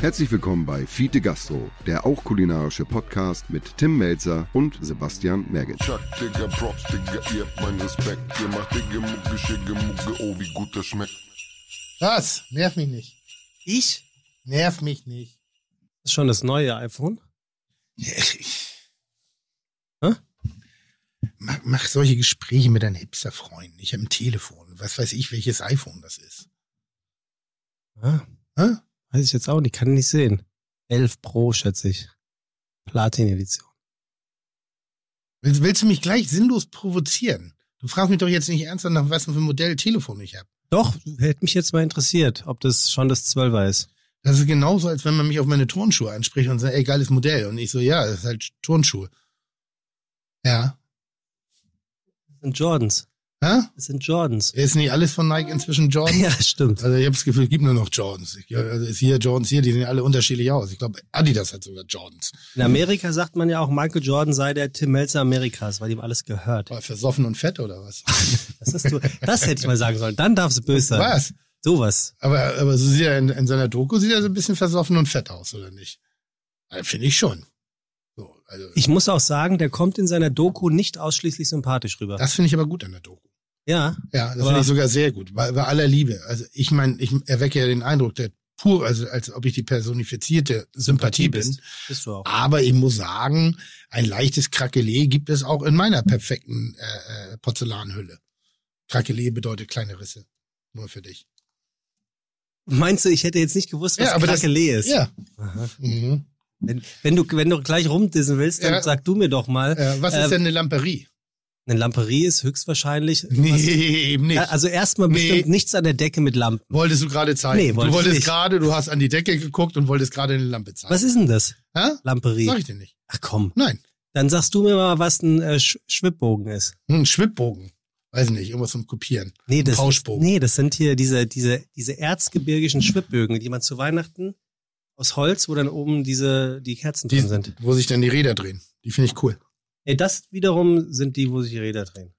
Herzlich willkommen bei Fiete Gastro, der auch kulinarische Podcast mit Tim Melzer und Sebastian Merget. Chuck, Digga, Props, Digga, ihr habt meinen Respekt. Ihr macht Digga, Mucke, Schicke, Mucke, oh, wie gut das schmeckt. Was? Nerv mich nicht. Ich? Nerv mich nicht. Das ist schon das neue iPhone. Hä? Mach, mach solche Gespräche mit deinen Hipster-Freunden. Ich habe ein Telefon. Was weiß ich, welches iPhone das ist. Ah, Hä? Weiß ich jetzt auch nicht, kann ich nicht sehen. 11 Pro, schätze ich. Platin-Edition. Willst, willst du mich gleich sinnlos provozieren? Du fragst mich doch jetzt nicht ernsthaft nach was für ein Modell Telefon ich habe. Doch, hätte mich jetzt mal interessiert, ob das schon das 12er ist. Das ist genauso, als wenn man mich auf meine Turnschuhe anspricht und sagt, ey, geiles Modell. Und ich so, ja, das ist halt Turnschuhe. Ja. Das sind Jordans. Hä? Das sind Jordans. Ist nicht alles von Nike inzwischen Jordan? Ja, stimmt. Also ich habe das Gefühl, es gibt nur noch Jordans. Ich, also ist hier Jordans hier, die sehen alle unterschiedlich aus. Ich glaube, Adidas hat sogar Jordans. In Amerika sagt man ja auch, Michael Jordan sei der Tim Melzer Amerikas, weil ihm alles gehört. War versoffen und fett oder was? Das, hast du, das hätte ich mal sagen sollen. Dann darfst du böse sein. Was? Sowas. Aber, aber so sieht er in, in seiner Doku sieht er so ein bisschen versoffen und fett aus, oder nicht? Also, Finde ich schon. So, also, Ich muss auch sagen, der kommt in seiner Doku nicht ausschließlich sympathisch rüber. das finde ich aber gut an der Doku. Ja, Ja, das finde ich sogar sehr gut. Bei, bei aller Liebe. Also ich meine, ich erwecke ja den Eindruck, der pur, also als ob ich die personifizierte Sympathie bin. bist. Bist du auch. Aber ich muss sagen, ein leichtes Krakelé gibt es auch in meiner perfekten äh, äh, Porzellanhülle. Krakelé bedeutet kleine Risse. Nur für dich. Meinst du, ich hätte jetzt nicht gewusst, was Ja, aber das- Krakelé ist? Ja. Mhm. Wenn, wenn, du, wenn du gleich rumdissen willst, dann Ja. sag du mir doch mal. Äh, was äh, ist denn eine Lamperie? Eine Lamperie ist höchstwahrscheinlich. Nee, eben nicht. Ja, Also erstmal Nee. bestimmt nichts an der Decke mit Lampen. Wolltest du gerade zeigen? Nee, wollte du wolltest gerade, du hast an die Decke geguckt und wolltest gerade eine Lampe zeigen. Was ist denn das? Hä? Lamperie. Sag ich dir nicht. Ach komm. Nein. Dann sagst du mir mal, was ein äh, Sch Schwibbogen ist. Hm, Schwibbogen. Weiß nicht, irgendwas zum Kopieren. Nee, das, Pauschbogen. nee, das sind hier diese, diese, diese erzgebirgischen Schwibbögen, die man zu Weihnachten aus Holz, wo dann oben diese, die Kerzen Die, drin sind. wo sich dann die Räder drehen. Die finde ich cool. Nee, das wiederum sind die, wo sich die Räder drehen.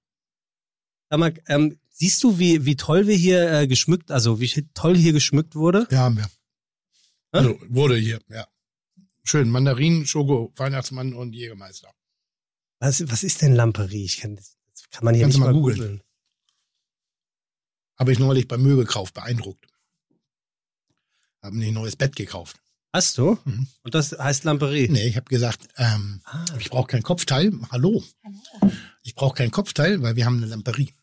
Sag mal, ähm, siehst du, wie, wie toll wir hier äh, geschmückt, also wie toll hier geschmückt wurde? Ja, haben wir. Hä? Also, wurde hier, ja. Schön. Mandarinen, Schoko, Weihnachtsmann und Jägermeister. Was, was ist denn Lamperie? Ich kann, das kann man hier Kannst nicht du mal googeln. googeln. Habe ich neulich beim Möbelkauf beeindruckt. Haben ein neues Bett gekauft. Hast du? Mhm. Und das heißt Lamperie? Nee, ich habe gesagt, ähm, Ah, ich brauche kein Kopfteil. Hallo. Ich brauche kein Kopfteil, weil wir haben eine Lamperie.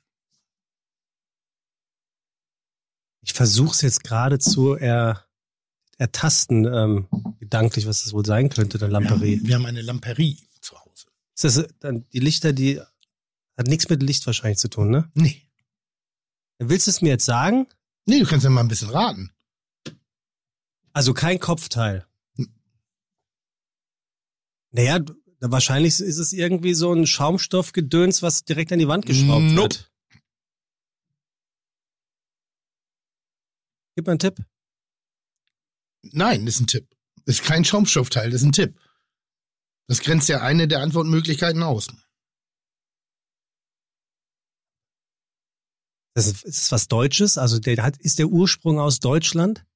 ich versuche es jetzt gerade zu er, ertasten, ähm, gedanklich, was das wohl sein könnte, eine Lamperie. haben, wir haben eine Lamperie zu Hause. Ist das äh, dann die Lichter, die hat nichts mit Licht wahrscheinlich zu tun, ne? Nee. Willst du es mir jetzt sagen? Nee, du kannst ja mal ein bisschen raten. Also kein Kopfteil. Hm. Naja, wahrscheinlich ist es irgendwie so ein Schaumstoffgedöns, was direkt an die Wand geschraubt Nope. wird. Gib mal einen Tipp. Nein, das ist ein Tipp. Das ist kein Schaumstoffteil, das ist ein Tipp. Das grenzt ja eine der Antwortmöglichkeiten aus. Das ist, ist was Deutsches? Also der hat, ist der Ursprung aus Deutschland?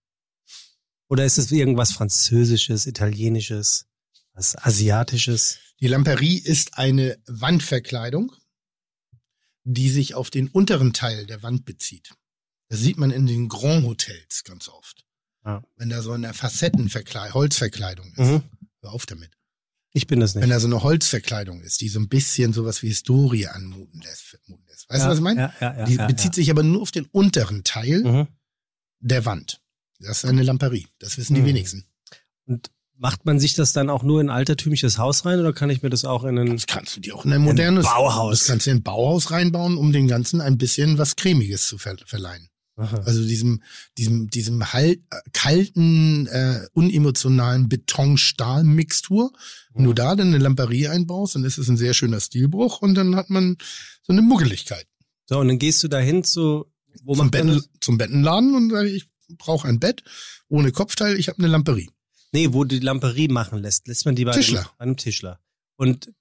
Oder ist es irgendwas Französisches, Italienisches, was Asiatisches? Die Lamperie ist eine Wandverkleidung, die sich auf den unteren Teil der Wand bezieht. Das sieht man in den Grand Hotels ganz oft. Ja. Wenn da so eine Facettenverkleidung, Holzverkleidung ist. Mhm. Hör auf damit. Ich bin das nicht. Wenn da so eine Holzverkleidung ist, die so ein bisschen sowas wie Historie anmuten lässt. Weißt du, was ich meine? Ja, ja, ja, die ja, bezieht sich aber nur auf den unteren Teil ja. Mhm. der Wand. Das ist eine Lamperie. Das wissen die Mhm. wenigsten. Und macht man sich das dann auch nur in ein altertümliches Haus rein oder kann ich mir das auch in ein Das kannst du dir auch in ein modernes Bauhaus. Das kannst du in ein Bauhaus reinbauen, um den Ganzen ein bisschen was Cremiges zu ver verleihen. Aha. Also diesem, diesem, diesem halt, kalten, äh, unemotionalen Beton-Stahl-Mixtur. Wenn du da dann eine Lamperie einbaust, dann ist es ein sehr schöner Stilbruch und dann hat man so eine Muggeligkeit. So, und dann gehst du dahin zu, wo zum, man Betten, zum Bettenladen und sage, ich brauche ein Bett ohne Kopfteil, ich habe eine Lamperie. Nee, wo du die Lamperie machen lässt, lässt man die bei Tischler. Einem, einem Tischler. Und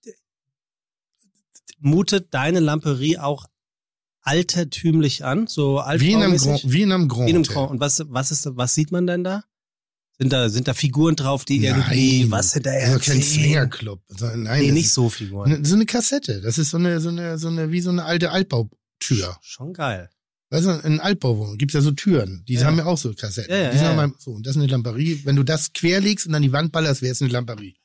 mutet deine Lamperie auch altertümlich an, so Wie in einem altbaumäßig? Grand, wie in einem Grand Wie in einem. Grand. Und was, was ist, was sieht man denn da? Sind da, sind da Figuren drauf, die irgendwie Nein, was hinterher Also kein? Swingerclub. Nein, Nee, nicht ist so Figuren. eine, so eine Kassette. Das ist so eine, so eine, so eine, wie so eine alte Altbautür. Schon geil. Weißt du, in Altbauwohnungen gibt's ja so Türen. Die Ja. haben ja auch so Kassetten. Ja, ja, die sind ja, mal, so, und das ist eine Lamperie. Wenn du das querlegst und dann die Wand ballerst, wäre es eine Lamperie.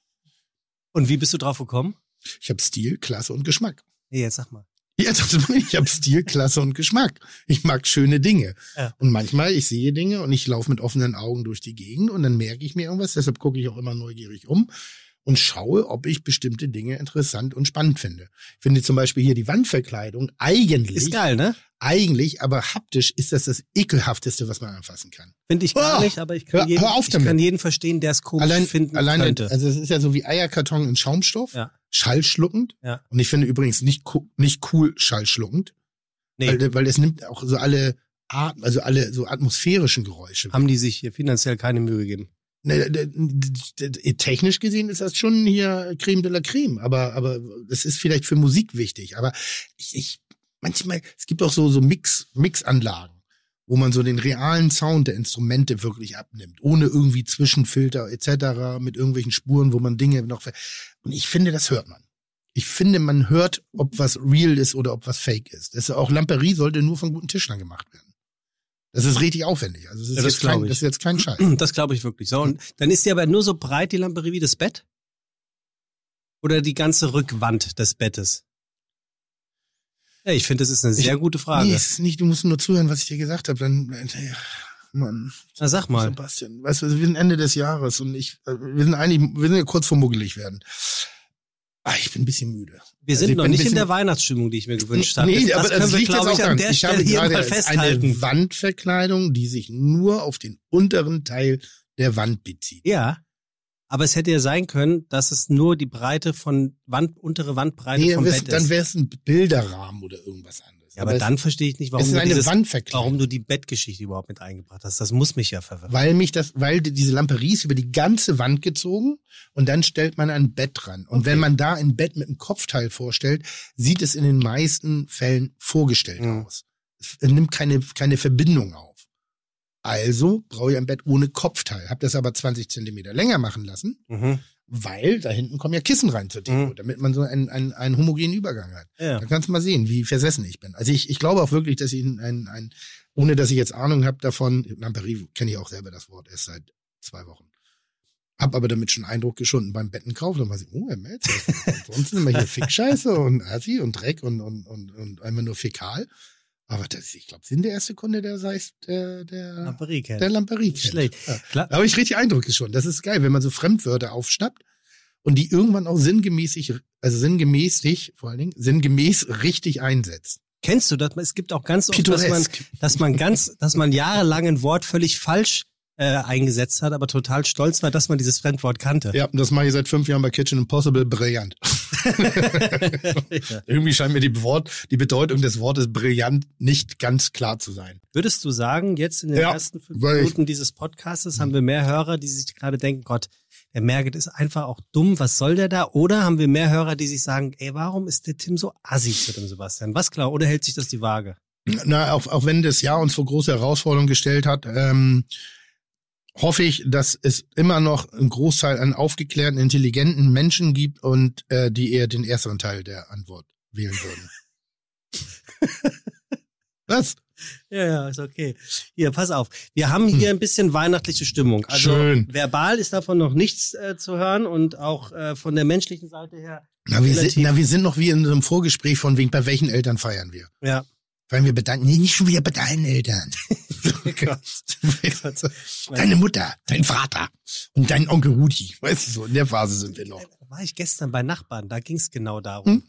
Und wie bist du drauf gekommen? Ich habe Stil, Klasse und Geschmack. Nee, jetzt sag mal. Ja. Ich habe Stil, Klasse und Geschmack. Ich mag schöne Dinge. Ja. Und manchmal, ich sehe Dinge und ich laufe mit offenen Augen durch die Gegend und dann merke ich mir irgendwas. Deshalb gucke ich auch immer neugierig um und schaue, ob ich bestimmte Dinge interessant und spannend finde. Ich finde zum Beispiel hier die Wandverkleidung eigentlich, Ist geil, ne? eigentlich, aber haptisch ist das das ekelhafteste, was man anfassen kann. Finde ich gar Oh, nicht, aber ich kann, hör- jeden, hör auf ich kann jeden verstehen, der es komisch Allein, finden alleine, könnte. also es ist ja so wie Eierkarton in Schaumstoff, Ja. schallschluckend. Ja. Und ich finde übrigens nicht, nicht cool schallschluckend. nee, Weil, weil es nimmt auch so alle Arten, also alle so atmosphärischen Geräusche. haben die sich hier finanziell keine Mühe gegeben. Ne, d- d- d- Technisch gesehen ist das schon hier Creme de la Creme, aber aber das ist vielleicht für Musik wichtig. Aber ich, ich manchmal es gibt auch so so Mix Mixanlagen, wo man so den realen Sound der Instrumente wirklich abnimmt, ohne irgendwie Zwischenfilter etc. mit irgendwelchen Spuren, wo man Dinge noch und ich finde, das hört man. Ich finde, man hört, ob was real ist oder ob was fake ist. Das ist auch Lamperie sollte nur von guten Tischlern gemacht werden. Das ist richtig aufwendig. Also das ist, Ja, das jetzt, kein, ich. das ist jetzt kein Scheiß. Das glaube ich wirklich. So, und dann ist die aber nur so breit, die Lamperie, wie das Bett? Oder die ganze Rückwand des Bettes? Ja, ich finde, das ist eine sehr gute Frage. Nee, ist nicht, du musst nur zuhören, was ich dir gesagt habe. Dann, ja, Mann, Na, sag mal. Sebastian, weißt du, wir sind Ende des Jahres und ich, äh, wir sind eigentlich, wir sind ja kurz vor muggelig werden. Ah, ich bin ein bisschen müde. Wir Also sind ich noch nicht in der Weihnachtsstimmung, die ich mir gewünscht habe. Nee, das aber können das wir, liegt jetzt glaube auch ich, an der Ich habe Stelle hier gerade mal eine festhalten. Wandverkleidung, die sich nur auf den unteren Teil der Wand bezieht. Ja. Aber es hätte ja sein können, dass es nur die Breite von Wand, untere Wandbreite Nee, vom wär's- Bett dann ist. wäre es ein Bilderrahmen oder irgendwas anderes. Ja, aber es- dann verstehe ich nicht, warum ist du, dieses, warum du die Bettgeschichte überhaupt mit eingebracht hast. Das muss mich ja verwirren. Weil mich das, weil die- diese Lamperie ist über die ganze Wand gezogen und dann stellt man ein Bett dran. Und Okay. wenn man da ein Bett mit einem Kopfteil vorstellt, sieht es in den meisten Fällen vorgestellt Mhm. aus. Es nimmt keine, keine Verbindung auf. Also brauche ich ein Bett ohne Kopfteil. Hab das aber 20 Zentimeter länger machen lassen, Mhm. Weil da hinten kommen ja Kissen rein zur Deko, Mhm. damit man so einen, einen, einen homogenen Übergang hat. Ja. Da kannst du mal sehen, wie versessen ich bin. Also ich, ich glaube auch wirklich, dass ich ein, ein, ohne dass ich jetzt Ahnung habe davon, Lamperie kenne ich auch selber das Wort erst seit zwei Wochen. Hab aber damit schon Eindruck geschunden beim Bettenkauf. Dann war ich, oh, Herr Metz, ansonsten immer hier Fickscheiße und Assi und Dreck und, und, und, und einmal nur fäkal. Aber das, ich glaube, sind der erste Kunde, der sei der, der, Lamperie kennt. der Lamperie kennt. Schlecht. Ja. Da habe ich richtig Eindruck schon. Das ist geil, wenn man so Fremdwörter aufschnappt und die irgendwann auch sinngemäßig, also sinngemäßig, vor allen Dingen, sinngemäß richtig einsetzt. Kennst du das? Es gibt auch ganz oft, dass man, Pittoresk. dass man ganz, dass man jahrelang ein Wort völlig falsch äh, eingesetzt hat, aber total stolz war, dass man dieses Fremdwort kannte. Ja, das mache ich seit fünf Jahren bei Kitchen Impossible brillant. Ja. Irgendwie scheint mir die, Wort, die Bedeutung des Wortes brillant nicht ganz klar zu sein. Würdest du sagen, jetzt in den Ja, ersten fünf Minuten dieses Podcastes haben wir mehr Hörer, die sich gerade denken, Gott, der Merget ist einfach auch dumm, was soll der da? Oder haben wir mehr Hörer, die sich sagen, ey, warum ist der Tim so assi zu dem Sebastian? Was klar, oder hält sich das die Waage? Na, auch, auch wenn das Jahr uns vor große Herausforderungen gestellt hat, ähm, hoffe ich, dass es immer noch einen Großteil an aufgeklärten, intelligenten Menschen gibt und äh, die eher den ersteren Teil der Antwort wählen würden. Was? Ja, ja, ist okay. Hier, pass auf. Wir haben hier ein bisschen weihnachtliche Stimmung. Also Schön. verbal ist davon noch nichts äh, zu hören und auch äh, von der menschlichen Seite her. Na wir, sind, na, wir sind noch wie in so einem Vorgespräch von wegen, bei welchen Eltern feiern wir? Ja. Feiern wir bei deinen, nee, nicht schon wieder bei deinen Eltern. Deine Mutter, dein Vater und dein Onkel Rudi. Weißt du so, in der Phase sind wir noch. Da war ich gestern bei Nachbarn, da ging es genau darum. Hm?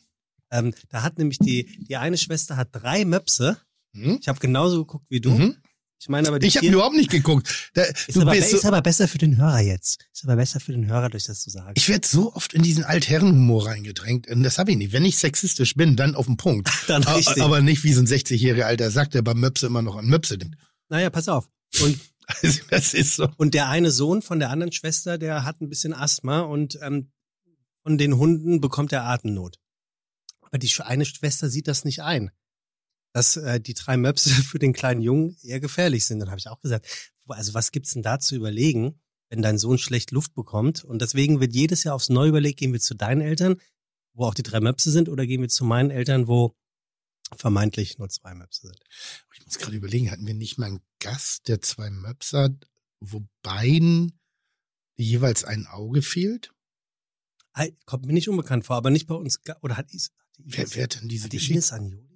Ähm, da hat nämlich die, die eine Schwester hat drei Möpse. Hm? Ich habe genauso geguckt wie du. Mhm. Ich meine aber Ich habe überhaupt nicht geguckt. Da, ist, aber, bist so, ist aber besser für den Hörer jetzt. Ist aber besser für den Hörer, durch das zu sagen. Ich werde so oft in diesen Altherrenhumor reingedrängt. Und das habe ich nicht. Wenn ich sexistisch bin, dann auf den Punkt. Dann richtig. Aber nicht wie so ein 60-jähriger alter Sack, der beim Möpse immer noch an Möpse denkt. naja, pass auf. Und Also, das ist so. Und der eine Sohn von der anderen Schwester, der hat ein bisschen Asthma und ähm, von den Hunden bekommt er Atemnot. Aber die eine Schwester sieht das nicht ein, dass äh, die drei Möpse für den kleinen Jungen eher gefährlich sind. Dann habe ich auch gesagt, also was gibt's denn da zu überlegen, wenn dein Sohn schlecht Luft bekommt. Und deswegen wird jedes Jahr aufs Neue überlegt, gehen wir zu deinen Eltern, wo auch die drei Möpse sind, oder gehen wir zu meinen Eltern, wo vermeintlich nur zwei Möpse sind. Ich muss gerade überlegen, hatten wir nicht mal einen Gast, der zwei Möpse hat, wo beiden jeweils ein Auge fehlt? Kommt mir nicht unbekannt vor, aber nicht bei uns. Oder hat Is, hat Wer, wer hat denn diese hat Geschichte? Ines Agnoli?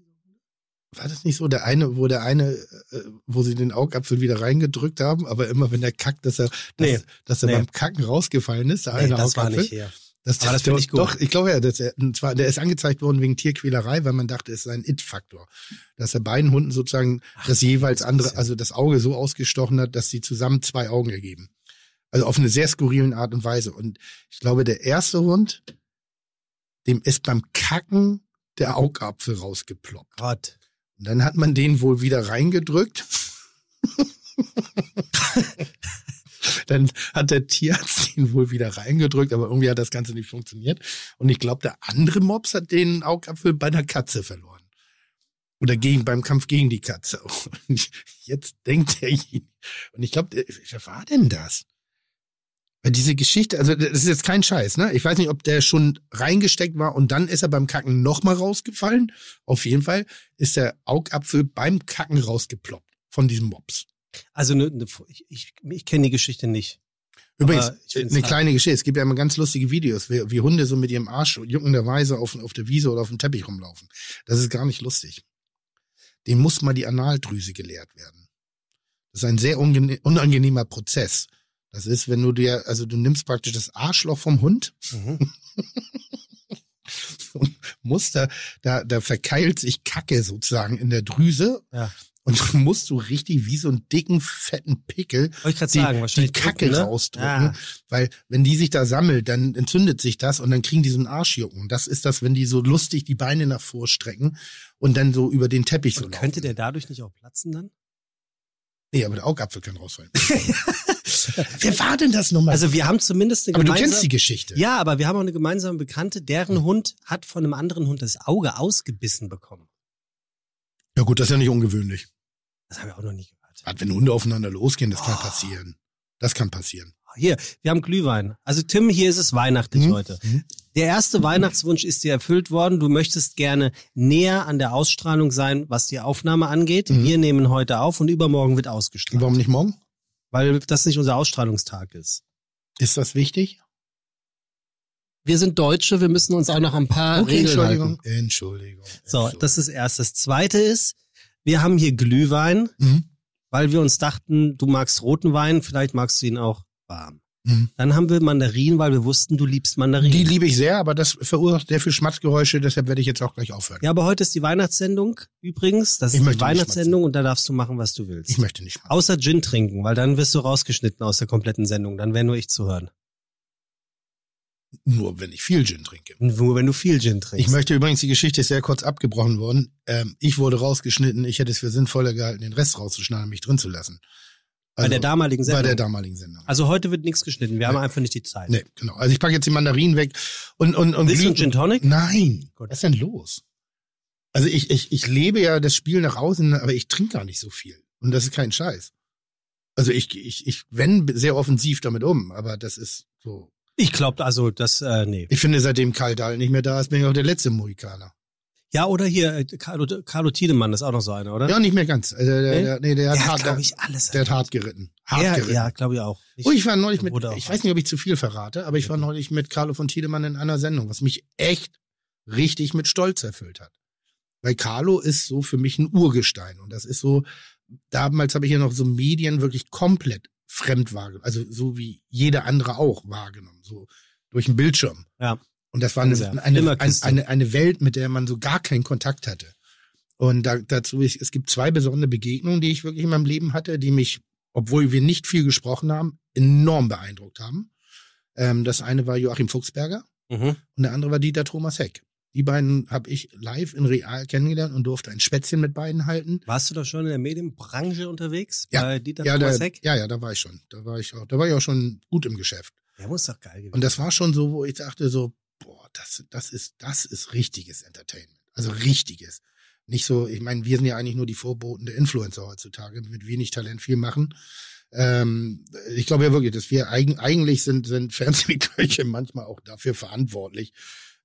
War das nicht so, der eine, wo der eine, äh, wo sie den Augapfel wieder reingedrückt haben, aber immer wenn der kackt, dass er, dass, Nee. dass er Nee. beim Kacken rausgefallen ist, der Nee, eine das war Augapfel. nicht hier. Das, Aber das finde ich gut. Doch, ich glaube ja, dass er, und zwar, der ist angezeigt worden wegen Tierquälerei, weil man dachte, es sei ein It-Faktor. Dass er beiden Hunden sozusagen das jeweils das andere, also das Auge so ausgestochen hat, dass sie zusammen zwei Augen ergeben. Also auf eine sehr skurrilen Art und Weise. Und ich glaube, der erste Hund, dem ist beim Kacken der Augapfel rausgeploppt. Gott. Und dann hat man den wohl wieder reingedrückt. dann hat der Tierarzt ihn wohl wieder reingedrückt, aber irgendwie hat das Ganze nicht funktioniert. Und ich glaube, der andere Mops hat den Augapfel bei einer Katze verloren. Oder gegen, beim Kampf gegen die Katze. Und jetzt denkt er ihn. Und ich glaube, wer war denn das? Diese Geschichte, also das ist jetzt kein Scheiß, ne? Ich weiß nicht, ob der schon reingesteckt war und dann ist er beim Kacken nochmal rausgefallen. Auf jeden Fall ist der Augapfel beim Kacken rausgeploppt von diesem Mops. Also ne, ne, ich, ich, ich kenne die Geschichte nicht. Übrigens, eine kleine Geschichte. Es gibt ja immer ganz lustige Videos, wie, wie Hunde so mit ihrem Arsch juckenderweise auf, auf der Wiese oder auf dem Teppich rumlaufen. Das ist gar nicht lustig. Dem muss mal die Analdrüse geleert werden. Das ist ein sehr unangenehmer Prozess. Das ist, wenn du dir, also du nimmst praktisch das Arschloch vom Hund Mhm. und musst da, da, da verkeilt sich Kacke sozusagen in der Drüse Ja. und dann musst du richtig wie so einen dicken, fetten Pickel ich die, sagen, die wahrscheinlich Kacke drücken, ne? rausdrücken, Ja. weil wenn die sich da sammelt, dann entzündet sich das und dann kriegen die so einen Arschjucken. Das ist das, wenn die so lustig die Beine nach vorstrecken und dann so über den Teppich so Und laufen. könnte der dadurch nicht auch platzen dann? Nee, aber der Augapfel kann rausfallen. Wer war denn das nochmal? Also wir haben zumindest eine aber du gemeinsame... kennst die Geschichte. Ja, aber wir haben auch eine gemeinsame Bekannte, deren Hund hat von einem anderen Hund das Auge ausgebissen bekommen. Ja gut, das ist ja nicht ungewöhnlich. Das haben wir auch noch nie gehört. Gerade wenn Hunde aufeinander losgehen, das kann Oh. passieren. Das kann passieren. Hier, wir haben Glühwein. Also Tim, hier ist es weihnachtlich Mhm. heute. Mhm. Der erste Weihnachtswunsch ist dir erfüllt worden. Du möchtest gerne näher an der Ausstrahlung sein, was die Aufnahme angeht. Mhm. Wir nehmen heute auf und übermorgen wird ausgestrahlt. Warum nicht morgen? Weil das nicht unser Ausstrahlungstag ist. Ist das wichtig? Wir sind Deutsche, wir müssen uns auch noch ein paar Regeln Entschuldigung. halten. Entschuldigung. So, das ist erst. Das zweite ist, wir haben hier Glühwein, Mhm. weil wir uns dachten, du magst roten Wein, vielleicht magst du ihn auch warm. Mhm. Dann haben wir Mandarinen, weil wir wussten, du liebst Mandarinen. Die liebe ich sehr, aber das verursacht sehr viel Schmatzgeräusche, deshalb werde ich jetzt auch gleich aufhören. ja, aber heute ist die Weihnachtssendung übrigens. Das Ich ist möchte die Weihnachtssendung und da darfst du machen, was du willst. Ich möchte nicht schmatzen. Außer Gin trinken, weil dann wirst du rausgeschnitten aus der kompletten Sendung. Dann wäre nur ich zu hören. Nur wenn ich viel Gin trinke. Nur wenn du viel Gin trinkst. Ich möchte übrigens, die Geschichte ist sehr kurz abgebrochen worden. Ähm, ich wurde rausgeschnitten. Ich hätte es für sinnvoller gehalten, den Rest rauszuschneiden und mich drin zu lassen. Bei der damaligen Sendung. Bei der damaligen Sendung. also heute wird nichts geschnitten. Wir haben einfach nicht die Zeit. nee, genau. Also ich packe jetzt die Mandarinen weg und und und Willst du Gin Tonic? Nein. Gut. Was ist denn los? Also ich ich ich lebe ja das Spiel nach außen, aber ich trinke gar nicht so viel und das ist kein Scheiß. Also ich ich ich wenn sehr offensiv damit um, aber das ist so. Ich glaube, also das, äh, nee. Ich finde, seitdem Karl Dahl nicht mehr da ist, bin ich auch der letzte Mohikaner. Ja, oder hier, äh, Carlo, Carlo Tiedemann ist auch noch so einer, oder? Ja, nicht mehr ganz. Also der, Nee? der, nee, der, der hat, glaube der, ich, alles. der hat hart geritten. Hart ja, geritten. ja glaube ich auch. Oh, ich war neulich der mit, ich weiß nicht, ob ich zu viel verrate, aber ich war neulich mit Carlo von Tiedemann in einer Sendung, was mich echt richtig mit Stolz erfüllt hat. Weil Carlo ist so für mich ein Urgestein und das ist so, damals habe ich ja noch so Medien wirklich komplett fremd wahrgenommen, also so wie jeder andere auch wahrgenommen, so durch den Bildschirm. Ja. Und das war eine, Fernseher. eine, eine, eine, eine Welt, mit der man so gar keinen Kontakt hatte. Und da, dazu, ich, es gibt zwei besondere Begegnungen, die ich wirklich in meinem Leben hatte, die mich, obwohl wir nicht viel gesprochen haben, enorm beeindruckt haben. Ähm, das eine war Joachim Fuchsberger Mhm. und der andere war Dieter Thomas Heck. Die beiden habe ich live in real kennengelernt und durfte ein Spätzchen mit beiden halten. Warst du da schon in der Medienbranche unterwegs? Ja. Bei Dieter Ja, da, Thomas Heck? ja, ja, da war ich schon. Da war ich auch, da war ich auch schon gut im Geschäft. Der muss doch geil gewesen Und das war schon so, wo ich dachte so, das, das ist, das ist richtiges Entertainment. Also richtiges. Nicht so, ich meine, wir sind ja eigentlich nur die Vorboten der Influencer heutzutage, mit wenig Talent viel machen. Ähm, ich glaube ja wirklich, dass wir eigen, eigentlich sind, sind Fernsehköche manchmal auch dafür verantwortlich,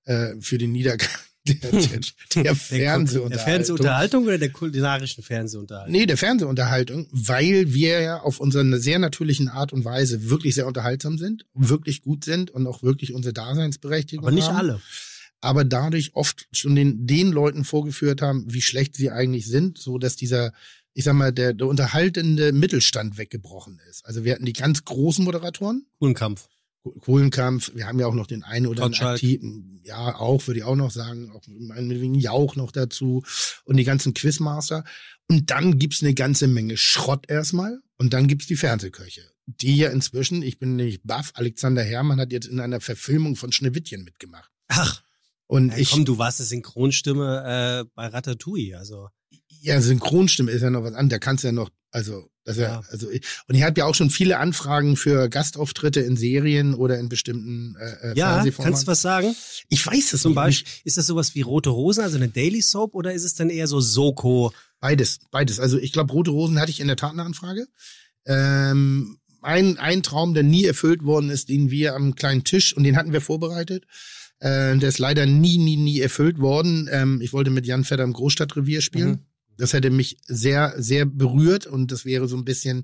äh, für den Niedergang der, der, der Fernsehunterhaltung. Der Fernsehunterhaltung oder der kulinarischen Fernsehunterhaltung? Nee, der Fernsehunterhaltung, weil wir ja auf unsere sehr natürlichen Art und Weise wirklich sehr unterhaltsam sind, wirklich gut sind und auch wirklich unsere Daseinsberechtigung Aber nicht haben. alle. aber dadurch oft schon den, den Leuten vorgeführt haben, wie schlecht sie eigentlich sind, so dass dieser, ich sag mal, der, der unterhaltende Mittelstand weggebrochen ist. Also wir hatten die ganz großen Moderatoren, Coolen Kampf. Kohlenkampf, wir haben ja auch noch den einen oder anderen aktiven, ja, auch, würde ich auch noch sagen, auch meinetwegen Jauch noch dazu und die ganzen Quizmaster. Und dann gibt's eine ganze Menge Schrott erstmal und dann gibt's die Fernsehköche. Die ja inzwischen, ich bin nämlich baff, Alexander Herrmann hat jetzt in einer Verfilmung von Schneewittchen mitgemacht. Ach, Und ja, ich, komm, du warst eine Synchronstimme äh, bei Ratatouille. Also ja, Synchronstimme ist ja noch was anderes. Da kannst du ja noch, also, das ja. Ja. also, ich, und ich habe ja auch schon viele Anfragen für Gastauftritte in Serien oder in bestimmten äh, äh, ja, Fernsehformaten. kannst du was sagen? ich weiß es Zum nicht. Beispiel, ist das sowas wie Rote Rosen, also eine Daily Soap, oder ist es dann eher so Soko? Beides, beides. Also ich glaube, Rote Rosen hatte ich in der Tat eine Anfrage. Ähm, ein, ein Traum, der nie erfüllt worden ist, den wir am kleinen Tisch, und den hatten wir vorbereitet, äh, der ist leider nie, nie, nie erfüllt worden. Ähm, ich wollte mit Jan Vetter im Großstadtrevier spielen. Mhm. Das hätte mich sehr, sehr berührt und das wäre so ein bisschen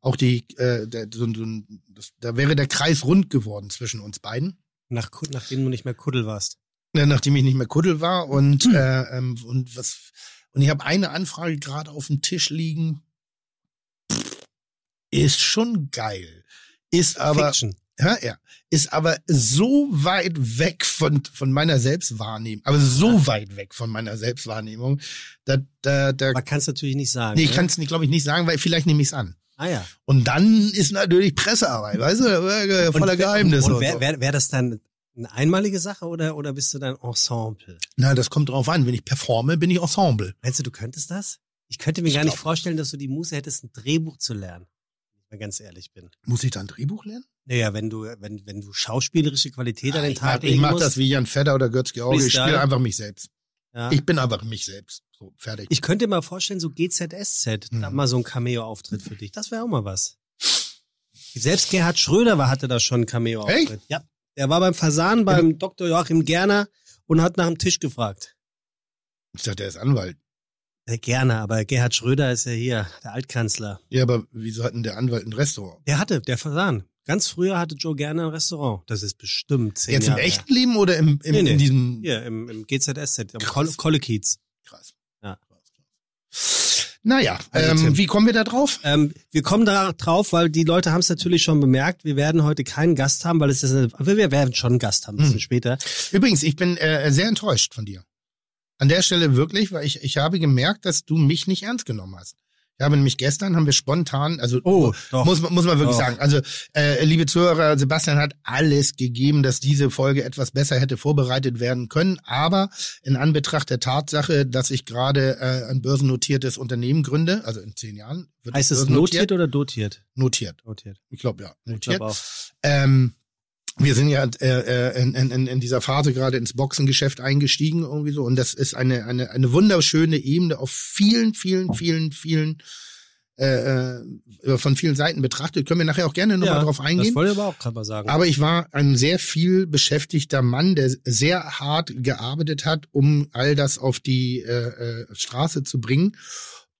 auch die, äh, der, so, so, das, da wäre der Kreis rund geworden zwischen uns beiden. Nach, nachdem du nicht mehr Kuddel warst. Ja, nachdem ich nicht mehr Kuddel war und äh, ähm, und was und ich habe eine Anfrage gerade auf dem Tisch liegen. Ist schon geil. Ist aber Fiction. Ja, ja, ist aber so weit weg von von meiner Selbstwahrnehmung, aber so weit weg von meiner Selbstwahrnehmung, da da da Aber kannst natürlich nicht sagen. nee, ich ne? kann es nicht, glaube ich, nicht sagen, weil vielleicht nehme ich es an. Ah ja. Und dann ist natürlich Pressearbeit, weißt du, äh, voller und, Geheimnisse. Und, und wäre so. wär, wär das dann eine einmalige Sache oder, oder bist du dann Ensemble? Na, das kommt drauf an. Wenn ich performe, bin ich Ensemble. Meinst du, du könntest das? Ich könnte mir Ich gar nicht vorstellen, dass du die Muße hättest, ein Drehbuch zu lernen. Wenn ich mal ganz ehrlich bin. Muss ich da ein Drehbuch lernen? Naja, wenn du, wenn, wenn du schauspielerische Qualität an den ich Tag mach, ich legen mach musst. das wie Jan Fedder oder Götz George. Ich spiele einfach mich selbst. ja. Ich bin einfach mich selbst. So, fertig. Ich könnte mir vorstellen, so GZSZ, da Mhm. mal so ein Cameo-Auftritt für dich. Das wäre auch mal was. Selbst Gerhard Schröder war, hatte da schon einen Cameo-Auftritt. Ja. Der war beim Fasan beim Dr. Joachim Gerner und hat nach dem Tisch gefragt. ich dachte, er ist Anwalt. Der Gerner, aber Gerhard Schröder ist ja hier, der Altkanzler. Ja, aber wieso hat denn der Anwalt ein Restaurant? Der hatte, der Fasan. Ganz früher hatte Joe Gerner ein Restaurant. Das ist bestimmt zehn Jetzt im Jahre her. echten Leben oder im, im Nee, nee. in diesem Hier, im, im GZSZ, am Krass. Kolle. Krass. Ja. Naja, Also, ähm, wie kommen wir da drauf? Ähm, wir kommen da drauf, weil die Leute haben es natürlich schon bemerkt. Wir werden heute keinen Gast haben, weil es ist eine, wir werden schon einen Gast haben, ein bisschen Hm. später. Übrigens, ich bin äh, sehr enttäuscht von dir. An der Stelle wirklich, weil ich, ich habe gemerkt, dass du mich nicht ernst genommen hast. Ich habe nämlich gestern, haben wir spontan, also Oh, doch. muss, man- muss man wirklich Doch. sagen, also äh, liebe Zuhörer, Sebastian hat alles gegeben, dass diese Folge etwas besser hätte vorbereitet werden können, aber in Anbetracht der Tatsache, dass ich gerade äh, ein börsennotiertes Unternehmen gründe, also in zehn Jahren, wird Heißt es notiert oder dotiert? Notiert. Notiert. Ich glaube ja, Ich notiert. glaube auch. Ähm, wir sind ja äh, äh, in, in, in dieser Phase gerade ins Boxengeschäft eingestiegen irgendwie so und das ist eine eine eine wunderschöne Ebene auf vielen vielen vielen vielen äh, äh, von vielen Seiten betrachtet. Können wir nachher auch gerne nochmal drauf Das eingehen. wollte ich aber auch gerade mal sagen. Aber ich war ein sehr viel beschäftigter Mann, der sehr hart gearbeitet hat, um all das auf die äh, äh, Straße zu bringen,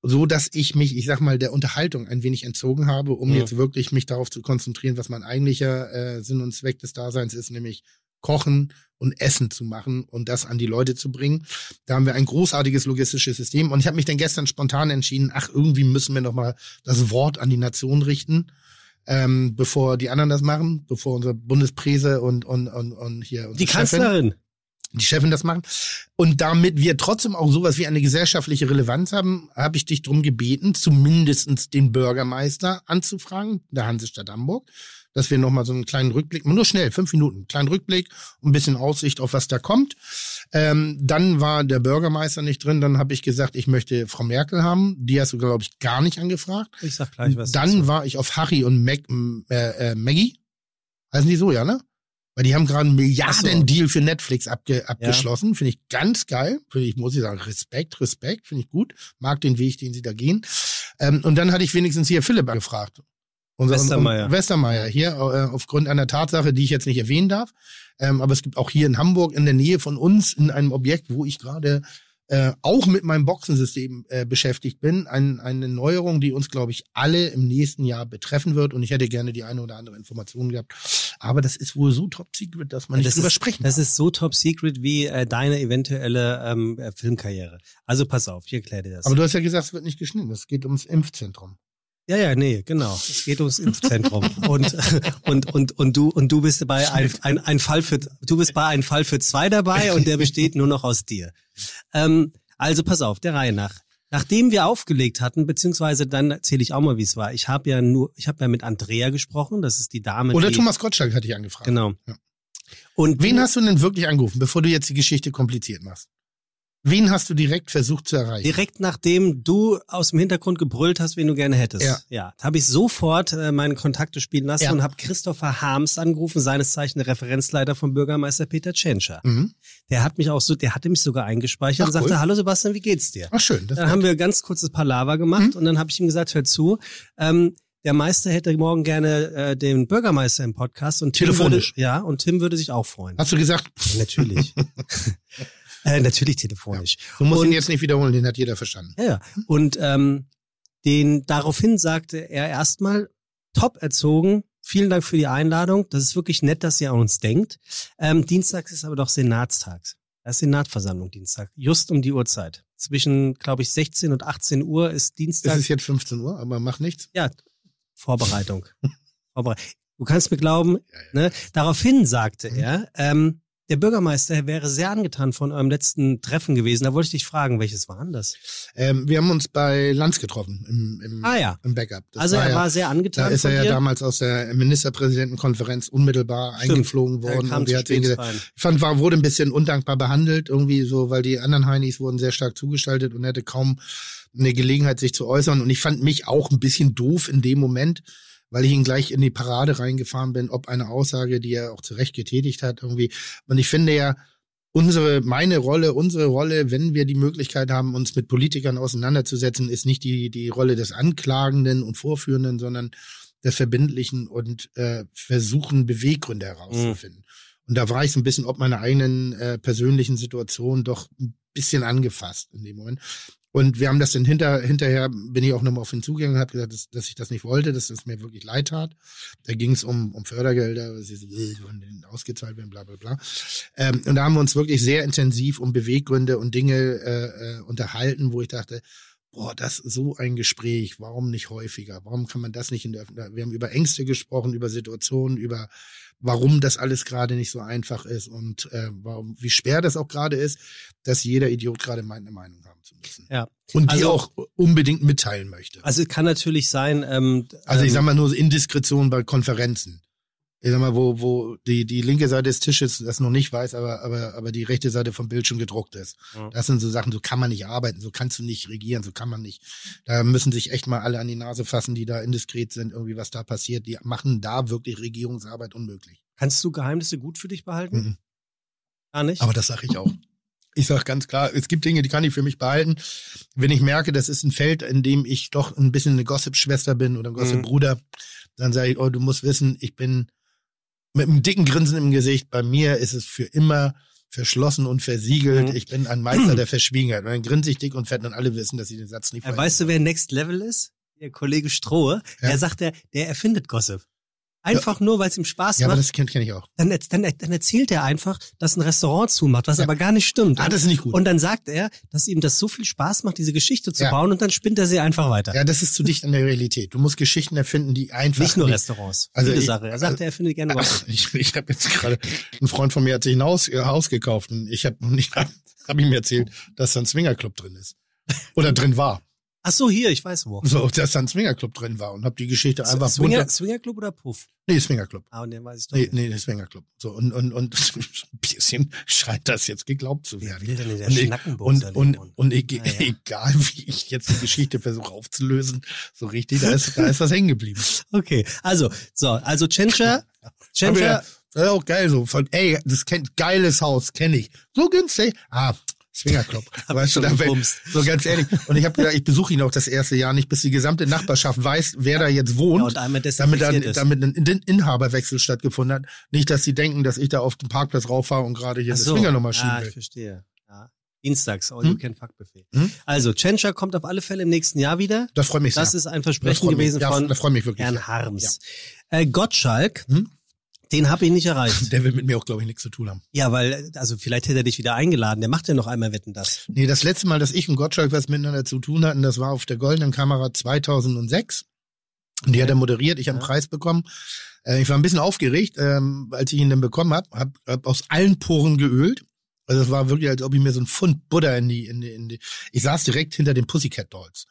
so dass ich mich, ich sag mal, der Unterhaltung ein wenig entzogen habe, um Ja. jetzt wirklich mich darauf zu konzentrieren, was mein eigentlicher äh, Sinn und Zweck des Daseins ist, nämlich Kochen und Essen zu machen und das an die Leute zu bringen. Da haben wir ein großartiges logistisches System und ich habe mich dann gestern spontan entschieden, ach, irgendwie müssen wir noch mal das Wort an die Nation richten ähm, bevor die anderen das machen, bevor unser Bundespräse und, und, und, und hier unsere die Chefin, Kanzlerin. Die Chefin das machen. Und damit wir trotzdem auch sowas wie eine gesellschaftliche Relevanz haben, habe ich dich drum gebeten, zumindestens den Bürgermeister anzufragen, der Hansestadt Hamburg, dass wir nochmal so einen kleinen Rückblick, nur schnell, fünf Minuten, kleinen Rückblick und ein bisschen Aussicht auf was da kommt. Ähm, dann war der Bürgermeister nicht drin, dann habe ich gesagt, ich möchte Frau Merkel haben. Die hast du, glaube ich, gar nicht angefragt. Ich sag gleich was. Dann war ich auf Harry und Mac, m- äh, äh, Maggie. Heißen die so, ja, ne? Weil die haben gerade einen Milliarden-Deal für Netflix abge abgeschlossen. Finde ich ganz geil. Finde ich, muss ich sagen, Respekt, Respekt, finde ich gut. Mag den Weg, den sie da gehen. Ähm, und dann hatte ich wenigstens hier Philipp gefragt. Unser, Westermeier. Westermeier hier, äh, aufgrund einer Tatsache, die ich jetzt nicht erwähnen darf. Ähm, aber es gibt auch hier in Hamburg in der Nähe von uns in einem Objekt, wo ich gerade äh, auch mit meinem Boxensystem äh, beschäftigt bin, ein, eine Neuerung, die uns, glaube ich, alle im nächsten Jahr betreffen wird. Und ich hätte gerne die eine oder andere Information gehabt. Aber das ist wohl so top secret, dass man nicht das drüber ist, sprechen Das ist so top secret wie äh, deine eventuelle ähm, äh, Filmkarriere. Also pass auf, ich erkläre dir das. Aber du hast ja gesagt, es wird nicht geschnitten. Es geht ums Impfzentrum. Ja, ja, nee, genau. Es geht ums Impfzentrum. und, und, und, und du, und du bist bei ein, ein, ein Fall für, du bist bei ein Fall für zwei dabei und der besteht nur noch aus dir. Ähm, also pass auf, der Reihe nach. Nachdem wir aufgelegt hatten, beziehungsweise dann erzähle ich auch mal, wie es war. Ich habe ja nur, ich habe ja mit Andrea gesprochen, das ist die Dame. Oder die, Thomas Gottschalk hatte ich angefragt. Genau. Ja. Und Wen du- hast du denn wirklich angerufen, bevor du jetzt die Geschichte kompliziert machst? Wen hast du direkt versucht zu erreichen? Direkt nachdem du aus dem Hintergrund gebrüllt hast, wen du gerne hättest. Ja. ja habe ich sofort äh, meine Kontakte spielen lassen Ja. und habe Christopher Harms angerufen, seines Zeichen der Referenzleiter vom Bürgermeister Peter Tschentscher. Mhm. Der hat mich auch so, der hatte mich sogar eingespeichert Ach, und sagte, cool. hallo Sebastian, wie geht's dir? Ach schön. Dann haben wir ganz kurzes Palaver gemacht Mhm. und dann habe ich ihm gesagt, hör zu, ähm, der Meister hätte morgen gerne äh, den Bürgermeister im Podcast und Tim Telefonisch. Würde, ja, und Tim würde sich auch freuen. hast du gesagt, Natürlich. äh, natürlich telefonisch. du musst Und- ihn jetzt nicht wiederholen, den hat jeder verstanden. Ja, ja. Und ähm, den daraufhin sagte er erstmal, top erzogen, vielen Dank für die Einladung. Das ist wirklich nett, dass ihr an uns denkt. Ähm, Dienstags ist aber doch Senatstags. Das ist Senatversammlung Dienstag, just um die Uhrzeit. Zwischen, glaube ich, 16 und 18 Uhr ist Es Dienstag. ist jetzt 15 Uhr, aber mach nichts. ja, Vorbereitung. Vorbere du kannst mir glauben, ne? daraufhin sagte Mhm. er, ähm, der Bürgermeister wäre sehr angetan von eurem letzten Treffen gewesen. Da wollte ich dich fragen, welches war denn das? Ähm, wir haben uns bei Lanz getroffen im, im, Ah ja. im Backup. Das also er ja, war sehr da angetan ist von er ja dir. damals aus der Ministerpräsidentenkonferenz unmittelbar Stimmt. eingeflogen Er worden. Und wir hat ihn gesagt, ich fand, war, wurde ein bisschen undankbar behandelt, irgendwie so, weil die anderen Heinis wurden sehr stark zugestaltet und er hatte kaum eine Gelegenheit, sich zu äußern. Und ich fand mich auch ein bisschen doof in dem Moment, weil ich ihn gleich in die Parade reingefahren bin, ob eine Aussage, die er auch zu Recht getätigt hat, irgendwie. Und ich finde ja, unsere, meine Rolle, unsere Rolle, wenn wir die Möglichkeit haben, uns mit Politikern auseinanderzusetzen, ist nicht die, die Rolle des Anklagenden und Vorführenden, sondern des Verbindlichen und äh, versuchen, Beweggründe herauszufinden. Und da war ich so ein bisschen ob meiner eigenen äh, persönlichen Situation doch ein bisschen angefasst in dem Moment. Und wir haben das dann hinter, hinterher, bin ich auch nochmal auf ihn zugegangen und habe gesagt, dass, dass ich das nicht wollte, dass es mir wirklich leid tat. Da ging es um, um Fördergelder, sie so, äh, ausgezahlt werden, bla bla bla. Ähm, und da haben wir uns wirklich sehr intensiv um Beweggründe und Dinge äh, äh, unterhalten, wo ich dachte, boah, das ist so ein Gespräch, warum nicht häufiger? Warum kann man das nicht in der Öffentlichkeit? Wir haben über Ängste gesprochen, über Situationen, über warum das alles gerade nicht so einfach ist und äh, warum, wie schwer das auch gerade ist, dass jeder Idiot gerade meint, eine Meinung haben zu müssen. Ja. Und die Also- auch unbedingt mitteilen möchte. Also kann natürlich sein, ähm, Also ich ähm, sag mal nur Indiskretion bei Konferenzen. Ich sag mal, wo, wo die, die linke Seite des Tisches das noch nicht weiß, aber, aber, aber die rechte Seite vom Bildschirm gedruckt ist. Ja. Das sind so Sachen, so kann man nicht arbeiten, so kannst du nicht regieren, so kann man nicht. Da müssen sich echt mal alle an die Nase fassen, die da indiskret sind, irgendwie was da passiert. Die machen da wirklich Regierungsarbeit unmöglich. kannst du Geheimnisse gut für dich behalten? Mhm. Gar nicht? Aber das sage ich auch. Ich sage ganz klar, es gibt Dinge, die kann ich für mich behalten. Wenn ich merke, das ist ein Feld, in dem ich doch ein bisschen eine Gossip-Schwester bin oder ein Gossip-Bruder, dann sage ich, oh, du musst wissen, ich bin mit einem dicken Grinsen im Gesicht. Bei mir ist es für immer verschlossen und versiegelt. Mhm. Ich bin ein Meister der Verschwiegenheit. Und dann grinse ich dick und fett und alle wissen, dass ich den Satz nicht Äh, weißt du, wer Next Level ist? Der Kollege Strohe. Ja. Der sagt, der, der erfindet Gossip. Einfach nur, weil es ihm Spaß Ja, macht. das kenne kenn ich auch. Dann, dann, dann erzählt er einfach, dass ein Restaurant zumacht, was Ja. aber gar nicht stimmt. Ah, das ist nicht gut. und dann sagt er, dass ihm das so viel Spaß macht, diese Geschichte zu Ja. bauen und dann spinnt er sie einfach weiter. ja, das ist zu dicht an der Realität. Du musst Geschichten erfinden, die einfach nicht nur die- Restaurants. Also Viele ich- Sachen. Er sagt, er findet gerne Gossip. Ich, ich habe jetzt gerade, ein Freund von mir hat sich ein Haus, äh, Haus gekauft und ich habe nicht, hab ihm erzählt, dass da ein Swingerclub drin ist. Oder drin war. Ach so, hier, ich weiß wo. So, dass da ein Swingerclub drin war und habe die Geschichte einfach Swinger, bunter. Swingerclub oder Puff? Nee, Swingerclub. Ah, und den weiß ich doch. Nee, nicht. nee, Swingerclub. So, und, und, und ein bisschen scheint das jetzt geglaubt zu Wer werden. will denn in der Und, ich, Schnackenboxer und, und, und ich, Ah, ja. egal wie ich jetzt die Geschichte versuche aufzulösen, so richtig, da ist, da ist was hängen geblieben. Okay, also, so, also Chencha, Chencha, ja, auch geil so. Von, ey, das kennt, geiles Haus, kenne ich. So günstig. Ah, Swingerclub. Weißt du, da gebumst. so ganz ehrlich. Und ich habe gesagt, ich besuche ihn auch das erste Jahr nicht, bis die gesamte Nachbarschaft weiß, wer da jetzt Ja, wohnt. und einmal damit dann, ist. damit ein In- Inhaberwechsel stattgefunden hat. Nicht, dass sie denken, dass ich da auf den Parkplatz rauffahre und gerade hier Ach eine so. Swingernummer schieben ja, ich verstehe. Ja. Dienstags, All Hm? You Can Fuck Buffet. Hm? Also, Tschentscher kommt auf alle Fälle im nächsten Jahr wieder. Das freut mich sehr. Das ist ein Versprechen mich. gewesen ja, von freue mich wirklich. Herrn. Harms. Äh, Gottschalk, Hm? Den habe ich nicht erreicht. Der will mit mir auch, glaube ich, nichts zu tun haben. Ja, weil, also vielleicht hätte er dich wieder eingeladen. Der macht ja noch einmal Wetten das. Nee, das letzte Mal, dass ich und Gottschalk was miteinander zu tun hatten, das war auf der Goldenen Kamera 2006. Und die hat er moderiert, ich habe einen Ja. Preis bekommen. Äh, ich war ein bisschen aufgeregt, ähm, als ich ihn dann bekommen habe, habe hab aus allen Poren geölt. Also es war wirklich, als ob ich mir so ein Pfund Butter in die, in die, in die. Ich saß direkt hinter den Pussycat Dolls.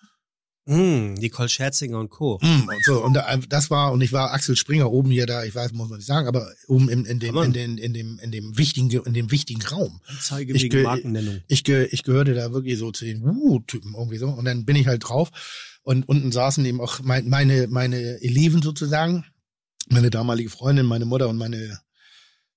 Hm, Nicole Scherzinger und Co. Mm, und so, und da, das war, und ich war Axel Springer oben hier da, ich weiß, muss man nicht sagen, aber oben in, in, dem, in, den, in, dem, in dem wichtigen, in dem wichtigen Raum. Anzeige Ich wegen ge- Markennennung. Ich, ge, ich gehörte da wirklich so zu den Uh-Typen irgendwie so. Und dann bin ich halt drauf. Und unten saßen eben auch mein, meine, meine Eleven sozusagen. Meine damalige Freundin, meine Mutter und meine,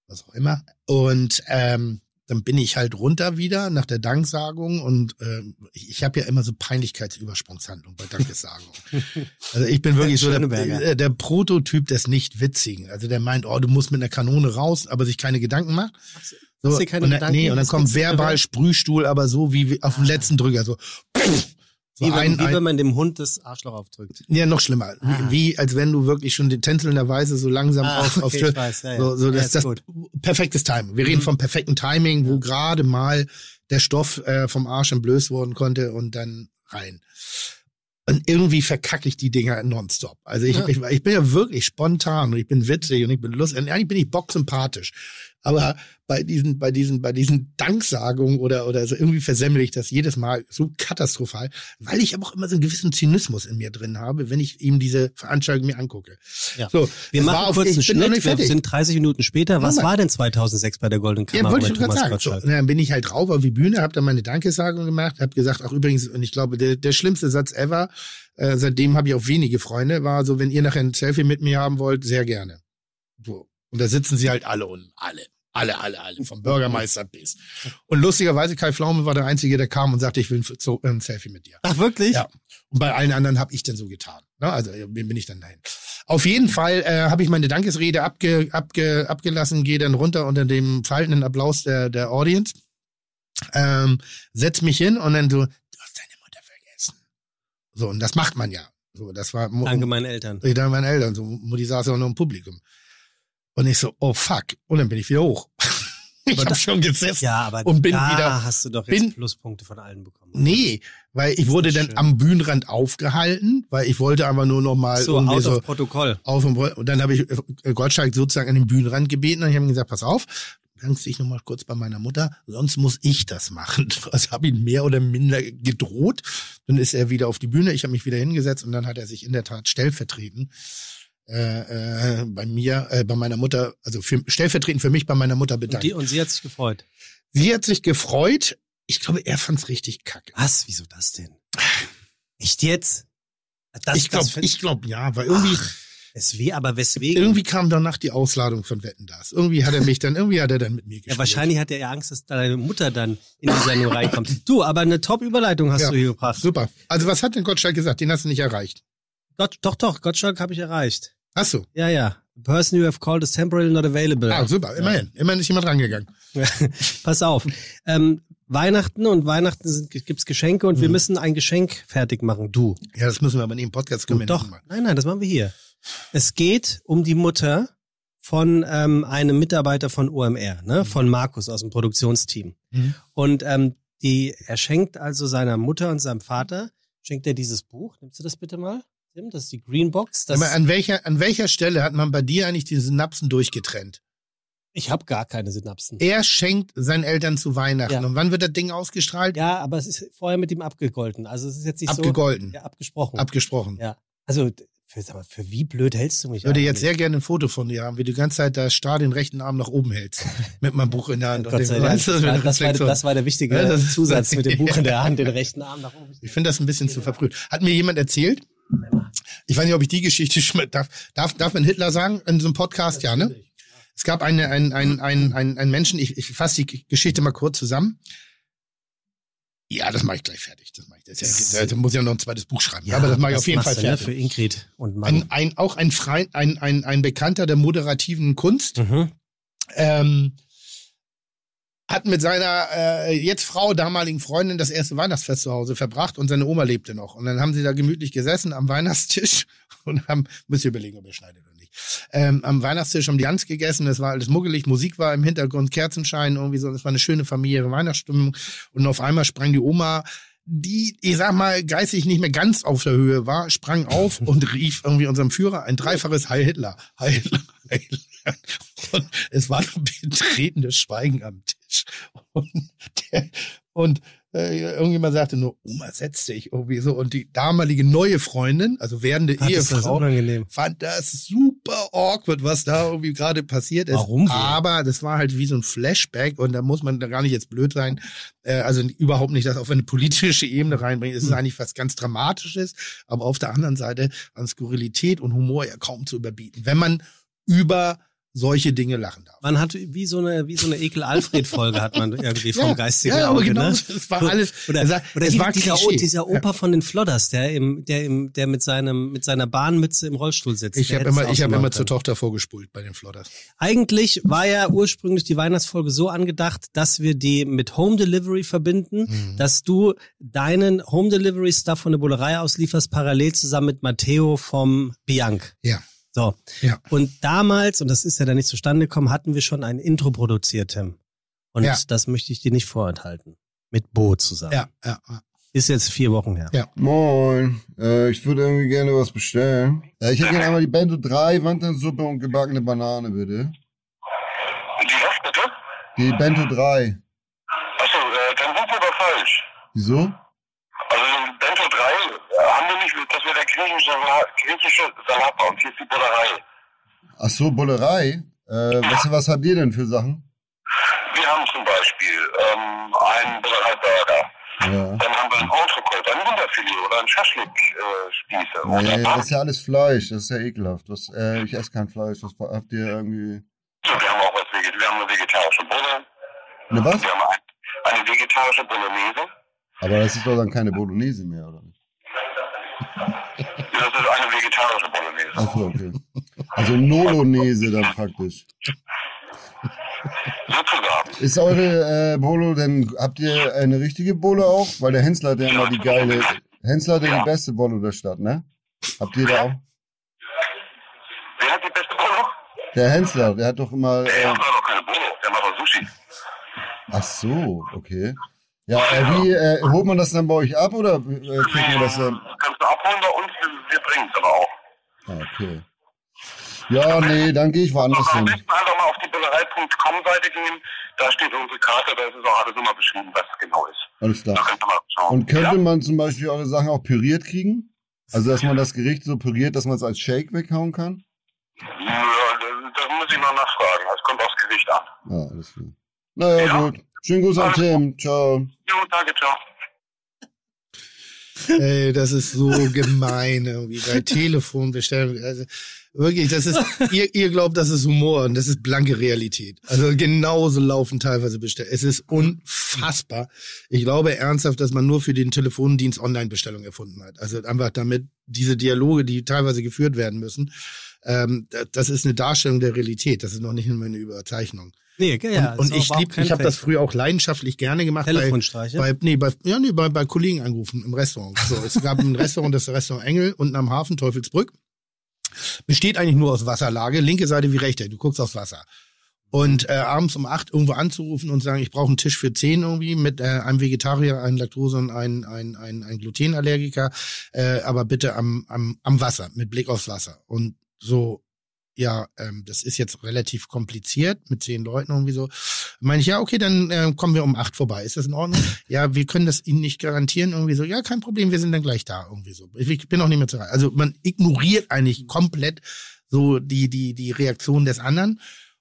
was auch immer. Und ähm, dann bin ich halt runter wieder nach der Danksagung und ähm, ich, ich habe ja immer so Peinlichkeitsübersprungshandlung bei Dankessagung. also ich bin wirklich so der, Schöneberger. der, Prototyp des Nicht-Witzigen. Also der meint, oh, du musst mit einer Kanone raus, aber sich keine Gedanken macht. So, und dann, nee, und dann kommt verbal? Sprühstuhl, aber so wie auf den Ah. letzten Drücker, so. So Wie, wenn, ein, wie wenn ein, man dem Hund das Arschloch aufdrückt. ja, noch schlimmer. Ah. Wie, wie als wenn du wirklich schon den tänzelnderweise so langsam Ah, auf, auf okay, Tür, weiß, ja, ja. so, so Ja, das, ist das gut. perfektes Timing. Wir reden Mhm. vom perfekten Timing, wo gerade mal der Stoff äh, vom Arsch entblößt worden konnte und dann rein. Und irgendwie verkacke ich die Dinger nonstop. Also ich, Ja. ich, ich bin ja wirklich spontan und ich bin witzig und ich bin lustig. Und eigentlich bin ich bocksympathisch. Aber bei diesen, bei diesen, bei diesen Danksagungen oder, oder so irgendwie versemmel ich das jedes Mal so katastrophal, weil ich aber auch immer so einen gewissen Zynismus in mir drin habe, wenn ich ihm diese Veranstaltung mir angucke. Ja. So, Wir machen kurz einen Schnitt. Wir sind 30 Minuten später. Was war denn 2006 bei der Goldenen Ja, Kamera wollte bei ich schon gerade sagen. So, und dann bin ich halt drauf auf die Bühne, habe dann meine Dankesagung gemacht, habe gesagt, ach übrigens, und ich glaube, der, der schlimmste Satz ever, äh, seitdem habe ich auch wenige Freunde, war so, wenn ihr nachher ein Selfie mit mir haben wollt, sehr gerne. So. Und da sitzen sie halt alle unten, alle. Alle, alle, alle, vom Bürgermeister bis. Und lustigerweise, Kai Pflaume war der Einzige, der kam und sagte, ich will ein, Selfie mit dir. Ach, wirklich? Ja. Und bei allen anderen habe ich dann so getan. Ne? Also bin ich dann dahin. Auf jeden Fall äh, habe ich meine Dankesrede abge, abge, abgelassen, gehe dann runter unter dem faltenden Applaus der, der Audience, ähm, setz mich hin und dann so, du hast deine Mutter vergessen. So, und das macht man ja. So, das war Danke meinen Eltern. ich danke meinen Eltern. So, Mutti saß ja auch noch im Publikum. Und ich so, oh fuck. Und dann bin ich wieder hoch. ich habe schon gesessen. Ja, aber Und bin da wieder- hast du doch jetzt bin- Pluspunkte von allen bekommen. Nee, weil ich wurde dann schön. am Bühnenrand aufgehalten, weil ich wollte aber nur noch mal so, irgendwie out so Protokoll. auf und, und dann habe ich äh, Gottschalk sozusagen an den Bühnenrand gebeten und ich habe ihm gesagt, pass auf, bedankst dich noch mal kurz bei meiner Mutter, sonst muss ich das machen. Also habe ihn mehr oder minder gedroht. Dann ist er wieder auf die Bühne, ich habe mich wieder hingesetzt und dann hat er sich in der Tat stellvertretend äh, äh, bei mir, äh, bei meiner Mutter, also für, stellvertretend für mich bei meiner Mutter Und, bedankt. die, und sie hat sich gefreut. Sie hat sich gefreut. Ich glaube, er fand's richtig kacke. Was? Wieso das denn? Echt jetzt? Das, ich glaube, ich glaube, ja, weil irgendwie, Ach, Weswegen, aber weswegen? irgendwie kam danach die Ausladung von Wetten das. Irgendwie hat er mich dann, irgendwie hat er dann mit mir gespielt. ja, wahrscheinlich hat er ja Angst, dass deine Mutter dann in die Sendung reinkommt. Du, aber eine Top-Überleitung hast Ja. du hier gebracht. Super. Also was hat denn Gottschalk gesagt? Den hast du nicht erreicht. Gott, doch, doch, Gottschalk habe ich erreicht. Hast du? Ja, ja. The person you have called is temporarily not available. Ah, super. Immerhin. Immerhin ist jemand rangegangen. Pass auf. Ähm, Weihnachten und Weihnachten sind, gibt's Geschenke und wir Mhm. müssen ein Geschenk fertig machen. Du. Ja, das müssen wir aber in dem Podcast können wir Doch. machen. Nein, nein, das machen wir hier. Es geht um die Mutter von ähm, einem Mitarbeiter von OMR, ne? von Markus aus dem Produktionsteam. Mhm. Und ähm, die, er schenkt also seiner Mutter und seinem Vater, schenkt er dieses Buch. Nimmst du das bitte mal? Tim? Das ist die Green Box. Das, Aber an welcher, an welcher Stelle hat man bei dir eigentlich die Synapsen durchgetrennt? ich habe gar keine Synapsen. Er schenkt seinen Eltern zu Weihnachten. Ja. Und wann wird das Ding ausgestrahlt? Ja, aber es ist vorher mit ihm abgegolten. Also es ist jetzt nicht Abgegolten. so. Ja, abgesprochen. Abgesprochen. ja. Also für, sag mal, für wie blöd hältst du mich Ich würde jetzt sehr gerne ein Foto von dir haben, wie du die ganze Zeit da starr den rechten Arm nach oben hältst. mit meinem Buch in der Hand. Gott sei Dank. weißt du, Das mit war, der das, war, das war der wichtige Ja, Zusatz mit dem Buch in der Hand, den rechten Arm nach oben. Ich finde das ein bisschen zu verfrüht. Hat mir jemand erzählt? Ich weiß nicht, ob ich die Geschichte darf. Darf, darf man Hitler sagen in so einem Podcast? Ja, ne? Es gab eine, einen, einen, einen, einen, einen Menschen, ich, ich fasse die Geschichte mal kurz zusammen. Ja, das mache ich gleich fertig. Das mache ich. Das ja, da muss ich ja noch ein zweites Buch schreiben. aber das mache ich das auf jeden Fall ne, fertig. Für Ingrid und Mann. Ein, ein, auch ein, Freund, ein, ein, ein Bekannter der moderativen Kunst mhm. ähm, hat mit seiner äh, jetzt Frau, damaligen Freundin, das erste Weihnachtsfest zu Hause verbracht und seine Oma lebte noch. Und dann haben sie da gemütlich gesessen am Weihnachtstisch und haben, müsst ihr überlegen, ob ihr schneidet oder nicht, ähm, am Weihnachtstisch haben die Gans gegessen, es war alles muggelig, Musik war im Hintergrund, Kerzenschein, irgendwie so, es war eine schöne familiäre Weihnachtsstimmung und auf einmal sprang die Oma die, ich sag mal, geistig nicht mehr ganz auf der Höhe war, sprang auf und rief irgendwie unserem Führer ein dreifaches Heil Hitler. Heil Hitler. Heil Hitler. Und es war ein betretenes Schweigen am Tisch. Und, der, und äh, irgendjemand sagte nur, Oma, setz dich irgendwie so. Und die damalige neue Freundin, also werdende das Ehefrau, unangenehm. fand das super awkward, was da irgendwie gerade passiert ist. Warum wohl? Aber das war halt wie so ein Flashback und da muss man da gar nicht jetzt blöd sein. Äh, also überhaupt nicht das auf eine politische Ebene reinbringen. Es ist Hm. eigentlich was ganz Dramatisches, aber auf der anderen Seite an Skurrilität und Humor ja kaum zu überbieten, wenn man über solche Dinge lachen darf. Man hat wie so eine, wie so eine Ekel-Alfred-Folge hat man irgendwie vom geistigen ja, aber Auge, genau, ne? es war alles, Oder, es war, oder es war dieser, Klischee. dieser Opa von den Flodders, der im, der im, der mit seinem, mit seiner Bahnmütze im Rollstuhl sitzt. Ich habe immer, ich habe immer zur. Tochter vorgespult bei den Flodders. Eigentlich war ja ursprünglich die Weihnachtsfolge so angedacht, dass wir die mit Home Delivery verbinden, Mhm. dass du deinen Home Delivery Stuff von der Bullerei auslieferst, parallel zusammen mit Matteo vom Bianc. Ja. So. Ja. Und damals, und das ist ja dann nicht zustande gekommen, hatten wir schon ein Intro produziert, Tim. Und Ja. das möchte ich dir nicht vorenthalten. Mit Bo zusammen. Ja, ja. Ist jetzt vier Wochen her. Ja. Moin, äh, ich würde irgendwie gerne was bestellen. Äh, ich hätte gerne einmal die Bento 3 Wandernsuppe und gebackene Banane, bitte. Die was bitte? Die Bento 3. Achso, äh, dann sind wir aber falsch. Wieso? Also Bento 3 äh, haben wir nicht, das wäre der griechische Salat, griechische Salat bei uns. Hier ist die Bullerei. Ach so, Bullerei. Äh, was, was habt ihr denn für Sachen? Wir haben zum Beispiel ähm, einen Bullerei-Burger. Ja. Dann haben wir ein Entrecote, ein Rinderfilet oder ein Schaschlik-Spieße. Nee, oder das ist ja alles Fleisch, das ist ja ekelhaft. Das, äh, ich esse kein Fleisch. Was habt ihr irgendwie. Ja, wir haben auch was wir haben eine vegetarische Bulle. Ne, was? Wir haben ein, eine vegetarische Bolognese. Aber das ist doch dann keine Bolognese mehr, oder? Das ist eine vegetarische Bolognese. Ach so, okay. Also Nolonese dann praktisch. Sozusagen. Ist eure äh, Bolo denn, habt ihr eine richtige Bolo auch? Weil der Hensler hat ja immer die geile, Hensler hat ja die beste Bolo der Stadt, ne? Habt ihr da auch? Wer hat die beste Bolo? Der Hensler, der hat doch immer, Der äh, macht doch keine Bolo, der macht doch Sushi. ach so, okay. Ja, äh, wie, äh, holt man das dann bei euch ab oder äh, kriegt man das dann? Kannst du abholen bei uns, wir, wir bringen es aber auch. Ah, okay. Ja, nee, dann gehe ich woanders Also am hin. besten einfach mal auf die Bullerei.com-Seite gehen, da steht unsere Karte, da ist es auch alles immer beschrieben, was es genau ist. Alles Da klar. Und könnte ja? man zum Beispiel eure Sachen auch püriert kriegen? Also, dass man das Gericht so püriert, dass man es als Shake weghauen kann? Ja, das, das muss ich mal nachfragen, das kommt aufs Gericht an. Ja, alles klar. Naja, Ja. gut. Schönen Gruß an Tim. Ciao. Jo, danke, ciao. Ey, das ist so gemein irgendwie. Bei Telefonbestellung. Also wirklich, das ist, ihr, ihr glaubt, das ist Humor und das ist blanke Realität. Also genauso laufen teilweise Bestellungen. Es ist unfassbar. Ich glaube ernsthaft, dass man nur für den Telefondienst Online-Bestellung erfunden hat. Also einfach damit diese Dialoge, die teilweise geführt werden müssen, ähm, da- das ist eine Darstellung der Realität. Das ist noch nicht nur eine Überzeichnung. Nee, ja, und und ich lieb, ich habe das früher auch leidenschaftlich gerne gemacht. Bei, Telefonstreiche. bei, nee, bei, ja, nee, bei, bei Kollegen angerufen im Restaurant. So, es gab ein Restaurant, das Restaurant Engel, unten am Hafen, Teufelsbrück. Besteht eigentlich nur aus Wasserlage, linke Seite wie rechte. Du guckst aufs Wasser. Und äh, abends um acht irgendwo anzurufen und sagen, ich brauche einen Tisch für zehn irgendwie mit äh, einem Vegetarier, einem Laktose und einem ein, ein, ein Glutenallergiker, äh, aber bitte am, am, am Wasser, mit Blick aufs Wasser. Und so, ja, ähm, das ist jetzt relativ kompliziert mit zehn Leuten irgendwie so. Meine ich, ja, okay, dann äh, kommen wir um acht vorbei. Ist das in Ordnung? ja, wir können das Ihnen nicht garantieren. Irgendwie so, ja, kein Problem, wir sind dann gleich da. Irgendwie so. Ich, bin auch nicht mehr zu erreichen. Also man ignoriert eigentlich komplett so die, die, die Reaktion des anderen.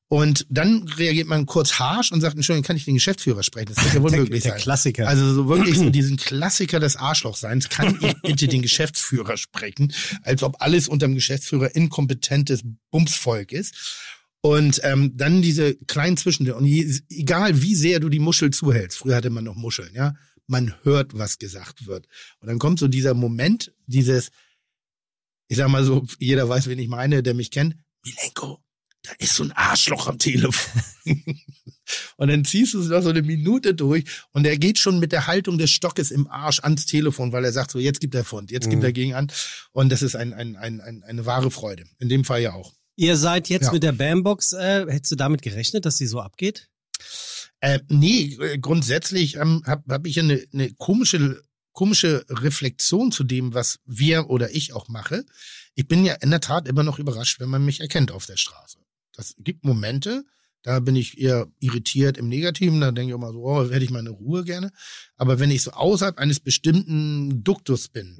Und dann reagiert man kurz harsch und sagt, Entschuldigung, kann ich den Geschäftsführer sprechen? Das wird ja wohl der, möglich der sein. Klassiker. Also so wirklich so diesen Klassiker des Arschlochseins, kann ich bitte den Geschäftsführer sprechen, als ob alles unterm Geschäftsführer inkompetentes Bumsvolk ist. Und ähm, dann diese kleinen Zwischendinge. Und je, egal wie sehr du die Muschel zuhältst, früher hatte man noch Muscheln, ja. man hört, was gesagt wird. Und dann kommt so dieser Moment, dieses, ich sag mal so, jeder weiß, wen ich meine, der mich kennt, Milenko, da ist so ein Arschloch am Telefon. und dann ziehst du es noch so eine Minute durch und er geht schon mit der Haltung des Stockes im Arsch ans Telefon, weil er sagt so, jetzt gibt er Fund, jetzt gibt Mhm. er gegen an. Und das ist ein, ein, ein, ein, eine wahre Freude. In dem Fall ja auch. Ihr seid jetzt Ja. mit der Bambox, äh, hättest du damit gerechnet, dass sie so abgeht? Äh, nee, äh, grundsätzlich ähm, habe hab ich eine, eine komische, komische Reflexion zu dem, was wir oder ich auch mache. Ich bin ja in der Tat immer noch überrascht, wenn man mich erkennt auf der Straße. Das gibt Momente, da bin ich eher irritiert im Negativen, da denke ich immer so, oh, hätte ich meine Ruhe gerne. Aber wenn ich so außerhalb eines bestimmten Duktus bin,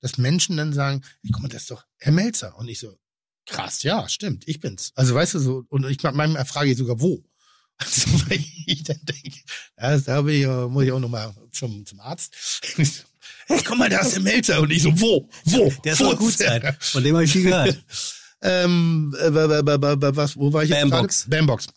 dass Menschen dann sagen, hey, guck mal, das ist doch Herr Melzer. Und ich so, krass, ja, stimmt, ich bin's. Also weißt du so, und ich manchmal frage ich sogar, wo? Also, weil ich dann denke, ja, da bin ich, muss ich auch nochmal zum, zum Arzt. Hey, guck mal, da ist der Melzer. Und ich so, wo? Wo? Der soll gut sein. Von dem habe ich viel gehört. Ähm, äh, was, wo war ich jetzt Bambox. gerade? Bambox.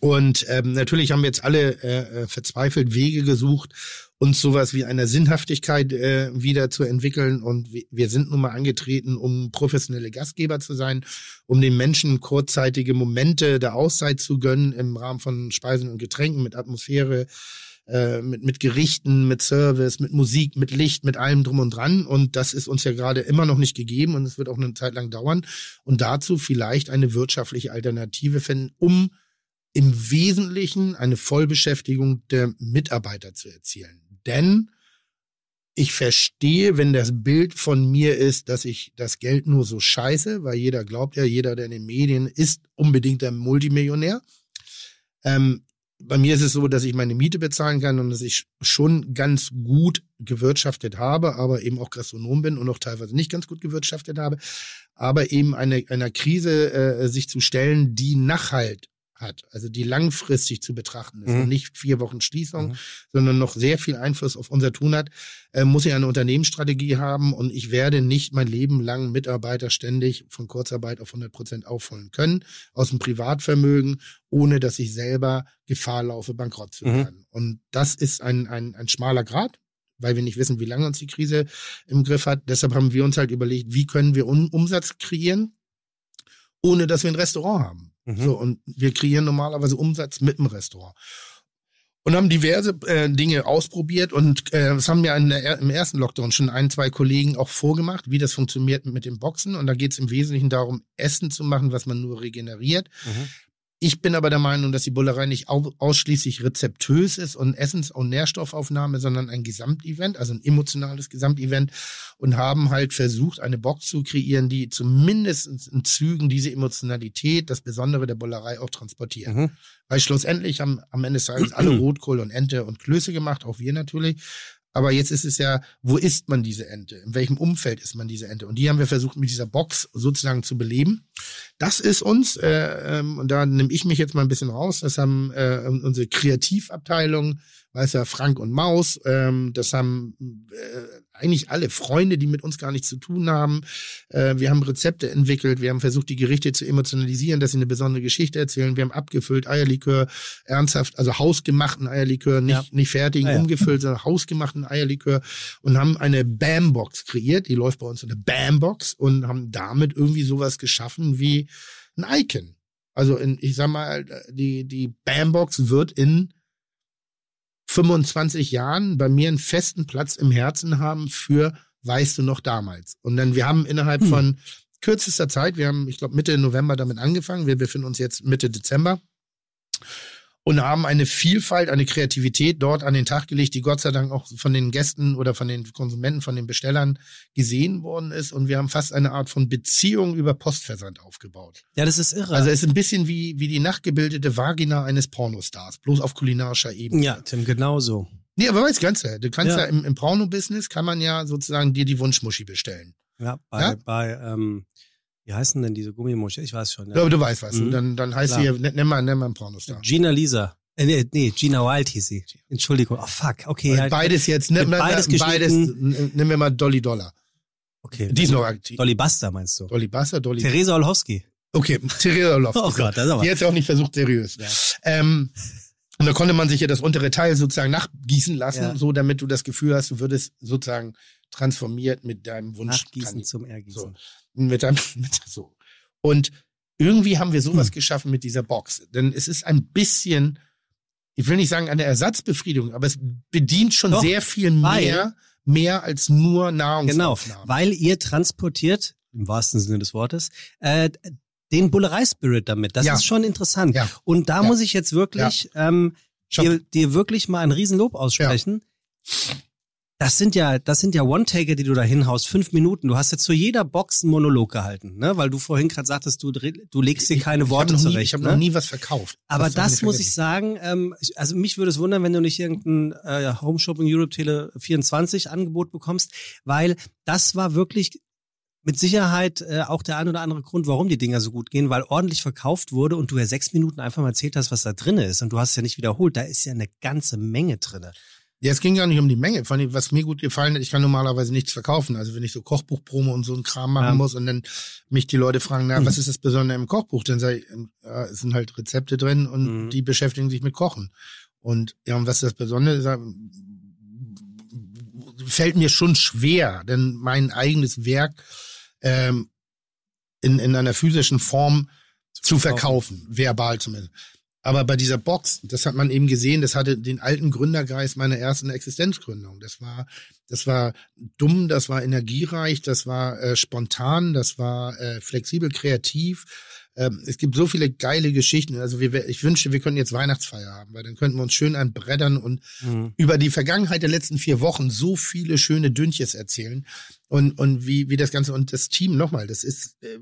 Und ähm, natürlich haben wir jetzt alle äh, äh, verzweifelt Wege gesucht, uns sowas wie einer Sinnhaftigkeit äh, wieder zu entwickeln. Und wir sind nun mal angetreten, um professionelle Gastgeber zu sein, um den Menschen kurzzeitige Momente der Auszeit zu gönnen im Rahmen von Speisen und Getränken mit Atmosphäre, äh, mit, mit Gerichten, mit Service, mit Musik, mit Licht, mit allem drum und dran. Und das ist uns ja gerade immer noch nicht gegeben und es wird auch eine Zeit lang dauern. Und dazu vielleicht eine wirtschaftliche Alternative finden, um im Wesentlichen eine Vollbeschäftigung der Mitarbeiter zu erzielen. Denn ich verstehe, wenn das Bild von mir ist, dass ich das Geld nur so scheiße, weil jeder glaubt ja, jeder, der in den Medien ist, unbedingt ein Multimillionär. Ähm, bei mir ist es so, dass ich meine Miete bezahlen kann und dass ich schon ganz gut gewirtschaftet habe, aber eben auch Gastronom bin und auch teilweise nicht ganz gut gewirtschaftet habe. Aber eben eine, einer Krise äh, sich zu stellen, die Nachhalt hat, also die langfristig zu betrachten ist Mhm. und nicht vier Wochen Schließung, Mhm. sondern noch sehr viel Einfluss auf unser Tun hat, äh, muss ich eine Unternehmensstrategie haben und ich werde nicht mein Leben lang Mitarbeiter ständig von Kurzarbeit auf 100 Prozent aufholen können, aus dem Privatvermögen, ohne dass ich selber Gefahr laufe, bankrott zu Mhm. werden. Und das ist ein, ein, ein schmaler Grad, weil wir nicht wissen, wie lange uns die Krise im Griff hat. Deshalb haben wir uns halt überlegt, wie können wir Umsatz kreieren, ohne dass wir ein Restaurant haben. Mhm. So, und wir kreieren normalerweise Umsatz mit dem Restaurant. Und haben diverse äh, Dinge ausprobiert und äh, das haben mir der, im ersten Lockdown schon ein, zwei Kollegen auch vorgemacht, wie das funktioniert mit dem Boxen. Und da geht es im Wesentlichen darum, Essen zu machen, was man nur regeneriert. Mhm. Ich bin aber der Meinung, dass die Bullerei nicht au ausschließlich rezeptös ist und Essens- und Nährstoffaufnahme, sondern ein Gesamtevent, also ein emotionales Gesamtevent und haben halt versucht, eine Box zu kreieren, die zumindest in Zügen diese Emotionalität, das Besondere der Bullerei auch transportiert. Mhm. Weil schlussendlich haben am Ende des Tages alle Rotkohl und Ente und Klöße gemacht, auch wir natürlich. Aber jetzt ist es ja, wo isst man diese Ente? In welchem Umfeld isst man diese Ente? Und die haben wir versucht mit dieser Box sozusagen zu beleben. Das ist uns, äh, ähm, und da nehme ich mich jetzt mal ein bisschen raus, das haben äh, unsere Kreativabteilung, weiß ja, Frank und Maus, ähm, das haben äh, eigentlich alle Freunde, die mit uns gar nichts zu tun haben. Äh, wir haben Rezepte entwickelt, wir haben versucht, die Gerichte zu emotionalisieren, dass sie eine besondere Geschichte erzählen. Wir haben abgefüllt Eierlikör, ernsthaft, also hausgemachten Eierlikör, nicht, Ja. nicht fertigen, Ah, ja. umgefüllt, sondern hausgemachten Eierlikör und haben eine Bam-Box kreiert, die läuft bei uns in der Bam-Box und haben damit irgendwie sowas geschaffen wie ein Icon. Also in, ich sag mal, die, die Bam-Box wird in 25 Jahren bei mir einen festen Platz im Herzen haben für weißt du noch damals. Und dann, wir haben innerhalb Hm. von kürzester Zeit, wir haben, ich glaube, Mitte November damit angefangen, wir befinden uns jetzt Mitte Dezember und haben eine Vielfalt, eine Kreativität dort an den Tag gelegt, die Gott sei Dank auch von den Gästen oder von den Konsumenten, von den Bestellern gesehen worden ist. Und wir haben fast eine Art von Beziehung über Postversand aufgebaut. Ja, das ist irre. Also es ist ein bisschen wie, wie die nachgebildete Vagina eines Pornostars, bloß auf kulinarischer Ebene. ja, Tim, genauso. Nee, aber weißt ganz du kannst ja, Ja. im, im Porno-Business kann man ja sozusagen dir die Wunschmuschi bestellen. Ja, bei, Ja? bei ähm, wie heißen denn diese Gummimusche? Ich weiß schon. Ja. Aber du weißt was. Mhm. Dann, dann heißt Klar. sie, nenn nenn mal, nenn mal einen Pornostar. Gina Lisa. Äh, nee, nee, Gina Wild hieß sie. Entschuldigung. Oh, fuck. Okay. halt- beides jetzt, nimm, nimm, Beides beides, geschnitten. nimm mir mal Dolly Dollar. Okay. Die ist noch aktiv. Dolly Buster meinst du? Dolly Basser, Dolly. Theresa Olhowski. Okay, Theresa Loft. Oh Gott, das ist aber. Die hat ja auch nicht versucht, seriös. Ja. Ähm, Und da konnte man sich ja das untere Teil sozusagen nachgießen lassen, Ja. so damit du das Gefühl hast, du würdest sozusagen transformiert mit deinem Wunsch. Nachgießen zum Ergießen. So. Mit einem, mit, so. Und irgendwie haben wir sowas Hm. geschaffen mit dieser Box. Denn es ist ein bisschen, ich will nicht sagen eine Ersatzbefriedigung, aber es bedient schon Doch, sehr viel mehr, mehr als nur Genau, Nahrungsaufnahme. weil ihr transportiert, im wahrsten Sinne des Wortes, äh, den Bullerei-Spirit damit. Das Ja. ist schon interessant. Ja. Und da Ja. muss ich jetzt wirklich ähm, dir, dir wirklich mal ein Riesenlob aussprechen. Das sind ja, das sind ja One-Taker, die du da hinhaust, fünf Minuten. Du hast jetzt zu jeder Box einen Monolog gehalten, ne? Weil du vorhin gerade sagtest, du, du legst dir keine ich, Worte ich hab noch nie, zurecht. Ich habe ne? noch nie was verkauft. Aber das nicht muss ich sagen, ähm, also mich würde es wundern, wenn du nicht irgendein äh, Home Shopping Europe Tele 24 Angebot bekommst, weil das war wirklich mit Sicherheit äh, auch der ein oder andere Grund, warum die Dinger so gut gehen, weil ordentlich verkauft wurde und du ja sechs Minuten einfach mal erzählt hast, was da drin ist und du hast es ja nicht wiederholt. Da ist ja eine ganze Menge drinne. Ja, es ging gar nicht um die Menge. Vor allem, was mir gut gefallen hat, ich kann normalerweise nichts verkaufen. Also wenn ich so Kochbuchpromo und so einen Kram machen Ja. muss und dann mich die Leute fragen, na, Mhm. was ist das Besondere im Kochbuch? Dann sage ich, ja, es sind halt Rezepte drin und Mhm. die beschäftigen sich mit Kochen. Und ja, und was ist das Besondere? Sag- Fällt mir schon schwer, denn mein eigenes Werk ähm, in, in einer physischen Form zu verkaufen, verbal zumindest. Aber bei dieser Box, das hat man eben gesehen, das hatte den alten Gründergeist meiner ersten Existenzgründung. Das war, das war dumm, das war energiereich, das war äh, spontan, das war äh, flexibel, kreativ. Ähm, es gibt so viele geile Geschichten. Also wir, ich wünschte, wir könnten jetzt Weihnachtsfeier haben, weil dann könnten wir uns schön anbreddern und über die Vergangenheit der letzten vier Wochen so viele schöne Dünches erzählen und und wie wie das ganze und das Team nochmal, das ist äh,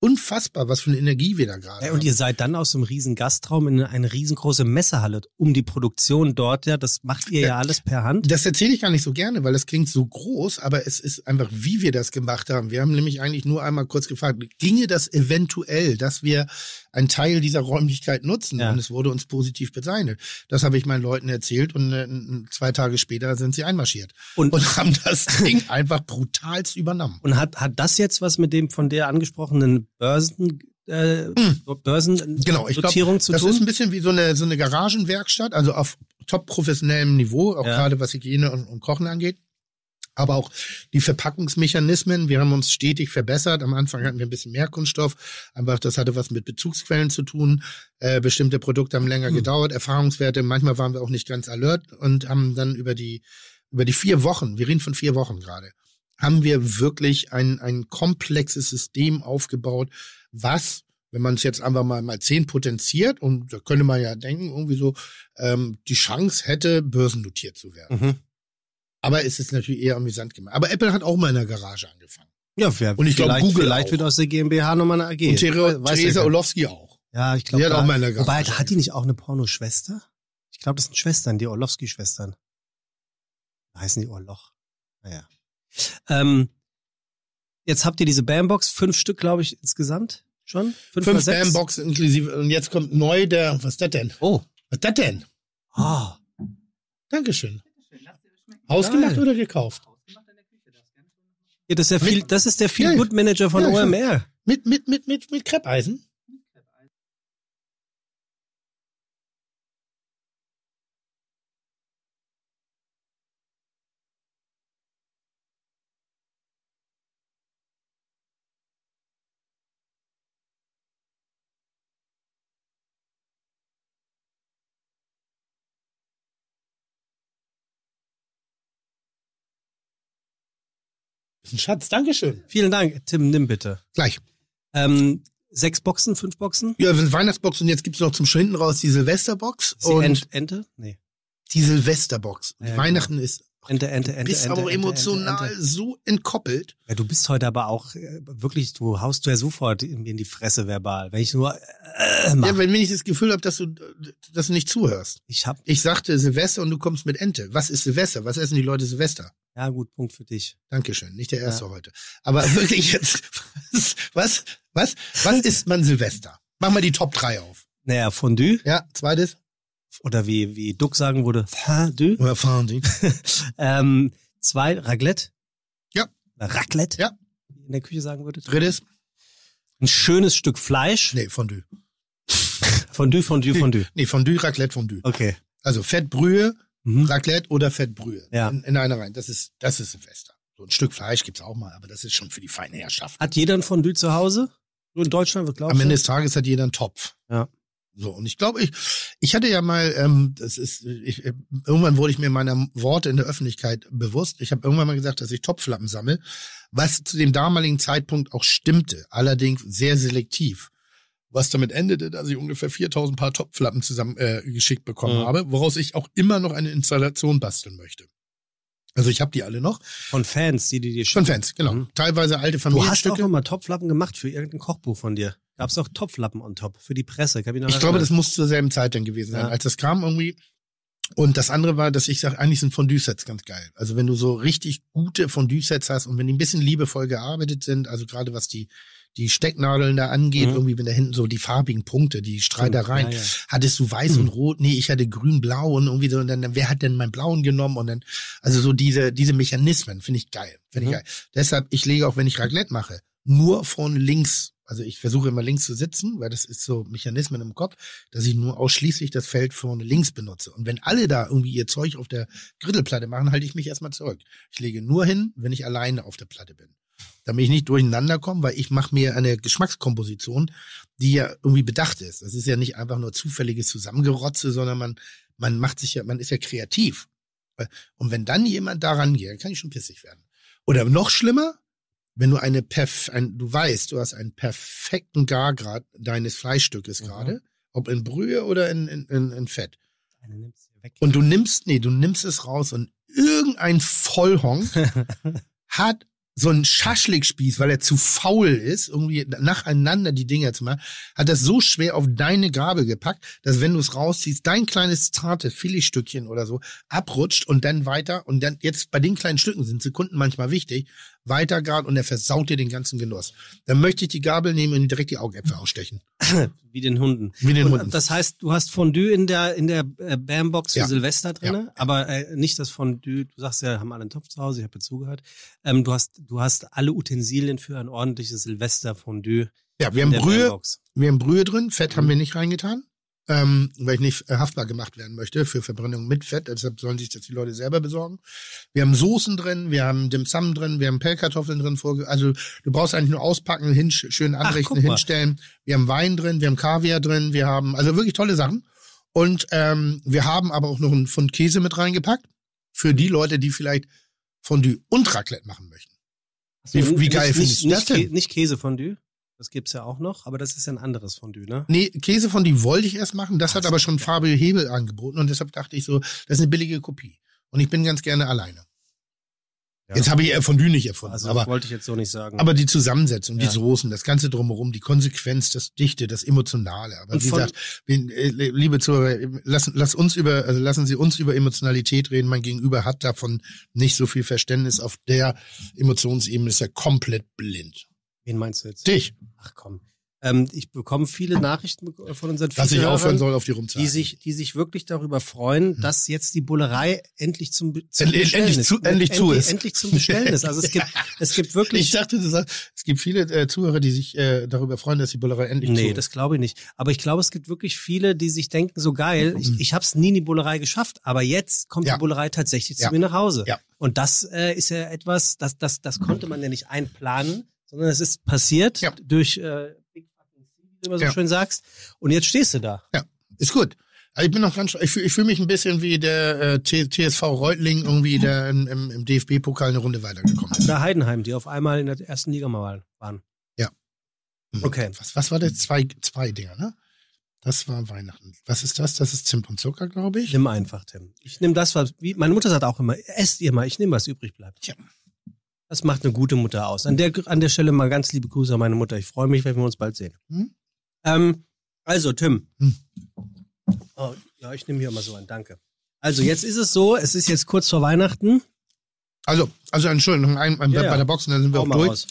unfassbar, was für eine Energie wir da gerade Ja, und ihr seid dann aus einem riesen Gastraum in eine riesengroße Messehalle um die Produktion dort, ja, das macht ihr ja alles per Hand. Das erzähle ich gar nicht so gerne, weil das klingt so groß, aber es ist einfach, wie wir das gemacht haben. Wir haben nämlich eigentlich nur einmal kurz gefragt, ginge das eventuell, dass wir einen Teil dieser Räumlichkeit nutzen? Ja. Und es wurde uns positiv bezeichnet. Das habe ich meinen Leuten erzählt und äh, zwei Tage später sind sie einmarschiert Und, und haben das Ding einfach brutalst übernommen. und hat, hat das jetzt was mit dem von der angesprochenen Börsen, äh, Börsennotierung Genau, ich glaub, zu Das tun? ist ein bisschen wie so eine, so eine Garagenwerkstatt, also auf top professionellem Niveau, auch Ja. gerade was Hygiene und, und Kochen angeht. Aber auch die Verpackungsmechanismen, wir haben uns stetig verbessert. Am Anfang hatten wir ein bisschen mehr Kunststoff. Einfach, das hatte was mit Bezugsquellen zu tun. Äh, bestimmte Produkte haben länger Hm. gedauert, Erfahrungswerte. Manchmal waren wir auch nicht ganz alert und haben dann über die, über die vier Wochen, wir reden von vier Wochen gerade, haben wir wirklich ein, ein komplexes System aufgebaut, was, wenn man es jetzt einfach mal mal zehn potenziert, und da könnte man ja denken, irgendwie so, ähm, die Chance hätte, börsennotiert zu werden. Mhm. Aber es ist natürlich eher amüsant gemacht. Aber Apple hat auch mal in der Garage angefangen. Ja, wer, Und ich glaub, vielleicht, Google vielleicht auch. wird aus der GmbH nochmal eine AG. Und Ther Weiß Theresa keiner. Orlowski auch. Ja, ich glaube. Die hat auch mal in der Wobei, Garage hat die nicht auch eine Pornoschwester? Ich glaube, das sind Schwestern, die Orlowski-Schwestern. Heißen die Orloch? Naja. Ähm, jetzt habt ihr diese Bambox, fünf Stück, glaube ich, insgesamt schon? Fünf, Fünf? Bambox inklusive. Und jetzt kommt neu der, was ist das denn? Oh. Was ist das denn? Ah. Dankeschön. Hausgemacht Geil. oder gekauft? Ja, das ist der viel, das ist der viel Ja, Good Manager von ja. OMR. Mit, mit, mit, mit, mit Kreppeisen? Ein Schatz, Dankeschön. Vielen Dank. Tim, nimm bitte. Gleich. Ähm, sechs Boxen, fünf Boxen? Ja, wir sind Weihnachtsbox und jetzt gibt's noch zum hinten raus die Silvesterbox. Ist die Und Ent, Ente? Nee. die Silvesterbox. Ja, Weihnachten ist, Ente, Ente, Ente, bist Ente, aber Ente, emotional Ente, so entkoppelt. Ja, du bist heute aber auch äh, wirklich, du haust du ja sofort in, die Fresse verbal. Wenn ich nur äh, mach. Ja, wenn ich das Gefühl habe, dass du, dass du nicht zuhörst. ich hab, Ich sagte Silvester und du kommst mit Ente. Was ist Silvester? Was essen die Leute Silvester? ja gut, Punkt für dich. Dankeschön. Nicht der erste heute. Aber wirklich jetzt, was, was, was, was isst man Silvester? Mach mal die Top 3 auf. Naja, Fondue Ja, zweites. Oder wie, wie Duck sagen würde, Fondue. Oder Fondue. Ähm, zwei, Raclette. Ja. Raclette. Ja. Wie in der Küche sagen würde. Drittes. Ein schönes Stück Fleisch. Nee, Fondue. Fondue, Fondue, Fondue. Nee, Fondue, Raclette, Fondue. Okay. Also Fettbrühe, Mhm. Raclette oder Fettbrühe. Ja. In, in einer rein. Das ist, das ist Silvester. So ein Stück Fleisch gibt's auch mal, aber das ist schon für die feine Herrschaft. Hat jeder ein Fondue zu Hause? So in Deutschland, was glaubst Am du? Ende des Tages hat jeder einen Topf. Ja. So, und ich glaube, ich, ich hatte ja mal, ähm, das ist, ich, äh, irgendwann wurde ich mir meiner Worte in der Öffentlichkeit bewusst. Ich habe irgendwann mal gesagt, dass ich Topflappen sammle, was zu dem damaligen Zeitpunkt auch stimmte, allerdings sehr selektiv. Was damit endete, dass ich ungefähr 4000 Paar Topflappen zusammen äh, geschickt bekommen Mhm. habe, woraus ich auch immer noch eine Installation basteln möchte. Also ich habe die alle noch. Von Fans, die die dir Von schicken. Fans, genau. Mhm. Teilweise alte Du hast auch Familienstücke. noch mal Topflappen gemacht für irgendein Kochbuch von dir. Gab's auch Topflappen on top für die Presse? Kann ich, Ich glaube, das muss zur selben Zeit dann gewesen sein, Ja. als das kam irgendwie. Und das andere war, dass ich sage, eigentlich sind Fondue-Sets ganz geil. Also wenn du so richtig gute Fondue-Sets hast und wenn die ein bisschen liebevoll gearbeitet sind, also gerade was die die Stecknadeln da angeht, Mhm. irgendwie wenn da hinten so die farbigen Punkte, die Streitereien, Ja, ja. hattest du weiß Mhm. und rot, nee, ich hatte grün, blau und irgendwie so, und dann, wer hat denn meinen blauen genommen und dann, also so diese, diese Mechanismen finde ich geil, finde Mhm. ich geil. Deshalb, ich lege auch, wenn ich Raclette mache, nur von links, also ich versuche immer links zu sitzen, weil das ist so Mechanismen im Kopf, dass ich nur ausschließlich das Feld vorne links benutze. Und wenn alle da irgendwie ihr Zeug auf der Grittelplatte machen, halte ich mich erstmal zurück. Ich lege nur hin, wenn ich alleine auf der Platte bin. Damit ich nicht durcheinander komme, weil ich mache mir eine Geschmackskomposition, die ja irgendwie bedacht ist. Das ist ja nicht einfach nur zufälliges Zusammengerotze, sondern man, man macht sich ja, man ist ja kreativ. Und wenn dann jemand daran geht, kann ich schon pissig werden. Oder noch schlimmer, wenn du eine perf ein, du weißt, du hast einen perfekten Gargrad deines Fleischstückes Mhm. gerade, ob in Brühe oder in, in, in, in Fett. Und du nimmst, nee, du nimmst es raus und irgendein Vollhonk hat so einen Schaschlikspieß, weil er zu faul ist, irgendwie nacheinander die Dinger zu machen, hat das so schwer auf deine Gabel gepackt, dass wenn du es rausziehst, dein kleines zartes Filetstückchen oder so abrutscht und dann weiter und dann jetzt bei den kleinen Stücken sind Sekunden manchmal wichtig, weiter gerade und er versaut dir den ganzen Genuss. Dann möchte ich die Gabel nehmen und direkt die Augäpfel ausstechen. Wie den Hunden. Wie den Und Hunden. Das heißt, du hast Fondue in der in der äh, Bambox für Ja. Silvester drinne, Ja. aber äh, nicht das Fondue. Du sagst ja, haben alle einen Topf zu Hause. Ich habe zugehört. Ähm, du hast du hast alle Utensilien für ein ordentliches Silvester Fondue. Ja, wir haben Brühe, Bambox. Wir haben Brühe drin, Fett haben wir nicht reingetan, ähm, weil ich nicht äh, haftbar gemacht werden möchte für Verbrennung mit Fett. Deshalb sollen sich das die Leute selber besorgen. Wir haben Soßen drin, wir haben Dim Sum drin, wir haben Pellkartoffeln drin. vorge- Also du brauchst eigentlich nur auspacken, hin, schön anrichten, mal. hinstellen. Wir haben Wein drin, wir haben Kaviar drin, wir haben also wirklich tolle Sachen. Und ähm, wir haben aber auch noch einen Pfund Käse mit reingepackt für die Leute, die vielleicht Fondue und Raclette machen möchten. Wie- Und wie geil nicht, findest du das denn? Nicht Käsefondue. Das gibt's ja auch noch, aber das ist ja ein anderes Fondue, ne? Nee, Käse von die wollte ich erst machen, das Ach, hat aber schon. Fabio Hebel angeboten und deshalb dachte ich so, das ist eine billige Kopie. Und ich bin ganz gerne alleine. Ja. Jetzt habe ich äh, Fondue nicht erfunden, Also aber, wollte ich jetzt so nicht sagen. aber die Zusammensetzung, Ja. die Soßen, das ganze drumherum, die Konsequenz, das Dichte, das Emotionale. Aber Und wie gesagt, äh, liebe Zuhörer, lassen, lass uns über, also lassen Sie uns über Emotionalität reden. Mein Gegenüber hat davon nicht so viel Verständnis. Auf der Emotionsebene ist er komplett blind. Wen meinst du jetzt? Dich, Ach komm. Ähm, ich bekomme viele Nachrichten von unseren dass ich aufhören soll, auf die rumzahlen. die sich, die sich wirklich darüber freuen, dass jetzt die Bullerei endlich zum, zum Endlich- Bestellen endlich ist. zu- endlich zu ist. Endlich zum Bestellen ist. Also es gibt, es gibt wirklich. Ich dachte, sagst, es gibt viele äh, Zuhörer, die sich äh, darüber freuen, dass die Bullerei endlich Nee, zu das glaube ich nicht. Aber ich glaube, es gibt wirklich viele, die sich denken, so geil, ich, ich habe es nie in die Bullerei geschafft, aber jetzt kommt Ja. die Bullerei tatsächlich zu Ja. mir nach Hause. Ja. Und das äh, ist ja etwas, das, das, das konnte man ja nicht einplanen, sondern es ist passiert Ja. durch äh, Big Fucking wie du immer so Ja. schön sagst. Und jetzt stehst du da. Ist gut. Also ich bin noch ganz, ich fühle fühl mich ein bisschen wie der äh, TSV Reutling, irgendwie, der im, im, DFB-Pokal eine Runde weitergekommen ist. Oder Heidenheim, die auf einmal in der ersten Liga mal waren. Hm. Okay. Was, was war das? Zwei, zwei Dinger, ne? Das war Weihnachten. Was ist das? Das ist Zimt und Zucker, glaube ich. Nimm einfach, Tim. Ich nehme das, was, wie, meine Mutter sagt auch immer, esst ihr mal, ich nehme, was übrig bleibt. Tja. Das macht eine gute Mutter aus. An der, an der Stelle mal ganz liebe Grüße an meine Mutter. Ich freue mich, wenn wir uns bald sehen. Hm? Ähm, also, Tim. Hm. Oh, ja, ich nehme hier mal so ein, danke. Also, jetzt ist es so, es ist jetzt kurz vor Weihnachten. Also, also Entschuldigung, ein, ein, Ja, bei der Boxen, dann sind wir Hau auch durch. raus.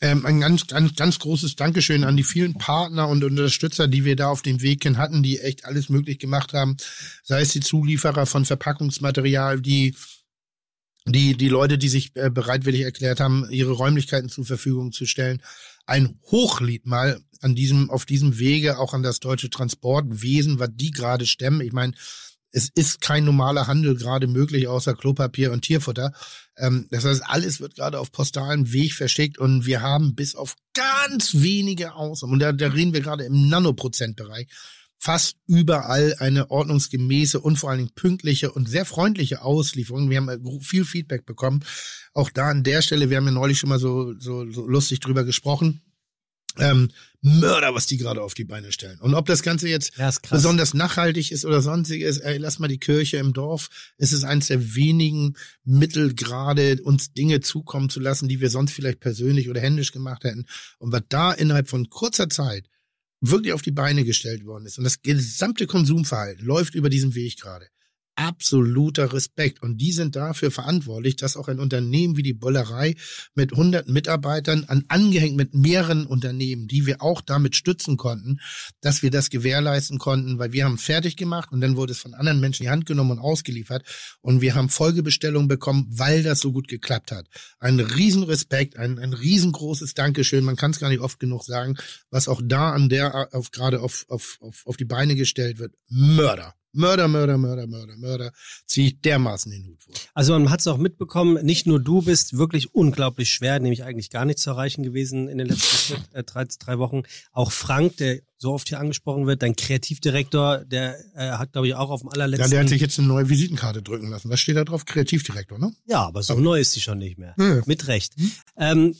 Ähm, ein ganz, ganz, ganz großes Dankeschön an die vielen Partner und Unterstützer, die wir da auf dem Weg hin hatten, die echt alles möglich gemacht haben. Sei es die Zulieferer von Verpackungsmaterial, die die, die Leute, die sich äh, bereitwillig erklärt haben, ihre Räumlichkeiten zur Verfügung zu stellen. Ein Hochlied mal an diesem, auf diesem Wege auch an das deutsche Transportwesen, was die gerade stemmen. Ich meine, es ist kein normaler Handel gerade möglich, außer Klopapier und Tierfutter. Ähm, das heißt, alles wird gerade auf postalem Weg verschickt und wir haben bis auf ganz wenige Ausnahmen, und da, da reden wir gerade im Nanoprozentbereich, fast überall eine ordnungsgemäße und vor allen Dingen pünktliche und sehr freundliche Auslieferung. Wir haben äh, viel Feedback bekommen. Auch da an der Stelle, wir haben ja neulich schon mal so, so, so lustig drüber gesprochen ähm, Mörder, was die gerade auf die Beine stellen. Und ob das Ganze jetzt Ja, besonders nachhaltig ist oder sonstiges, ey, lass mal die Kirche im Dorf. Es ist eines der wenigen Mittel gerade, uns Dinge zukommen zu lassen, die wir sonst vielleicht persönlich oder händisch gemacht hätten. Und was da innerhalb von kurzer Zeit wirklich auf die Beine gestellt worden ist und das gesamte Konsumverhalten läuft über diesen Weg gerade. Absoluter Respekt. Und die sind dafür verantwortlich, dass auch ein Unternehmen wie die Bollerei mit 100 Mitarbeitern an, angehängt mit mehreren Unternehmen, die wir auch damit stützen konnten, dass wir das gewährleisten konnten, weil wir haben fertig gemacht und dann wurde es von anderen Menschen in die Hand genommen und ausgeliefert und wir haben Folgebestellungen bekommen, weil das so gut geklappt hat. Ein Riesenrespekt, ein, ein riesengroßes Dankeschön. Man kann es gar nicht oft genug sagen, was auch da an der, auf, gerade auf, auf, auf, auf die Beine gestellt wird. Mörder. Mörder, Mörder, Mörder, Mörder, Mörder. Ziehe ich dermaßen den Hut vor. Also man hat es auch mitbekommen, nicht nur du bist wirklich unglaublich schwer, nämlich eigentlich gar nicht zu erreichen gewesen in den letzten äh, drei, drei Wochen. Auch Frank, der so oft hier angesprochen wird, dein Kreativdirektor, der äh, hat, glaube ich, auch auf dem Ja, allerletzten... der hat sich jetzt eine neue Visitenkarte drücken lassen. Was steht da drauf? Kreativdirektor, ne? ja, aber so neu ist sie schon nicht mehr. Nö. Mit Recht. Ähm,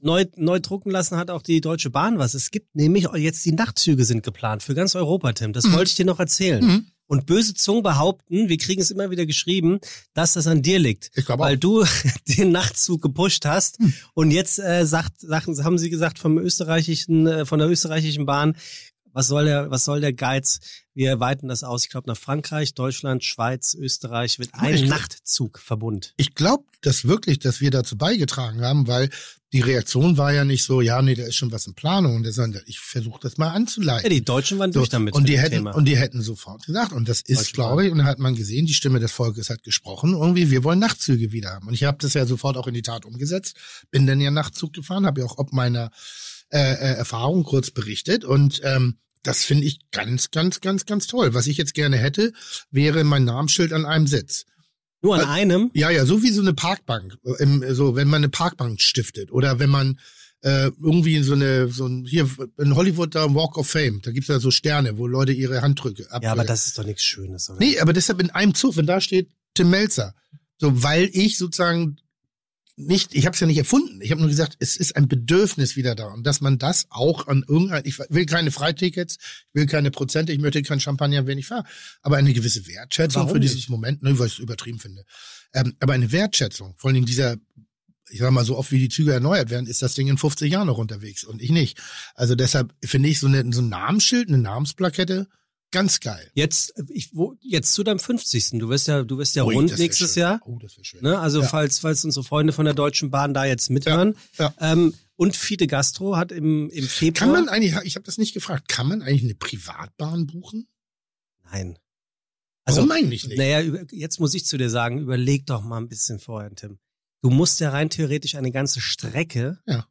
neu, neu drucken lassen hat auch die Deutsche Bahn was. Es gibt nämlich jetzt die Nachtzüge sind geplant für ganz Europa, Tim. Das Mhm. wollte ich dir noch erzählen. Mhm. Und böse Zungen behaupten, wir kriegen es immer wieder geschrieben, dass das an dir liegt. Ich glaube Weil du den Nachtzug gepusht hast. Hm. Und jetzt äh, sagt, sagen, haben sie gesagt vom österreichischen, äh, von der österreichischen Bahn, was soll der, was soll der Geiz? Wir weiten das aus. Ich glaube nach Frankreich, Deutschland, Schweiz, Österreich wird ein Ich glaub- Nachtzugverbund. Ich glaube das wirklich, dass wir dazu beigetragen haben, weil die Reaktion war ja nicht so, ja, nee, da ist schon was in Planung. Sagt, ich versuche das mal Ja, anzuleiten. die Deutschen waren So, durch damit. und die hätten Thema. und die hätten sofort gesagt und das ist glaube ich und da hat man gesehen die Stimme des Volkes hat gesprochen irgendwie wir wollen Nachtzüge wieder haben und ich habe das ja sofort auch in die Tat umgesetzt bin dann ja Nachtzug gefahren habe ja auch ob meiner äh, äh, Erfahrung kurz berichtet und ähm, das finde ich ganz ganz ganz ganz toll was ich jetzt gerne hätte wäre mein Namensschild an einem Sitz Nur an einem. ja, ja, so wie so eine Parkbank, äh, im, so wenn man eine Parkbank stiftet oder wenn man äh, irgendwie so eine, so ein, hier in Hollywood da Walk of Fame, da gibt's ja so Sterne, wo Leute ihre Handdrücke ab. Ja, aber das ist doch nichts Schönes, oder? Nee, aber deshalb in einem Zug, wenn da steht Tim Melzer, so weil ich sozusagen nicht, ich habe es ja nicht erfunden. Ich habe nur gesagt, es ist ein Bedürfnis wieder da und dass man das auch an irgendein, ich will keine Freitickets, ich will keine Prozente, ich möchte kein Champagner, wenn ich fahre, aber eine gewisse Wertschätzung Warum für dieses nicht? Moment, ne, weil ich es übertrieben finde. Ähm, aber eine Wertschätzung, vor allen Dingen dieser, ich sag mal, so oft wie die Züge erneuert werden, ist das Ding in 50 Jahren noch unterwegs und ich nicht. Also deshalb finde ich so, eine, so ein Namensschild, eine Namensplakette, ganz geil. Jetzt, ich, wo, jetzt zu deinem 50. Du wirst ja, du wirst ja Ui, rund nächstes schön. Jahr. Oh, das wäre schön. Ne? Also Ja. falls, falls unsere Freunde von der Deutschen Bahn da jetzt mithören. Ja, Ähm, und Fide Gastro hat im, im Februar. Kann man eigentlich, ich habe das nicht gefragt, kann man eigentlich eine Privatbahn buchen? Nein. Also, Warum eigentlich nicht? Naja, jetzt muss ich zu dir sagen, überleg doch mal ein bisschen vorher, Tim. Du musst ja rein theoretisch eine ganze Strecke Ja.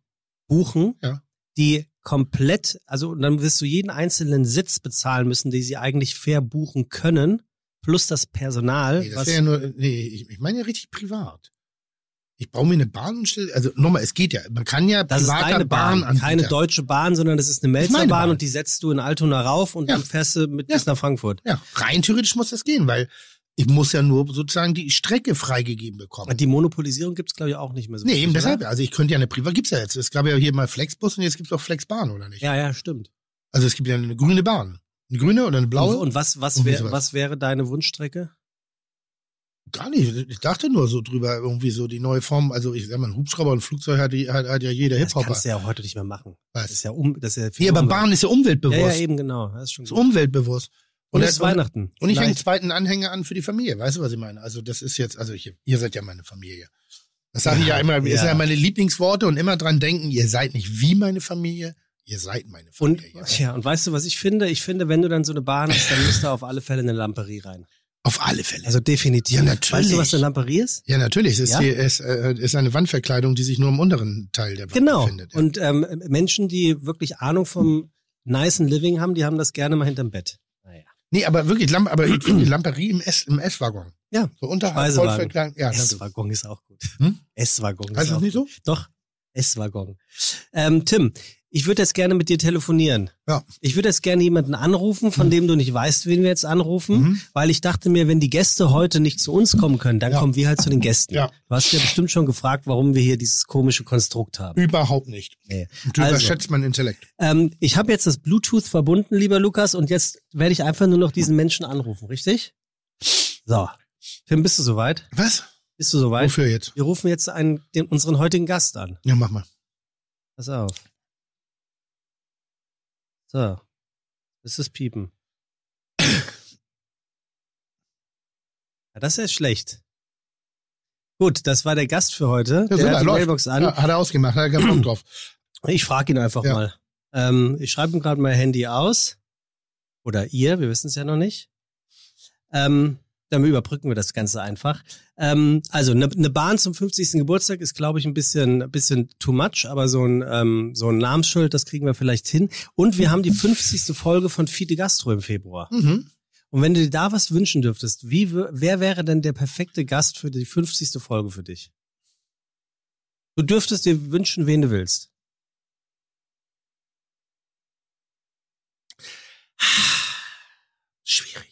buchen, Ja. Die komplett, also dann wirst du jeden einzelnen Sitz bezahlen müssen, die sie eigentlich fair buchen können, plus das Personal. nee, das ja nur, nee, ich, ich meine ja richtig privat. Ich baue mir eine Bahn und stelle, also nochmal, es geht ja, man kann ja das ist privater deine Bahn, Bahnanbieter- keine deutsche Bahn, sondern das ist eine ist Melzerbahn Bahn. und die setzt du in Altona rauf und Ja. dann fährst du mit Ja. bis nach Frankfurt. Ja, rein theoretisch muss das gehen, weil ich muss ja nur sozusagen die Strecke freigegeben bekommen. Die Monopolisierung gibt's glaube ich auch nicht mehr so. nee, eben oder? deshalb, also ich könnte ja eine Privat, gibt's ja jetzt. Es gab ja hier mal Flexbus und jetzt gibt's auch Flexbahn, oder nicht? Ja, ja, stimmt. Also es gibt ja eine grüne Bahn. Eine grüne oder eine blaue? Und, und was, was, wär, was wäre deine Wunschstrecke? Gar nicht. Ich dachte nur so drüber, irgendwie so die neue Form. Also ich sag mal, ein Hubschrauber und ein Flugzeug hat, hat, hat ja jeder Das Hip-Hopper. kannst du ja auch heute nicht mehr machen. Das Was? ist ja um, das ist ja viel Nee, aber. Bahn ist ja Ja, umweltbewusst. ja, eben genau. Das ist schon ist gut. umweltbewusst. Und es das- ist Weihnachten. Und ich hänge einen zweiten Anhänger an für die Familie. Weißt du, was ich meine? Also das ist jetzt, also ich, ihr seid ja meine Familie. Das sage ich ja immer, das Ja. sind ja meine Lieblingsworte und immer dran denken, ihr seid nicht wie meine Familie, ihr seid meine Und, Familie. ja, und weißt du, was ich finde? Ich finde, wenn du dann so eine Bahn hast, dann musst du auf alle Fälle eine Lamperie rein. Auf alle Fälle. Also definitiv. Ja, natürlich. Weißt du, was eine Lamperie ist? ja, natürlich. Es ist, Ja? die, es äh, ist eine Wandverkleidung, die sich nur im unteren Teil der Wand Genau. befindet. Ja. Und ähm, Menschen, die wirklich Ahnung vom nicen Living haben, die haben das gerne mal hinterm Bett. Nee, aber wirklich, Lamp aber ich finde die Lamperie im S- im S-Waggon. Ja. So unterhalb verkleidung. Ja, S-Waggon ist auch gut. Hm? S-Waggon heißt ist das auch nicht so? Doch, S-Waggon. Ähm, Tim, ich würde jetzt gerne mit dir telefonieren. Ja. Ich würde jetzt gerne jemanden anrufen, von dem du nicht weißt, wen wir jetzt anrufen, Mhm. weil ich dachte mir, wenn die Gäste heute nicht zu uns kommen können, dann Ja. kommen wir halt zu den Gästen. Ja. Du hast ja bestimmt schon gefragt, warum wir hier dieses komische Konstrukt haben. Überhaupt nicht. Nee. Du Also. überschätzt mein Intellekt. Ähm, ich habe jetzt das Bluetooth verbunden, lieber Lukas, und jetzt werde ich einfach nur noch diesen Menschen anrufen, richtig? So. Tim, bist du soweit? Was? Bist du soweit? Wofür jetzt? Wir rufen jetzt einen, den, unseren heutigen Gast an. Ja, mach mal. Pass auf. So. Das ist Piepen. Ja, das ist schlecht. Gut, das war der Gast für heute. Ja, der hat die läuft. Mailbox an. Ja, hat er ausgemacht, hat er keinen Bock drauf. Ich frage ihn einfach Ja. mal. Ähm, ich schreibe ihm gerade mein Handy aus. Oder ihr, wir wissen es ja noch nicht. Ähm, dann überbrücken wir das Ganze einfach. Ähm, also eine ne Bahn zum 50. Geburtstag ist, glaube ich, ein bisschen, ein bisschen too much, aber so ein, ähm, so ein Namensschild, das kriegen wir vielleicht hin. Und wir haben die 50. Folge von Fide Gastro im Februar. Mhm. Und wenn du dir da was wünschen dürftest, wie, wer wäre denn der perfekte Gast für die 50. Folge für dich? Du dürftest dir wünschen, wen du willst. Schwierig.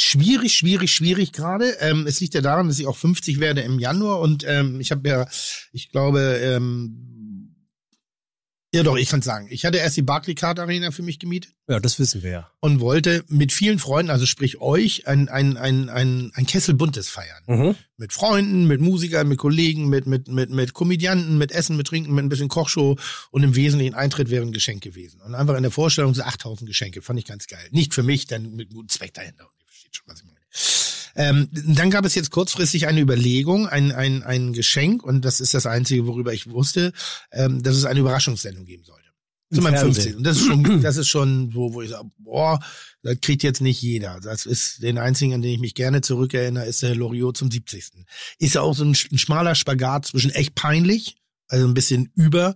Schwierig, schwierig, schwierig gerade. Ähm, es liegt ja daran, dass ich auch 50 werde im Januar und ähm, ich habe ja, ich glaube, ähm, ja doch, ich kann sagen, ich hatte erst die Barclaycard Arena für mich gemietet Ja, das wissen wir ja. und wollte mit vielen Freunden, also sprich euch, ein, ein, ein, ein, ein Kessel Buntes feiern. Mhm. Mit Freunden, mit Musikern, mit Kollegen, mit, mit, mit, mit Komödianten, mit Essen, mit Trinken, mit ein bisschen Kochshow und im Wesentlichen Eintritt wäre ein Geschenk gewesen. Und einfach in der Vorstellung so 8000 Geschenke, fand ich ganz geil. Nicht für mich, denn mit gutem Zweck dahinter. Versteht schon, was ich meine. Ähm, dann gab es jetzt kurzfristig eine Überlegung, ein, ein, ein Geschenk, und das ist das Einzige, worüber ich wusste, ähm, dass es eine Überraschungssendung geben sollte. Zu meinem Fernsehen. 15. Und das ist schon, das ist schon so, wo ich sage, boah, das kriegt jetzt nicht jeder. Das ist den einzigen, an den ich mich gerne zurückerinnere, ist der Loriot zum 70. Ist ja auch so ein, ein schmaler Spagat zwischen echt peinlich, also ein bisschen über.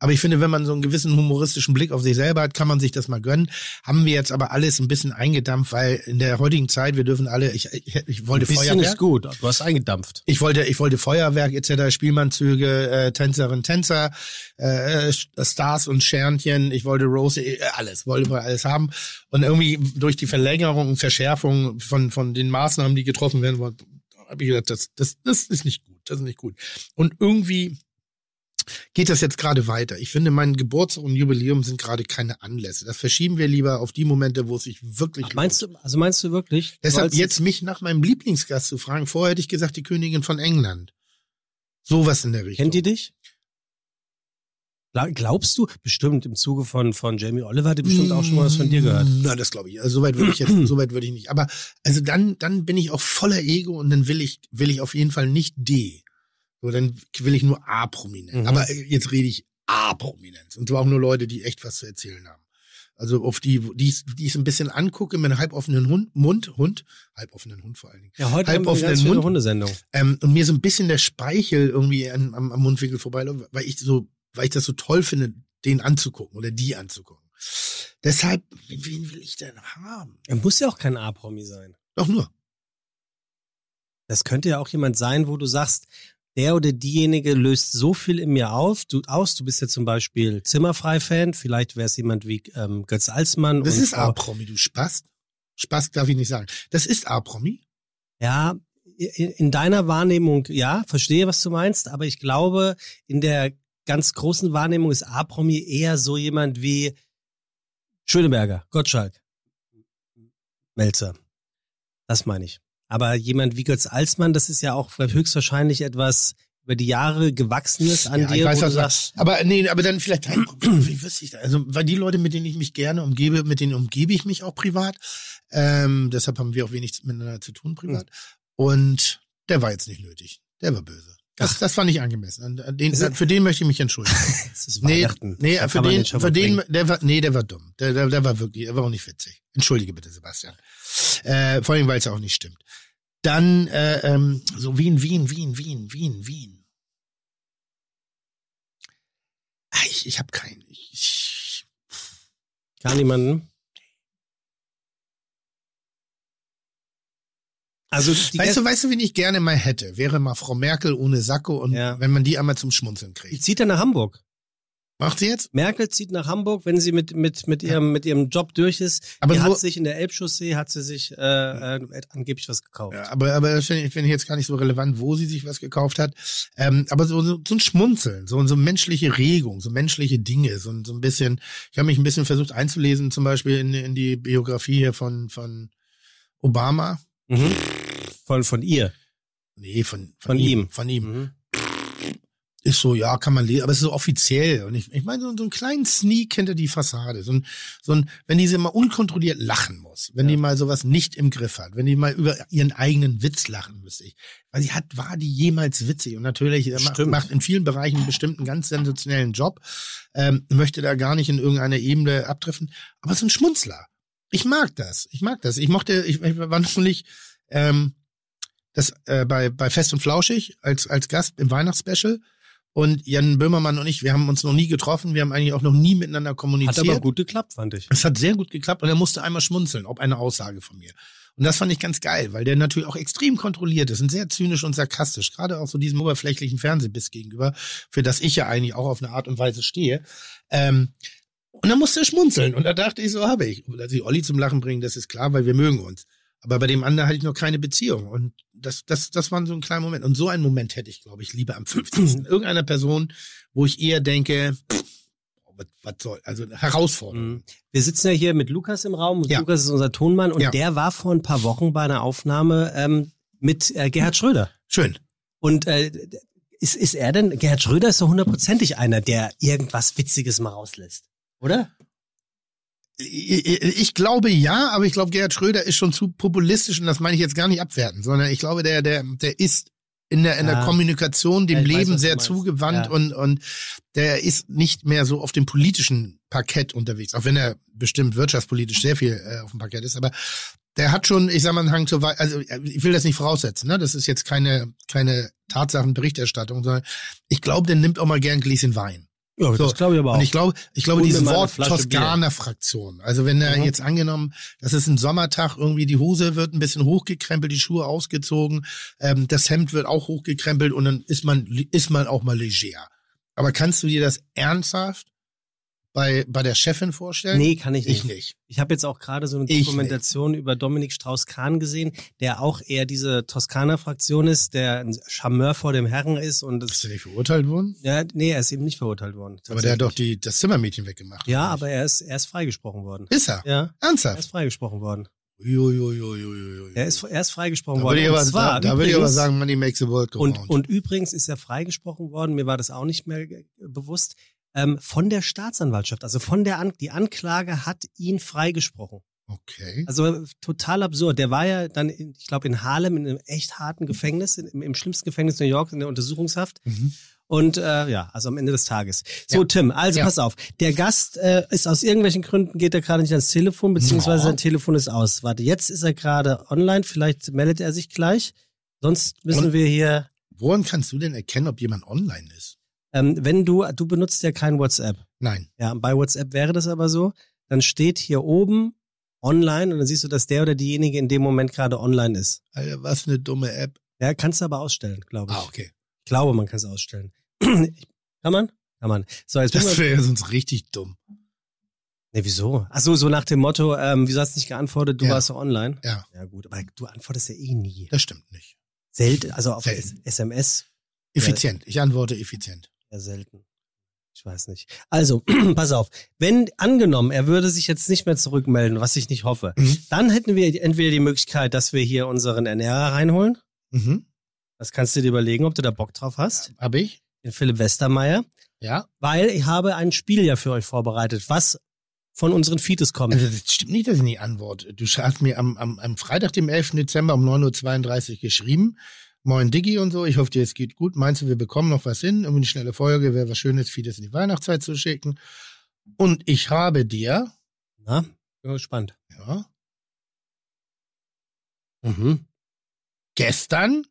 Aber ich finde, wenn man so einen gewissen humoristischen Blick auf sich selber hat, kann man sich das mal gönnen. Haben wir jetzt aber alles ein bisschen eingedampft, weil in der heutigen Zeit, wir dürfen alle, ich, ich, ich wollte Ein bisschen Feuerwerk. ist gut. Du hast eingedampft. Ich wollte, ich wollte Feuerwerk etc., Spielmannzüge, äh, Tänzerin, Tänzer, äh, Stars und Sternchen. Ich wollte Rose, äh, alles, wollte wir alles haben. Und irgendwie durch die Verlängerung und Verschärfung von von den Maßnahmen, die getroffen werden, habe ich gedacht, das, das, das ist nicht gut, das ist nicht gut. Und irgendwie geht das jetzt gerade weiter. Ich finde, mein Geburtstag und Jubiläum sind gerade keine Anlässe. Das verschieben wir lieber auf die Momente, wo es sich wirklich Ach, meinst du, also meinst du wirklich? Deshalb jetzt mich nach meinem Lieblingsgast zu fragen. Vorher hätte ich gesagt, die Königin von England. Sowas in der Richtung. Kennt die dich? Gla- Glaubst du? Bestimmt im Zuge von, von Jamie Oliver hat bestimmt auch schon mal was von dir gehört. Nein, das glaube ich. Also soweit würde ich jetzt, soweit würde ich nicht. Aber also dann, dann bin ich auch voller Ego und dann will ich, will ich auf jeden Fall nicht D. So, dann will ich nur A-Prominenz. Mhm. Aber äh, jetzt rede ich A-Prominenz. Und zwar auch nur Leute, die echt was zu erzählen haben. Also auf die, die, ich- die ich so ein bisschen angucke mit einem halboffenen Hund, Mund, Hund, halboffenen Hund vor allen Dingen. Ja, heute Halb haben wir Mund. Hundesendung. Ähm, und mir so ein bisschen der Speichel irgendwie am, am, Mundwinkel vorbeiläuft, weil ich so, weil ich das so toll finde, den anzugucken oder die anzugucken. Deshalb, wen will ich denn haben? Er muss ja auch kein A-Promi sein. Doch nur. Das könnte ja auch jemand sein, wo du sagst, der oder diejenige löst so viel in mir auf, du, aus. Du bist ja zum Beispiel Zimmerfrei-Fan. Vielleicht wäre es jemand wie ähm, Götz Alsmann. Das ist A-Promi, du Spast. Spast darf ich nicht sagen. Das ist A-Promi. Ja, in in deiner Wahrnehmung, ja, verstehe, was du meinst, aber ich glaube, in der ganz großen Wahrnehmung ist A-Promi eher so jemand wie Schöneberger, Gottschalk, Melzer. Das meine ich. Aber jemand wie Götz Alsmann, das ist ja auch höchstwahrscheinlich etwas über die Jahre gewachsenes an ja, dir, ich weiß, wo was du du sagst. Aber nee, aber dann vielleicht, wie wüsste ich da? Also, weil die Leute, mit denen ich mich gerne umgebe, mit denen umgebe ich mich auch privat. Ähm, deshalb haben wir auch wenig miteinander zu tun privat. Hm. Und der war jetzt nicht nötig. Der war böse. Das, das war nicht angemessen. Den, Ist für den möchte ich mich entschuldigen. Nee, nee, für den, für den, der war, nee, der war dumm. Der, der, der war wirklich, der war auch nicht witzig. Entschuldige bitte, Sebastian. Äh, vor allem, weil es auch nicht stimmt. Dann, äh, ähm, so Wien, Wien, Wien, Wien, Wien, Wien. Ah, Ich, ich habe keinen. Ich, ich, Gar niemanden. Also die weißt du, weißt du, wen ich gerne mal hätte? Wäre mal Frau Merkel ohne Sakko und Ja. wenn man die einmal zum Schmunzeln die kriegt. zieht dann nach Hamburg. Macht sie jetzt? Merkel zieht nach Hamburg, wenn sie mit mit mit ihrem mit ihrem Job durch ist. Aber die nur- hat sich in der Elbchaussee hat sie sich äh, äh, angeblich was gekauft. Ja, aber, aber das finde ich, finde ich jetzt gar nicht so relevant, wo sie sich was gekauft hat. Ähm, aber so, so, so ein Schmunzeln, so, so menschliche Regung, so menschliche Dinge, so, so ein bisschen, ich habe mich ein bisschen versucht einzulesen, zum Beispiel in, in die Biografie hier von, von Obama. Mhm. Von von ihr. Nee, von, Von ihm. Von ihm. Mhm. Ist so, ja, kann man lesen, aber es ist so offiziell. Und ich, ich meine, so, so einen kleinen Sneak hinter die Fassade. So ein, so ein, wenn diese mal unkontrolliert lachen muss, wenn Ja. die mal sowas nicht im Griff hat, wenn die mal über ihren eigenen Witz lachen müsste ich. Weil sie hat, war die jemals witzig? Und natürlich macht, macht in vielen Bereichen bestimmt einen ganz sensationellen Job, ähm, möchte da gar nicht in irgendeiner Ebene abtreffen. Aber so ein Schmunzler. Ich mag das. Ich mag das. Ich mochte, ich, ich war nämlich, ähm, das äh, bei, bei Fest und Flauschig als, als Gast im Weihnachtsspecial. Und Jan Böhmermann und ich, wir haben uns noch nie getroffen, wir haben eigentlich auch noch nie miteinander Hat kommuniziert. aber gut geklappt, fand ich. Es hat sehr gut geklappt und er musste einmal schmunzeln, ob eine Aussage von mir. Und das fand ich ganz geil, weil der natürlich auch extrem kontrolliert ist und sehr zynisch und sarkastisch, gerade auch so diesem oberflächlichen Fernsehbiss gegenüber, für das ich ja eigentlich auch auf eine Art und Weise stehe. Ähm, und dann musste er schmunzeln und da dachte ich, so habe ich. Dass ich Olli zum Lachen bringen, das ist klar, weil wir mögen uns. Aber bei dem anderen hatte ich noch keine Beziehung und das, das, das war so ein kleiner Moment. Und so einen Moment hätte ich, glaube ich, lieber am 50. irgendeiner Person, wo ich eher denke, pff, was, was soll, also Herausforderung. Mhm. Wir sitzen ja hier mit Lukas im Raum Ja. Lukas ist unser Tonmann und Ja. der war vor ein paar Wochen bei einer Aufnahme ähm, mit äh, Gerhard Schröder. Schön. Und äh, ist, ist er denn, Gerhard Schröder ist doch hundertprozentig einer, der irgendwas Witziges mal rauslässt, oder? Ich, glaube ja, aber ich glaube, Gerhard Schröder ist schon zu populistisch und das meine ich jetzt gar nicht abwerten, sondern ich glaube, der, der, der ist in der, in der Ja. Kommunikation dem Ja, weiß, Leben du sehr zugewandt Ja. und, und der ist nicht mehr so auf dem politischen Parkett unterwegs, auch wenn er bestimmt wirtschaftspolitisch sehr viel äh, auf dem Parkett ist, aber der hat schon, ich sag mal, einen Hang Wei- also äh, ich will das nicht voraussetzen, ne? das ist jetzt keine, keine Tatsachenberichterstattung, sondern ich glaube, der nimmt auch mal gern ein Gläschen Wein. Ja, So, das glaube ich aber auch. Und ich glaube, ich glaube, dieses Wort Toskana-Fraktion. Also wenn er Mhm. jetzt angenommen, das ist ein Sommertag, irgendwie die Hose wird ein bisschen hochgekrempelt, die Schuhe ausgezogen, ähm, das Hemd wird auch hochgekrempelt und dann ist man, ist man auch mal leger. Aber kannst du dir das ernsthaft bei, bei der Chefin vorstellen? nee, kann ich nicht. ich nicht. Ich habe jetzt auch gerade so eine Dokumentation über Dominik Strauss-Kahn gesehen, der auch eher diese Toskana-Fraktion ist, der ein Charmeur vor dem Herren ist und das, du nicht verurteilt worden? ja, nee, er ist eben nicht verurteilt worden. Aber der hat doch die, das Zimmermädchen weggemacht. Ja, aber er ist, er ist freigesprochen worden. Ist er? Ja, er Ernsthaft? ist freigesprochen worden. Er ist, er ist freigesprochen da worden. würde aber, zwar da, da würde ich aber sagen, Money makes the world go Und, round. und übrigens ist er freigesprochen worden, mir war das auch nicht mehr bewusst, ähm, von der Staatsanwaltschaft. Also von der An die Anklage hat ihn freigesprochen. okay. Also äh, total absurd. Der war ja dann, in, ich glaube, in Harlem in einem echt harten Gefängnis, in, im, im schlimmsten Gefängnis New York, in der Untersuchungshaft. Mhm. Und äh, ja, also am Ende des Tages. So, Ja. Tim, also Ja. pass auf. Der Gast äh, ist aus irgendwelchen Gründen, geht er gerade nicht ans Telefon, beziehungsweise Ja. sein Telefon ist aus. Warte, jetzt ist er gerade online, vielleicht meldet er sich gleich. Sonst müssen Und- wir hier, Woran kannst du denn erkennen, ob jemand online ist? Ähm, wenn du, du benutzt ja kein WhatsApp. Nein. Ja, bei WhatsApp wäre das aber so. Dann steht hier oben online und dann siehst du, dass der oder diejenige in dem Moment gerade online ist. Alter, was eine dumme App. Ja, kannst du aber ausstellen, glaube ich. Ah, okay. Ich glaube, man kann es ausstellen. kann man? Kann man. So, jetzt Das wäre ja sonst richtig dumm. Nee, wieso? Ach so, so nach dem Motto, ähm, wieso hast du nicht geantwortet, du Ja. warst so online? Ja, Ja, gut, aber du antwortest ja eh nie. das stimmt nicht. Selten, also auf Selten. SMS Effizient. Ich antworte effizient. Ja selten. Ich weiß nicht. Also, pass auf. Wenn angenommen, er würde sich jetzt nicht mehr zurückmelden, was ich nicht hoffe, Mhm. dann hätten wir entweder die Möglichkeit, dass wir hier unseren Ernährer reinholen. Mhm. Das kannst du dir überlegen, ob du da Bock drauf hast. Hab ich? Den Philipp Westermeier. Ja. Weil ich habe ein Spiel ja für euch vorbereitet, was von unseren Feeds kommt. Also das stimmt nicht, dass ich nicht antworte. Du hast mir am, am, am Freitag, dem 11. Dezember um 9.32 Uhr geschrieben Moin Diggi und so. Ich hoffe, dir es geht gut. Meinst du, wir bekommen noch was hin? Um eine schnelle Folge wäre was Schönes, vieles in die Weihnachtszeit zu schicken. Und ich habe dir, Na, bin gespannt. ja, Mhm. gestern,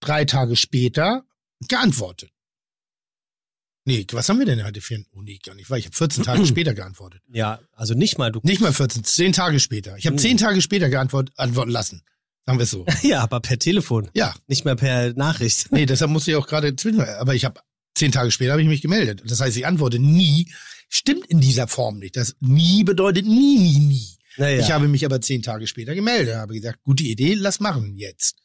drei Tage später, geantwortet. Nee, was haben wir denn heute für ein, oh nee, gar nicht, weil ich habe 14 Tage später geantwortet. Ja, also nicht mal du. Nicht mal 14, 10 Tage später. Ich habe Hm. 10 Tage später geantwortet, antworten lassen. Sagen wir es so. Ja, aber per Telefon, Ja, nicht mehr per Nachricht. nee, deshalb musste ich auch gerade twittern, aber ich habe 10 Tage später habe ich mich gemeldet. Das heißt, ich antworte nie. Stimmt in dieser Form nicht. Das nie bedeutet nie, nie, nie. Naja. Ich habe mich aber 10 Tage später gemeldet, habe gesagt, gute Idee, lass machen jetzt.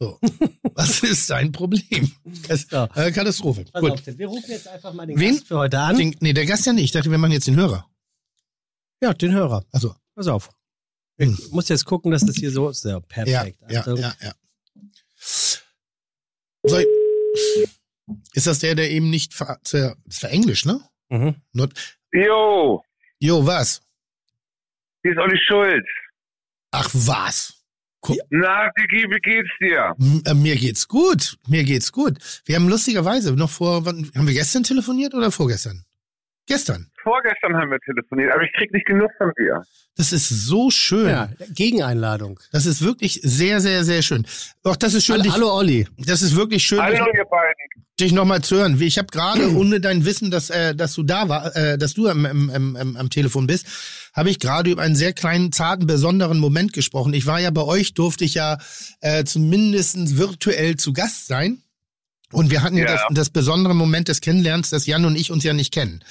So. Was ist dein Problem? Das, Ja. äh, Katastrophe. Pass Gut. auf, wir rufen jetzt einfach mal den Wen? Gast für heute an. Den, nee, der Gast ja nicht. Ich dachte, wir machen jetzt den Hörer. ja, den Hörer. Also, Pass auf. Ich Hm. muss jetzt gucken, dass das hier so ist. Ja, ja, perfekt. ja, Achtung. ja, ja. So, ist das der, der eben nicht ver, ver, das war Englisch, ne? Mhm. Not, Jo, jo, was? hier ist Olli Schulz. Ach, was? Na, Digi, wie geht's dir? M äh, mir geht's gut. Mir geht's gut. Wir haben lustigerweise noch vor, wann, haben wir gestern telefoniert oder vorgestern? Gestern. Vorgestern haben wir telefoniert, aber ich krieg nicht genug von dir. Das ist so schön. Ja, Gegeneinladung. Das ist wirklich sehr, sehr, sehr schön. Auch das ist schön, Hallo, dich, hallo Olli. das ist wirklich schön, dich, Hallo, ihr beiden. dich nochmal zu hören. Ich habe gerade, ohne dein Wissen, dass, äh, dass du da war, äh, dass du am, am, am, am- am Telefon bist, habe ich gerade über einen sehr kleinen, zarten, besonderen Moment gesprochen. Ich war ja bei euch, durfte ich ja äh, zumindest virtuell zu Gast sein. Und wir hatten ja, Ja. das, das besondere Moment des Kennenlernens, dass Jan und ich uns ja nicht kennen.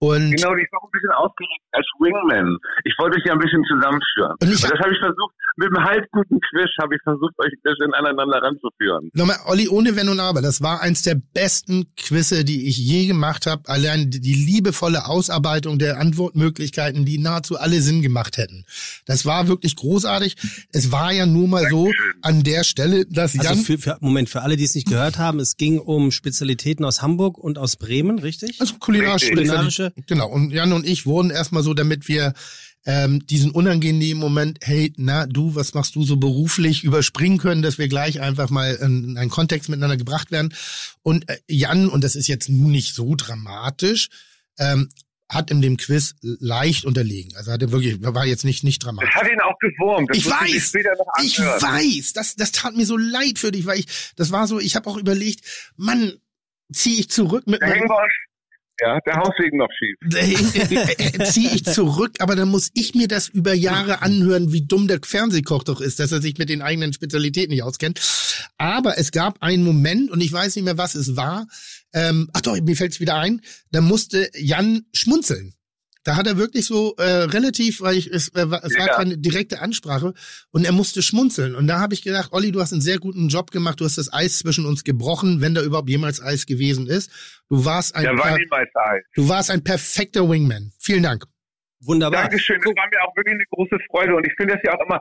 Und Genau, ich war auch ein bisschen aufgeregt als Wingman. Ich wollte euch ja ein bisschen zusammenführen. Und Und, ich- das habe ich versucht, mit einem halbguten Quiz habe ich versucht, euch ein bisschen aneinander ranzuführen. Nochmal, Olli, ohne Wenn und Aber, das war eins der besten Quizze, die ich je gemacht habe. Allein die- liebevolle Ausarbeitung der Antwortmöglichkeiten, die nahezu alle Sinn gemacht hätten. Das war wirklich großartig. Es war ja nur mal so an der Stelle, dass Also Jan, für, für, Moment, für alle, die es nicht gehört haben, es ging um Spezialitäten aus Hamburg und aus Bremen, richtig? also kulinarische, Richtig. Kulinarische. Genau. Und Jan und ich wurden erstmal so, damit wir ähm, diesen unangenehmen Moment, hey, na du, was machst du so beruflich, überspringen können, dass wir gleich einfach mal in einen Kontext miteinander gebracht werden. Und äh, Jan, und das ist jetzt nun nicht so dramatisch, ähm, hat in dem Quiz leicht unterlegen. Also hat er wirklich, war jetzt nicht, nicht Das dramatisch. hat ihn auch gewurmt. Das Ich weiß. Ich anhören. weiß, das, das tat mir so leid für dich, weil ich, das war so, ich habe auch überlegt, Mann, ziehe ich zurück mit Da meinem ja, der Hauswegen noch schief. ziehe ich zurück, aber dann muss ich mir das über Jahre anhören, wie dumm der Fernsehkoch doch ist, dass er sich mit den eigenen Spezialitäten nicht auskennt. Aber es gab einen Moment, und ich weiß nicht mehr, was es war. Ähm, ach doch, mir fällt's wieder ein. Da musste Jan schmunzeln. Da hat er wirklich so äh, relativ, weil ich, es, äh, war- es war Ja. keine direkte Ansprache und er musste schmunzeln. Und da habe ich gedacht, Olli, du hast einen sehr guten Job gemacht. Du hast das Eis zwischen uns gebrochen, wenn da überhaupt jemals Eis gewesen ist. Du warst ein, war du warst ein perfekter Wingman. Vielen Dank. Wunderbar. Dankeschön, das war mir auch wirklich eine große Freude und ich finde das ja auch immer,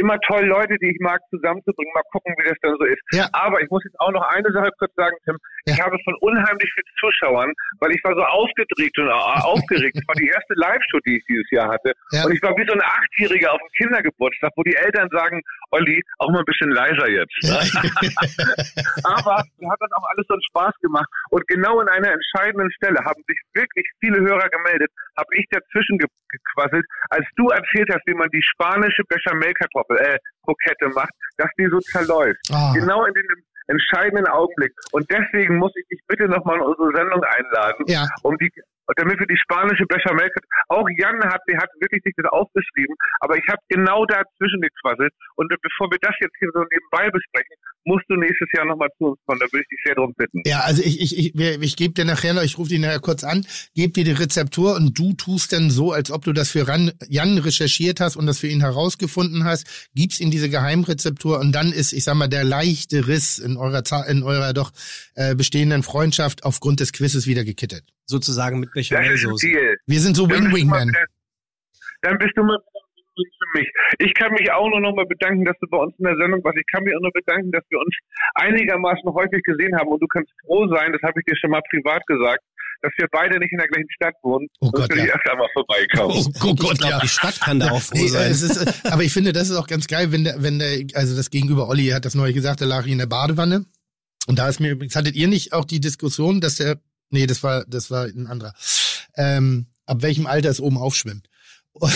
immer toll, Leute, die ich mag, zusammenzubringen. Mal gucken, wie das dann so ist. Ja. Aber ich muss jetzt auch noch eine Sache kurz sagen, Tim. Ich habe von unheimlich vielen Zuschauern, weil ich war so aufgedreht und äh, aufgeregt. Das war die erste Live-Show, die ich dieses Jahr hatte. Ja. Und ich war wie so ein Achtjähriger auf dem Kindergeburtstag, wo die Eltern sagen, Olli, auch mal ein bisschen leiser jetzt. Ne? Aber mir hat das auch alles so einen Spaß gemacht. Und genau in einer entscheidenden Stelle haben sich wirklich viele Hörer gemeldet, habe ich dazwischen ge gequasselt, als du erzählt hast, wie man die spanische Bechamel-Kartoffel, äh, Krokette macht, dass die so zerläuft. Ah. Genau in dem entscheidenden Augenblick. Und deswegen muss ich dich bitte nochmal in unsere Sendung einladen, Ja, um die damit wir die spanische Bechamel auch Jan hat, der hat wirklich sich das aufgeschrieben, aber ich habe genau dazwischen gequasselt und bevor wir das jetzt hier so nebenbei besprechen, musst du nächstes Jahr nochmal zu uns kommen, da würde ich dich sehr darum bitten. ja, also ich, ich, ich, ich, gebe dir nachher noch, ich rufe dich nachher kurz an, gebe dir die Rezeptur und du tust dann so, als ob du das für Jan recherchiert hast und das für ihn herausgefunden hast, gibst ihm diese Geheimrezeptur und dann ist, ich sag mal, der leichte Riss in eurer, in eurer doch äh, bestehenden Freundschaft aufgrund des Quizzes wieder gekittet. Sozusagen mit. Deal. Wir sind so Wing-Wing-Man. wieder- Dann bist du mal für mich. Ich kann mich auch nur noch mal bedanken, dass du bei uns in der Sendung warst. Ich kann mich auch nur bedanken, dass wir uns einigermaßen häufig gesehen haben und du kannst froh sein, das habe ich dir schon mal privat gesagt, dass wir beide nicht in der gleichen Stadt wohnen. Oh Gott, will ich ja. erst einmal vorbeikommen. Oh, oh Ich Gott, glaube, ja. die Stadt kann da auch froh sein. ist, aber ich finde, das ist auch ganz geil, wenn der, wenn der, also das Gegenüber Olli hat das neu gesagt, der lag in der Badewanne. Und da ist mir übrigens, hattet ihr nicht auch die Diskussion, dass der, nee, das war, das war ein anderer, ähm, ab welchem Alter es oben aufschwimmt?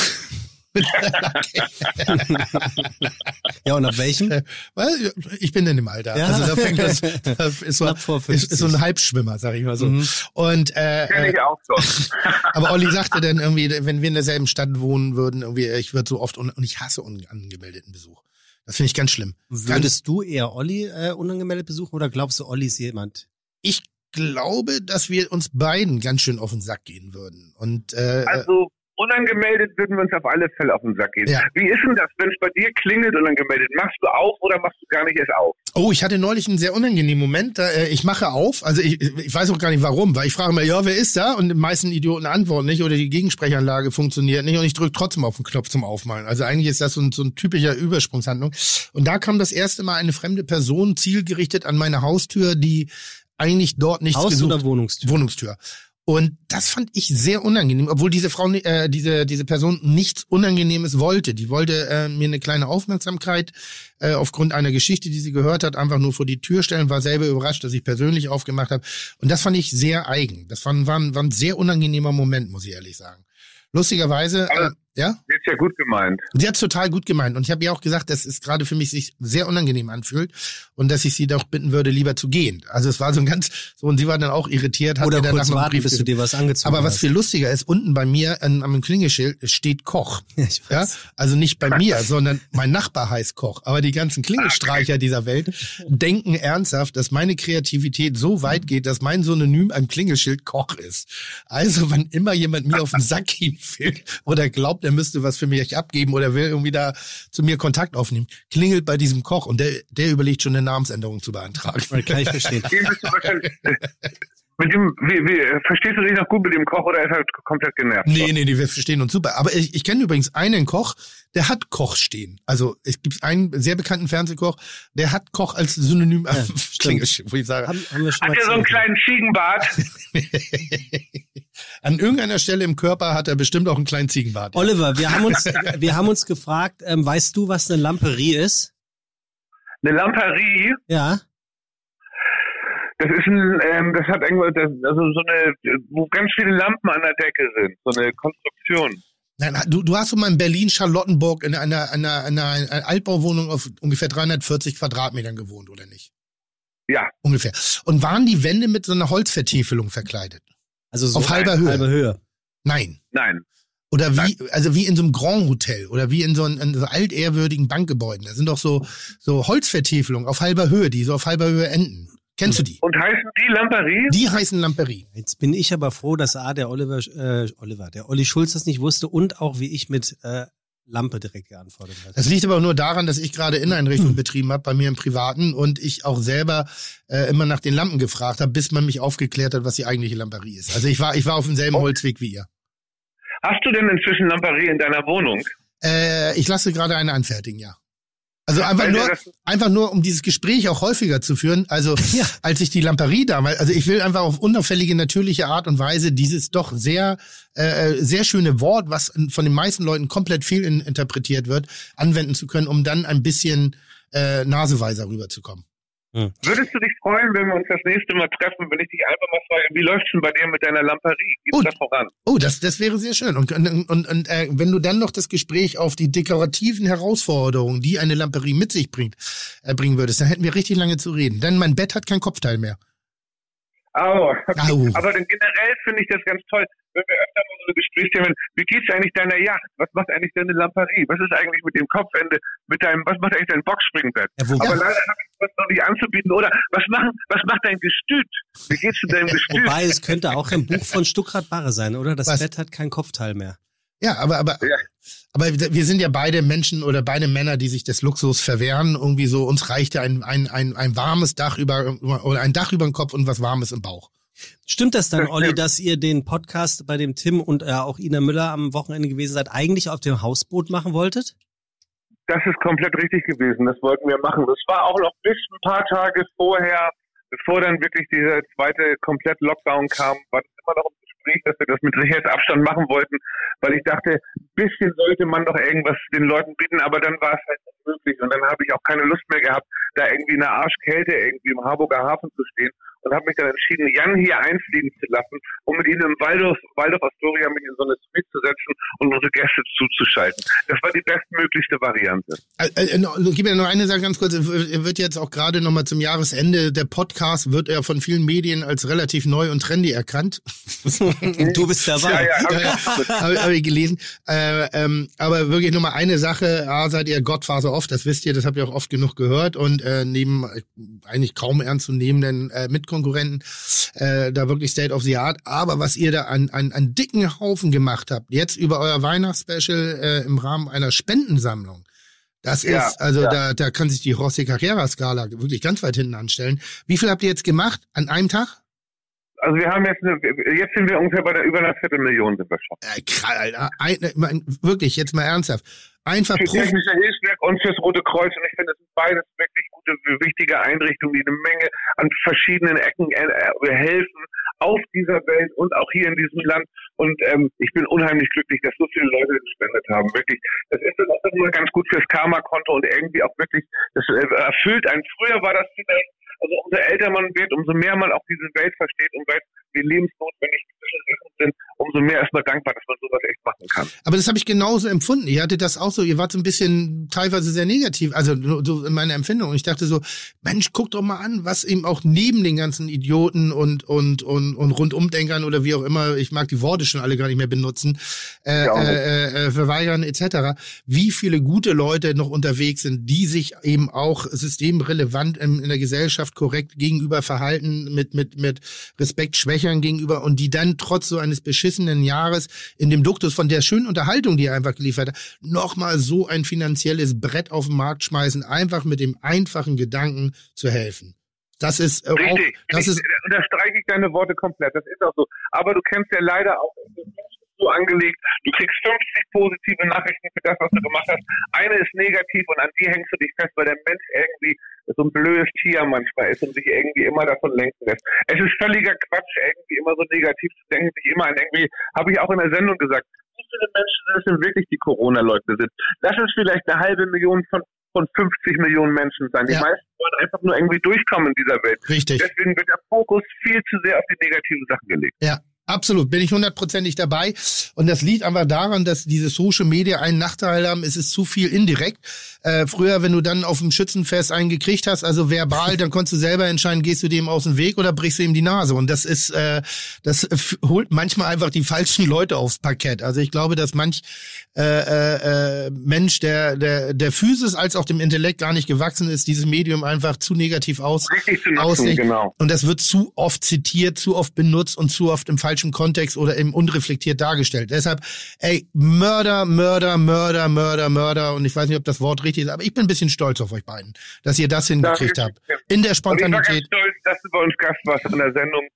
ja, und ab welchem? Weil ich bin in dem Alter. Ja. Also da fängt das, das ist, so, ist, 50. ist so ein Halbschwimmer, sag ich mal so. Mhm. Und äh, Kenn äh, ich auch schon. aber Olli sagte dann irgendwie, wenn wir in derselben Stadt wohnen würden, irgendwie, ich würde so oft un und ich hasse unangemeldeten Besuch. Das finde ich ganz schlimm. Würdest du eher Olli äh, unangemeldet besuchen oder glaubst du, Olli ist jemand? Ich glaube, dass wir uns beiden ganz schön auf den Sack gehen würden. Und äh, Also unangemeldet würden wir uns auf alle Fälle auf den Sack gehen. Ja. Wie ist denn das, wenn es bei dir klingelt unangemeldet? Machst du auf oder machst du gar nicht erst auf? oh, ich hatte neulich einen sehr unangenehmen Moment. Da, äh, ich mache auf, also ich, ich weiß auch gar nicht warum, weil ich frage mir, ja, wer ist da? Und die meisten Idioten antworten nicht oder die Gegensprechanlage funktioniert nicht und ich drücke trotzdem auf den Knopf zum Aufmalen. Also eigentlich ist das so ein, so ein typischer Übersprungshandlung. Und da kam das erste Mal eine fremde Person zielgerichtet an meine Haustür, die eigentlich dort nichts Haus gesucht oder Wohnungstür? Wohnungstür. Und das fand ich sehr unangenehm, obwohl diese Frau, äh, diese diese Person nichts Unangenehmes wollte. Die wollte äh, mir eine kleine Aufmerksamkeit äh, aufgrund einer Geschichte, die sie gehört hat, einfach nur vor die Tür stellen. War selber überrascht, dass ich persönlich aufgemacht habe. Und das fand ich sehr eigen. Das war, war, ein, war ein sehr unangenehmer Moment, muss ich ehrlich sagen. Lustigerweise, äh, Ja. Ist ja gut gemeint. Sie hat total gut gemeint. Und ich habe ihr auch gesagt, dass es gerade für mich sich sehr unangenehm anfühlt und dass ich sie doch bitten würde, lieber zu gehen. Also es war so ein ganz, so und sie war dann auch irritiert. Hat Oder mir kurz warten, Brief bis du dir was angezogen Aber was hast. viel lustiger ist, unten bei mir an, am Klingelschild steht Koch. Ja, ich Ja, also nicht bei mir, sondern mein Nachbar heißt Koch. Aber die ganzen Klingelstreicher dieser Welt denken ernsthaft, dass meine Kreativität so weit geht, dass mein Synonym am Klingelschild Koch ist. Also, wann immer jemand mir auf den Sack will oder glaubt, er müsste was für mich abgeben oder will irgendwie da zu mir Kontakt aufnehmen, klingelt bei diesem Koch und der, der überlegt schon eine Namensänderung zu beantragen. Kann ich verstehen. Mit dem, wie, wie, verstehst du dich noch gut mit dem Koch oder ist er komplett genervt? Nee, nee, nee, wir verstehen uns super. Aber ich, ich kenne übrigens einen Koch, der hat Koch stehen. Also es gibt einen sehr bekannten Fernsehkoch, der hat Koch als Synonym stimmt. Klingelschild, wo ich sage, Haben, haben wir schon Hat er so einen kleinen Ziegenbart? an irgendeiner Stelle im Körper hat er bestimmt auch einen kleinen Ziegenbart. ja. Oliver, wir haben uns, wir haben uns gefragt, ähm, weißt du, was eine Lamperie ist? Eine Lamperie? Ja. Das ist ein, ähm, das hat irgendwo, das, also so eine, wo ganz viele Lampen an der Decke sind. So eine Konstruktion. Nein, du, du hast doch mal in Berlin-Charlottenburg in einer, einer, einer, einer Altbauwohnung auf ungefähr 340 Quadratmetern gewohnt, oder nicht? Ja. Ungefähr. Und waren die Wände mit so einer Holzvertiefelung verkleidet? Also so Auf halber Höhe. Halbe Höhe. Nein. Nein. Oder wie, also wie in so einem Grand Hotel oder wie in so, einem, in so altehrwürdigen Bankgebäuden. Da sind doch so, so Holzvertiefelungen auf halber Höhe, die so auf halber Höhe enden. Kennst du die? Und heißen die Lamperie? Die heißen Lamperie. Jetzt bin ich aber froh, dass A, der Oliver, äh, Oliver, der Olli Schulz das nicht wusste und auch wie ich mit äh, Lampe direkt geantwortet hat. Das liegt aber auch nur daran, dass ich gerade Inneneinrichtung betrieben habe bei mir im Privaten und ich auch selber äh, immer nach den Lampen gefragt habe, bis man mich aufgeklärt hat, was die eigentliche Lamperie ist. Also ich war, ich war auf demselben Holzweg wie ihr. Hast du denn inzwischen Lamperie in deiner Wohnung? Äh, ich lasse gerade eine anfertigen, ja. Also einfach nur, einfach nur, um dieses Gespräch auch häufiger zu führen. Also als ich die Lamperie damals, also ich will einfach auf unauffällige, natürliche Art und Weise dieses doch sehr, äh, sehr schöne Wort, was von den meisten Leuten komplett fehlinterpretiert wird, anwenden zu können, um dann ein bisschen äh, naseweiser rüberzukommen. Würdest du dich freuen, wenn wir uns das nächste Mal treffen, wenn ich dich einfach mal frage, wie läuft's denn bei dir mit deiner Lamperie? Gibt's Gut. das voran? Oh, das, das wäre sehr schön. Und, und, und, und äh, wenn du dann noch das Gespräch auf die dekorativen Herausforderungen, die eine Lamperie mit sich bringt, äh, bringen würdest, dann hätten wir richtig lange zu reden. Denn mein Bett hat kein Kopfteil mehr. Oh, okay. Au. Aber dann generell finde ich das ganz toll, wenn wir öfter mal so eine Gesprächsthemen, wie geht's eigentlich deiner Yacht? Was macht eigentlich deine Lamperie? Was ist eigentlich mit dem Kopfende, mit deinem, was macht eigentlich dein Boxspringbett? Ja, Aber leider habe ich was noch nicht anzubieten. Oder was machen, was macht dein Gestüt? Wie geht's zu deinem Gestüt? wobei, es könnte auch ein Buch von Stuckrad Barre sein, oder? Das Was? Bett hat kein Kopfteil mehr. Ja, aber, aber, Ja. Aber wir sind ja beide Menschen oder beide Männer, die sich des Luxus verwehren. Irgendwie so, uns reicht ja ein, ein, ein, ein warmes Dach über, oder ein Dach über den Kopf und was Warmes im Bauch. Stimmt das dann, Olli, dass ihr den Podcast bei dem Tim und äh, auch Ina Müller am Wochenende gewesen seid, eigentlich auf dem Hausboot machen wolltet? Das ist komplett richtig gewesen. Das wollten wir machen. Das war auch noch bis ein paar Tage vorher, bevor dann wirklich dieser zweite komplett Lockdown kam, war das mal noch im Gespräch, dass wir das mit Sicherheitsabstand machen wollten, weil ich dachte, ein bisschen sollte man doch irgendwas den Leuten bieten, aber dann war es halt nicht möglich. Und dann habe ich auch keine Lust mehr gehabt, da irgendwie in der Arschkälte irgendwie im Harburger Hafen zu stehen und habe mich dann entschieden, Jan hier einfliegen zu lassen, um mit ihm im Waldorf, Waldorf Astoria mich in so eine Suite zu setzen und unsere Gäste zuzuschalten. Das war die bestmöglichste Variante. Äh, äh, gib mir noch eine Sache ganz kurz. Er wird jetzt auch gerade nochmal zum Jahresende, der Podcast wird ja von vielen Medien als relativ neu und trendy erkannt. du bist dabei. Ja, ja, habe ja, hab, hab ich gelesen. Äh, ähm, aber wirklich nochmal eine Sache. A, seid ihr Gottfaser oft, das wisst ihr, das habt ihr auch oft genug gehört. Und äh, neben äh, eigentlich kaum ernst zu nehmenden äh, mit Konkurrenten, äh, da wirklich State of the Art. Aber was ihr da an, an, an dicken Haufen gemacht habt, jetzt über euer Weihnachtsspecial äh, im Rahmen einer Spendensammlung, das ja, ist, also ja. da, da kann sich die Rossi Carrera Skala wirklich ganz weit hinten anstellen. Wie viel habt ihr jetzt gemacht an einem Tag? Also wir haben jetzt, eine, jetzt sind wir ungefähr bei der über einer Viertelmillion sind wir schon. Äh, Alter, ein, wirklich, jetzt mal ernsthaft. Einfach für technische Hilfswerk und fürs Rote Kreuz. Und ich finde, das sind beides wirklich gute, wichtige Einrichtungen, die eine Menge an verschiedenen Ecken äh, äh, helfen auf dieser Welt und auch hier in diesem Land. Und ähm, ich bin unheimlich glücklich, dass so viele Leute gespendet haben. Wirklich, das ist dann auch immer ganz gut fürs Karma-Konto und irgendwie auch wirklich, das äh, erfüllt einen. Früher war das vielleicht also umso älter man wird, umso mehr man auch diese Welt versteht und weiß, wie lebensnotwendig sind, umso mehr ist man dankbar, dass man sowas echt machen kann. Aber das habe ich genauso empfunden. Ihr hattet das auch so, ihr wart so ein bisschen teilweise sehr negativ, also so in meiner Empfindung. Ich dachte so, Mensch, guck doch mal an, was eben auch neben den ganzen Idioten und und und und Rundumdenkern oder wie auch immer, ich mag die Worte schon alle gar nicht mehr benutzen, äh, äh, äh, verweigern etc. Wie viele gute Leute noch unterwegs sind, die sich eben auch systemrelevant in, in der Gesellschaft korrekt gegenüber verhalten, mit mit mit Respekt Schwächern gegenüber und die dann trotz so eines beschissenen Jahres in dem Duktus von der schönen Unterhaltung, die er einfach geliefert hat, nochmal so ein finanzielles Brett auf den Markt schmeißen, einfach mit dem einfachen Gedanken zu helfen. Das ist äh, Richtig. auch, das ist, unterstreiche ich deine Worte komplett. Das ist auch so. Aber du kennst ja leider auch so angelegt. Du kriegst 50 positive Nachrichten für das, was du gemacht hast. Eine ist negativ und an die hängst du dich fest, weil der Mensch irgendwie so ein blödes Tier manchmal ist und sich irgendwie immer davon lenken lässt. Es ist völliger Quatsch, irgendwie immer so negativ zu denken, sich immer an irgendwie, habe ich auch in der Sendung gesagt, wie viele Menschen sind es denn wirklich, die Corona-Leugner sind? Lass es vielleicht eine halbe Million von von 50 Millionen Menschen sein. Die ja. meisten wollen einfach nur irgendwie durchkommen in dieser Welt. Richtig. Deswegen wird der Fokus viel zu sehr auf die negativen Sachen gelegt. Ja, Absolut, bin ich hundertprozentig dabei. Und das liegt einfach daran, dass diese Social Media einen Nachteil haben. Es ist zu viel indirekt. Äh, früher, wenn du dann auf dem Schützenfest einen gekriegt hast, also verbal, dann konntest du selber entscheiden, gehst du dem aus dem Weg oder brichst du ihm die Nase. Und das ist, äh, das holt manchmal einfach die falschen Leute aufs Parkett. Also ich glaube, dass manch äh, äh, äh, Mensch, der, der, der Physis als auch dem Intellekt gar nicht gewachsen ist, dieses Medium einfach zu negativ aus, auslegt. Genau. Und das wird zu oft zitiert, zu oft benutzt und zu oft im falschen falschen Kontext oder eben unreflektiert dargestellt. Deshalb, ey, Mörder, Mörder, Mörder, Mörder, Mörder. Und ich weiß nicht, ob das Wort richtig ist, aber ich bin ein bisschen stolz auf euch beiden, dass ihr das hingekriegt habt. In der Spontanität. Und ich war ganz stolz, dass du bei uns Gast warst in der Sendung.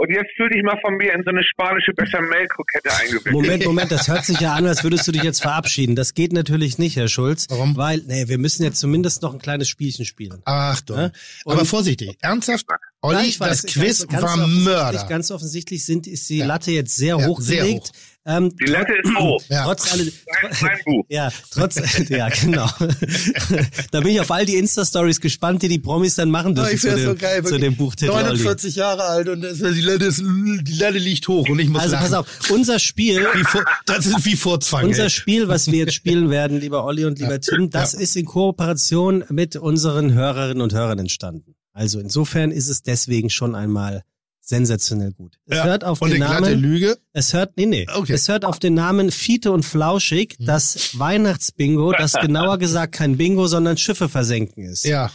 Und jetzt fühl dich mal von mir in so eine spanische Bechamel-Krokette eingewickelt. Moment, Moment, das hört sich ja an, als würdest du dich jetzt verabschieden. Das geht natürlich nicht, Herr Schulz. Warum? Weil, nee, wir müssen jetzt zumindest noch ein kleines Spielchen spielen. Ach doch. Ja? Aber vorsichtig, ernsthaft, Olli, ja, das Quiz ganz, ganz war Mörder. Ganz offensichtlich sind, ist die Latte jetzt sehr ja, hoch sehr gelegt. Hoch. Ähm, die Latte ist hoch. Ja. Trotz alle, ja, trotz, ja, genau. da bin ich auf all die Insta-Stories gespannt, die die Promis dann machen dürfen ich zu, dem, so geil, zu dem Buchtitel. 49 Jahre alt und das, die, Latte ist, die Latte liegt hoch und ich muss Also lachen. pass auf, unser Spiel, wie vor, das ist wie Vorzwang. Unser ey. Spiel, was wir jetzt spielen werden, lieber Olli und lieber ja. Tim, das ja. ist in Kooperation mit unseren Hörerinnen und Hörern entstanden. Also insofern ist es deswegen schon einmal sensationell gut. Es ja, hört auf und den Namen. Lüge. Es hört, nee, nee. Okay. Es hört auf den Namen Fiete und Flauschig, mhm. das Weihnachtsbingo, das genauer gesagt kein Bingo, sondern Schiffe versenken ist. Ja.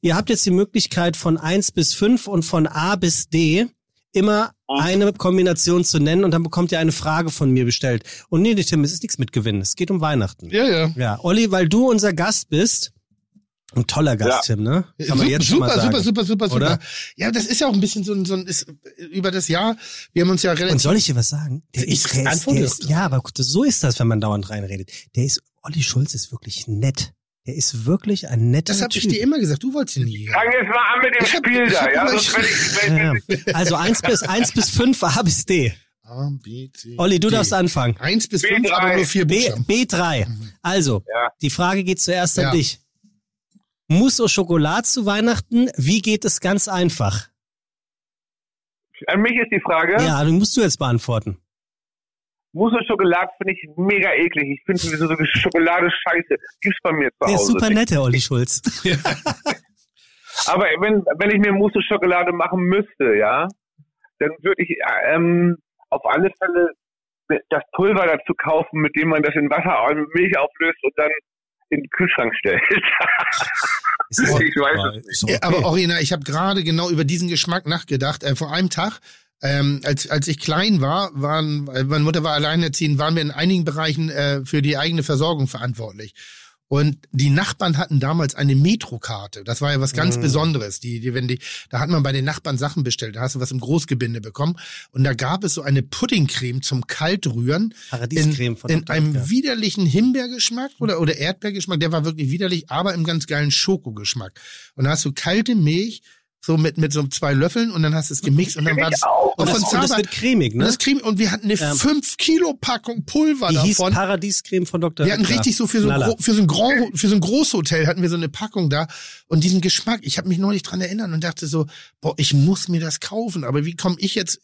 Ihr habt jetzt die Möglichkeit von eins bis fünf und von A bis D immer eine Kombination zu nennen und dann bekommt ihr eine Frage von mir bestellt. Und nee, Tim, es ist nichts mit Gewinnen. Es geht um Weihnachten. Ja, ja. Ja, Olli, weil du unser Gast bist, ein toller Gast, ja. Tim, ne? Kann man jetzt super, super, super, super, super, super. Ja, das ist ja auch ein bisschen so ein, so ein ist, über das Jahr. Wir haben uns ja relativ. Und soll ich dir was sagen? Der ich ist, der ist, der ist, ja, aber so ist das, wenn man dauernd reinredet. Der ist, Olli Schulz ist wirklich nett. Der ist wirklich ein netter Das habe ich dir immer gesagt. Du wolltest ihn nie. Fang jetzt mal an mit dem Spiel ich da, hab ja? Sonst ich, Ja. Also eins bis eins bis fünf A bis D. A, B, C, Olli, du D. darfst anfangen. Eins bis B3. fünf, aber nur vier B, Buchstaben. B3. Also, Ja. die Frage geht zuerst an Ja. dich. Mousse au Schokolade zu Weihnachten, wie geht es ganz einfach? An mich ist die Frage, Ja, du musst du jetzt beantworten. Mousse und Schokolade finde ich mega eklig. Ich finde sowieso so Schokolade scheiße. Gibt's bei mir zu Der ist Hause. super nett, der Olli Schulz. Aber wenn, wenn ich mir Mousse und Schokolade machen müsste, ja, dann würde ich ähm, auf alle Fälle das Pulver dazu kaufen, mit dem man das in Wasser und Milch auflöst und dann in den Kühlschrank stellt. Ich weiß es Ja, okay. aber Original, ich habe gerade genau über diesen Geschmack nachgedacht. Äh, vor einem Tag, ähm, als, als ich klein war, waren, äh, meine Mutter war alleinerziehend, waren wir in einigen Bereichen äh, für die eigene Versorgung verantwortlich. Und die Nachbarn hatten damals eine Metrokarte. Das war ja was ganz Mm. Besonderes. Die, die, wenn die, da hat man bei den Nachbarn Sachen bestellt. Da hast du was im Großgebinde bekommen. Und da gab es so eine Puddingcreme zum Kaltrühren Paradiescreme in, von in einem Oetker. widerlichen Himbeergeschmack oder, oder Erdbeergeschmack. Der war wirklich widerlich, aber im ganz geilen Schokogeschmack. Und da hast du kalte Milch, so mit, mit so zwei Löffeln und dann hast du es gemixt und dann war das auch. auch Und das, von und das wird cremig, Und ne? das Creme, und wir hatten eine Ähm, 5 Kilo Packung Pulver Die hieß davon. Paradiesceme von Dr. Wir hatten richtig so für so. Gro- für so ein Grand, für so ein Großhotel hatten wir so eine Packung da und diesen Geschmack, ich habe mich neulich dran erinnert und dachte so, boah, ich muss mir das kaufen, aber wie komme ich jetzt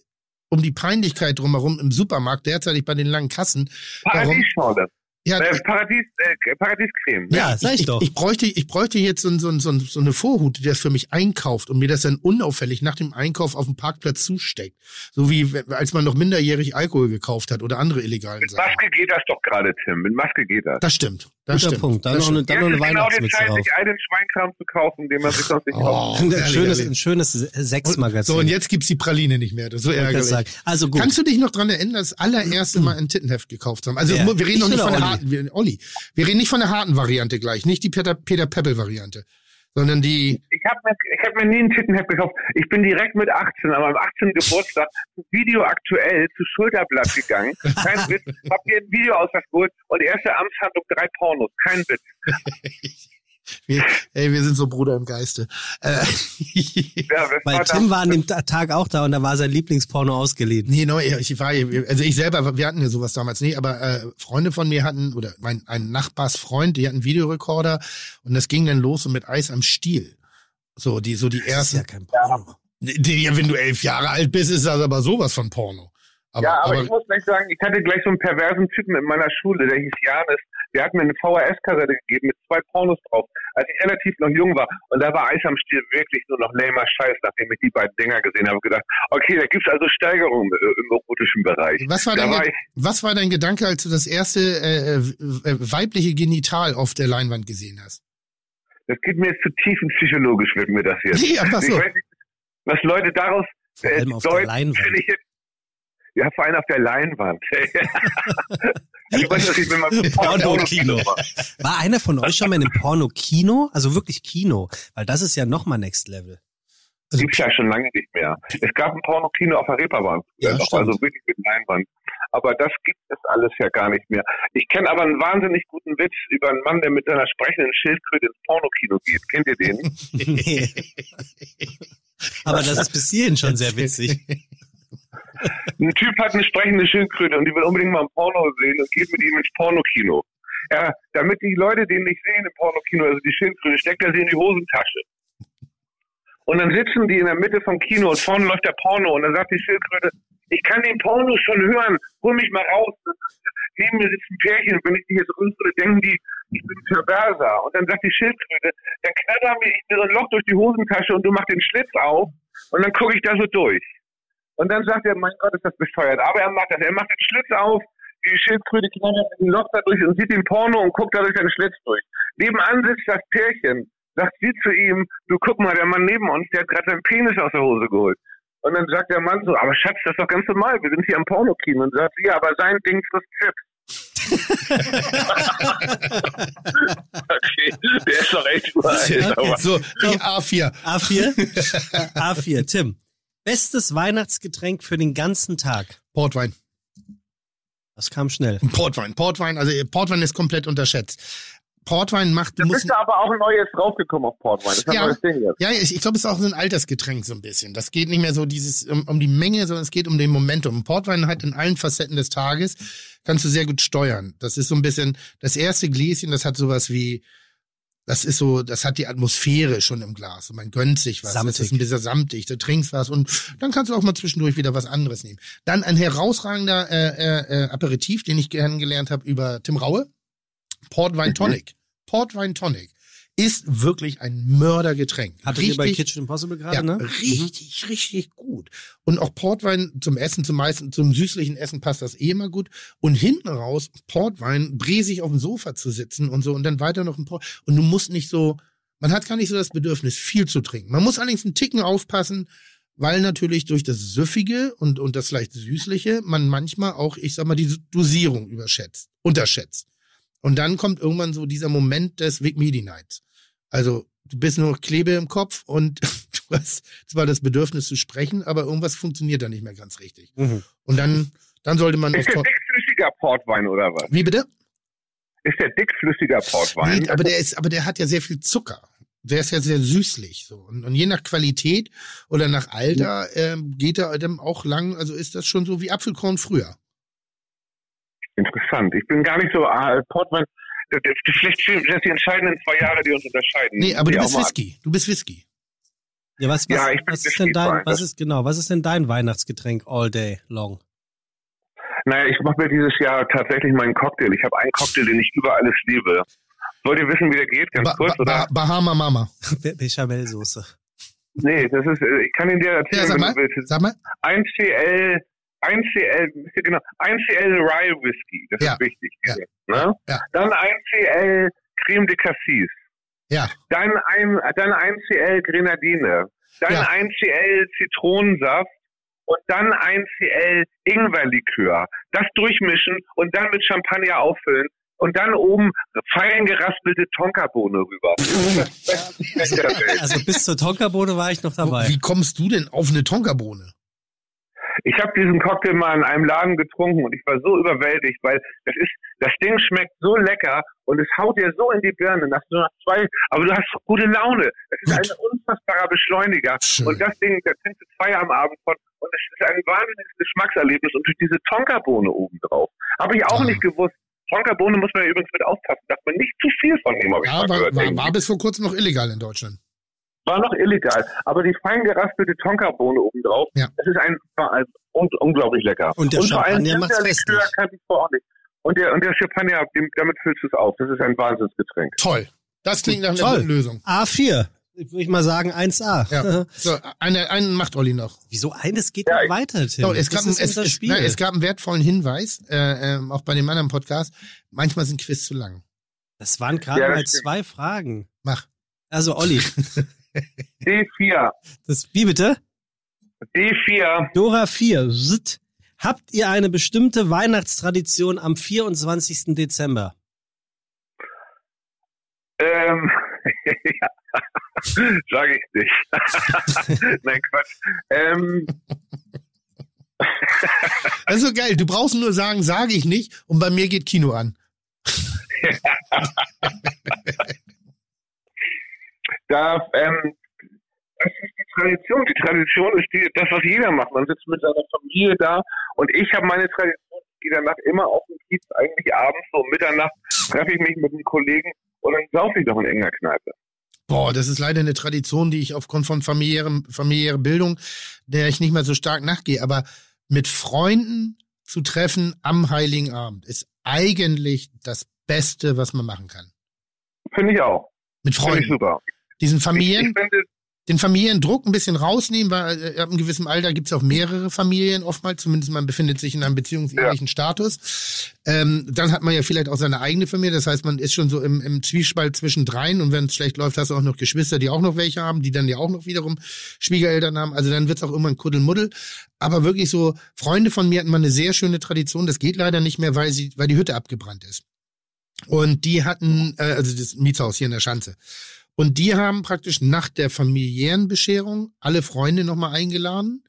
um die Peinlichkeit drumherum im Supermarkt, derzeitig bei den langen Kassen? Warum? Paradiesschorle. Ja, Äh, Paradies, äh, Paradiescreme. Ja, sag ich ich, doch. Ich, bräuchte, ich bräuchte jetzt so, so, so, so eine Vorhut, die das für mich einkauft und mir das dann unauffällig nach dem Einkauf auf dem Parkplatz zusteckt. So wie als man noch minderjährig Alkohol gekauft hat oder andere illegalen Mit Sachen. Maske geht das doch gerade, Tim. Mit Maske geht das. Das stimmt. Das Guter stimmt. Punkt. Dann das noch eine, stimmt. dann noch eine Jetzt ist genau die Weihnachtsmütze Zeit, drauf. sich einen Schweinkram zu kaufen, den man sich sonst nicht kauft. Oh, Ein schönes, ein schönes Sechsmagazin. So, und jetzt gibt's die Praline nicht mehr. Das ist so ärgerlich. Also gut. Kannst du dich noch dran erinnern, das allererste Mal ein Tittenheft gekauft zu haben? Also Wer? wir reden Ich noch nicht von der Olli? Harten, wir, Olli. Wir reden nicht von der harten Variante gleich, nicht die Peter, Peter Peppel Variante, sondern die, Ich habe mir, ich hab mir nie ein Tittenheft gekauft. Ich bin direkt mit 18, an meinem 18. Geburtstag, Video aktuell zu Schulterblatt gegangen. Kein Witz. Hab mir ein Video ausgeholt und erste Amtshandlung drei Pornos. Kein Witz. wir, ey, wir sind so Bruder im Geiste. Äh, Ja, Weil war Tim war an dem Ta- Tag auch da und da war sein Lieblingsporno ausgeliehen. Nee, no, ich war, also ich selber, wir hatten ja sowas damals nicht, aber äh, Freunde von mir hatten, oder mein ein Nachbarsfreund, die hatten einen Videorekorder und das ging dann los so mit Eis am Stiel. So, die, so die Das ist ersten. ja kein Porno. Ja, wenn du elf Jahre alt bist, ist das aber sowas von Porno. Aber, ja, aber, aber, ich muss gleich sagen, ich hatte gleich so einen perversen Typen in meiner Schule, der hieß Janis. Der hat mir eine VHS-Kassette gegeben mit zwei Pornos drauf, als ich relativ noch jung war. Und da war Eis am Stiel wirklich nur noch lamer Scheiß, nachdem ich die beiden Dinger gesehen habe. gedacht, okay, da gibt's also Steigerungen äh, im erotischen Bereich. was, war dein, war ich, was war dein Gedanke, als du das erste äh, äh, weibliche Genital auf der Leinwand gesehen hast? das geht mir jetzt zu tiefenpsychologisch, wird mir das jetzt. Nee, einfach Ich so. weiß nicht, was Leute daraus Vor allem auf der deuten, Leinwand. finde ich jetzt- Ja, vor allem auf der Leinwand. ich weiß, Porno-Kino. War einer von euch schon mal in einem Porno-Kino? Also wirklich Kino? Weil das ist ja nochmal Next Level. Also, Gibt's ja schon lange nicht mehr. Es gab ein Pornokino auf der Reeperbahn, Ja, also wirklich mit Leinwand. Aber das gibt es alles ja gar nicht mehr. Ich kenne aber einen wahnsinnig guten Witz über einen Mann, der mit seiner sprechenden Schildkröte ins Pornokino geht. Kennt ihr den? Nee. Aber das ist bis hierhin schon sehr witzig. Ein Typ hat eine sprechende Schildkröte und die will unbedingt mal ein Porno sehen und geht mit ihm ins Pornokino. Ja, damit die Leute den nicht sehen im Pornokino, also die Schildkröte, steckt er sie in die Hosentasche. Und dann sitzen die in der Mitte vom Kino und vorne läuft der Porno und dann sagt die Schildkröte, ich kann den Porno schon hören, hol mich mal raus. Neben mir sitzt ein Pärchen und wenn ich die jetzt rüstere, denken die, ich bin perverser. Und dann sagt die Schildkröte, dann knatter mir ein Loch durch die Hosentasche und du machst den Schlitz auf und dann gucke ich da so durch. Und dann sagt er, mein Gott, ist das bescheuert. Aber er macht das. Er macht den Schlitz auf, die Schildkröte knattert ein Loch da durch und sieht den Porno und guckt da durch den Schlitz durch. Nebenan sitzt das Pärchen. Sagt sie zu ihm, du guck mal, der Mann neben uns, der hat gerade seinen Penis aus der Hose geholt. Und dann sagt der Mann so, aber Schatz, das ist doch ganz normal, wir sind hier am Pornokino. Und sagt sie, ja, aber sein Ding frisst Chips. Okay, der ist doch echt aber- so, die A4. A4? A4, Tim. Bestes Weihnachtsgetränk für den ganzen Tag. Portwein. Das kam schnell. Portwein. Portwein, also Portwein ist komplett unterschätzt. Portwein macht, du Da musst, bist du aber auch neu jetzt draufgekommen auf Portwein. Das Ja. neues Ding jetzt. ja, ich, ich glaube, es ist auch so ein Altersgetränk so ein bisschen. Das geht nicht mehr so dieses um, um die Menge, sondern es geht um den Momentum. Portwein hat in allen Facetten des Tages kannst du sehr gut steuern. Das ist so ein bisschen das erste Gläschen, das hat sowas wie das ist so, das hat die Atmosphäre schon im Glas und man gönnt sich was. Das Samtig. ist ein bisschen samtig. Du trinkst was und dann kannst du auch mal zwischendurch wieder was anderes nehmen. Dann ein herausragender äh, äh, äh, Aperitif, den ich kennengelernt habe über Tim Raue. Portwein Mhm. Tonic. Portwein Tonic ist wirklich ein Mördergetränk. Hattet ihr bei Kitchen Impossible gerade, ja, ne? richtig, richtig gut. Und auch Portwein zum Essen, zum meisten, zum süßlichen Essen passt das eh immer gut. Und hinten raus, Portwein, bresig auf dem Sofa zu sitzen und so und dann weiter noch ein Port. Und du musst nicht so, man hat gar nicht so das Bedürfnis, viel zu trinken. Man muss allerdings einen Ticken aufpassen, weil natürlich durch das Süffige und, und das leicht Süßliche man manchmal auch, ich sag mal, die Dosierung überschätzt, unterschätzt. Und dann kommt irgendwann so dieser Moment des Vic Medi Nights. Also du bist nur noch Klebe im Kopf und du hast zwar das Bedürfnis zu sprechen, aber irgendwas funktioniert da nicht mehr ganz richtig. Mhm. Und dann, dann sollte man. Ist der dickflüssiger Portwein oder was? Wie bitte? Ist der dickflüssiger Portwein? Nee, aber der ist, aber der hat ja sehr viel Zucker. Der ist ja sehr süßlich so. Und, und je nach Qualität oder nach Alter ähm, geht er dann auch lang, also ist das schon so wie Apfelkorn früher. Interessant. Ich bin gar nicht so ah, Portwein. Vielleicht sind das die entscheidenden zwei Jahre, die uns unterscheiden. Nee, aber du bist Whisky. Du bist Whisky. Ja, was, was, Ja, ich bin was ist denn dein, was ist, genau, was ist denn dein Weihnachtsgetränk all day long? Naja, ich mache mir dieses Jahr tatsächlich meinen Cocktail. Ich habe einen Cocktail, den ich über alles liebe. Wollt ihr wissen, wie der geht? Ganz Ba kurz, ba oder? ba Bahama Mama. Be- Bechamelsoße. Nee, das ist, äh, ich kann ihn dir Ja, erzählen, sag wenn mal. du willst. Sag mal. 1CL, 1CL, genau, 1CL Rye Whisky, das Ja. ist wichtig. Ja. Ne? Ja. Dann 1CL Creme de Cassis. Ja. Dann ein, dann 1CL Grenadine. Dann Ja. 1CL Zitronensaft. Und dann 1CL Ingwerlikör. Das durchmischen und dann mit Champagner auffüllen. Und dann oben fein geraspelte Tonkabohne rüber. Welt. Also bis zur Tonkabohne war ich noch dabei. Wie kommst du denn auf eine Tonkabohne? Ich habe diesen Cocktail mal in einem Laden getrunken und ich war so überwältigt, weil das ist, das Ding schmeckt so lecker und es haut dir so in die Birne nach so nach zwei, aber du hast gute Laune. Es ist Gut. ein unfassbarer Beschleuniger Schön. und das Ding, da trinkst du zwei am Abend von und es ist ein wahnsinniges Geschmackserlebnis und durch diese Tonkabohne obendrauf. Habe ich auch Ah. nicht gewusst. Tonkabohne muss man ja übrigens mit aufpassen, darf man nicht zu viel von nehmen, habe ich Ja, war, war, war bis vor kurzem noch illegal in Deutschland. War noch illegal. Aber die fein geraspelte Tonkabohne obendrauf, Ja. das ist ein, war ein un unglaublich lecker. Und der allem Champagner Himbeerlikör festlich. kann ich. Und der, und der Champagner, dem, damit füllst du es auf. Das ist ein Wahnsinnsgetränk. Toll. Das klingt nach einer Toll. guten Lösung. A4. Würde ich mal sagen 1A. Ja. So, eine, einen macht Olli noch. Wieso eines geht Ja, noch weiter, Tim? So, es, gab, ein- es, es, Spiel. nein, es gab einen wertvollen Hinweis, äh, ähm, auch bei dem anderen Podcast. Manchmal sind Quiz zu lang. das waren gerade Ja, mal stimmt. zwei Fragen. Mach. Also Olli, D4. das, wie bitte? D4. Dora 4. Zzt. Habt ihr eine bestimmte Weihnachtstradition am 24. Dezember? Ähm, ja. Sag ich nicht. Nein, Quatsch. Ähm, Das ist so geil. Du brauchst nur sagen, sage ich nicht. Und bei mir geht Kino an. da, ähm, das ist die Tradition. Die Tradition ist die, das, was jeder macht. Man sitzt mit seiner Familie da und ich habe meine Tradition, gehe danach immer auf den Kiez, eigentlich abends, so um Mitternacht, treffe ich mich mit einem Kollegen und dann saufe ich noch in enger Kneipe. Boah, das ist leider eine Tradition, die ich aufgrund von familiärer Bildung, der ich nicht mehr so stark nachgehe. Aber mit Freunden zu treffen am Heiligen Abend ist eigentlich das Beste, was man machen kann. Finde ich auch. Mit Finde ich Freunden. super. Diesen Ich, Familien, ich finde, den Familiendruck ein bisschen rausnehmen, weil äh, ab einem gewissen Alter gibt es auch mehrere Familien oftmals, zumindest man befindet sich in einem beziehungsähnlichen Status. Ähm, dann hat man ja vielleicht auch seine eigene Familie, das heißt, man ist schon so im, im Zwiespalt zwischen dreien und wenn es schlecht läuft, hast du auch noch Geschwister, die auch noch welche haben, die dann ja auch noch wiederum Schwiegereltern haben. Also dann wird es auch irgendwann Kuddelmuddel. Aber wirklich so, Freunde von mir hatten mal eine sehr schöne Tradition, das geht leider nicht mehr, weil sie, weil die Hütte abgebrannt ist. Und die hatten, äh, also das Mietshaus hier in der Schanze. Und die haben praktisch nach der familiären Bescherung alle Freunde nochmal eingeladen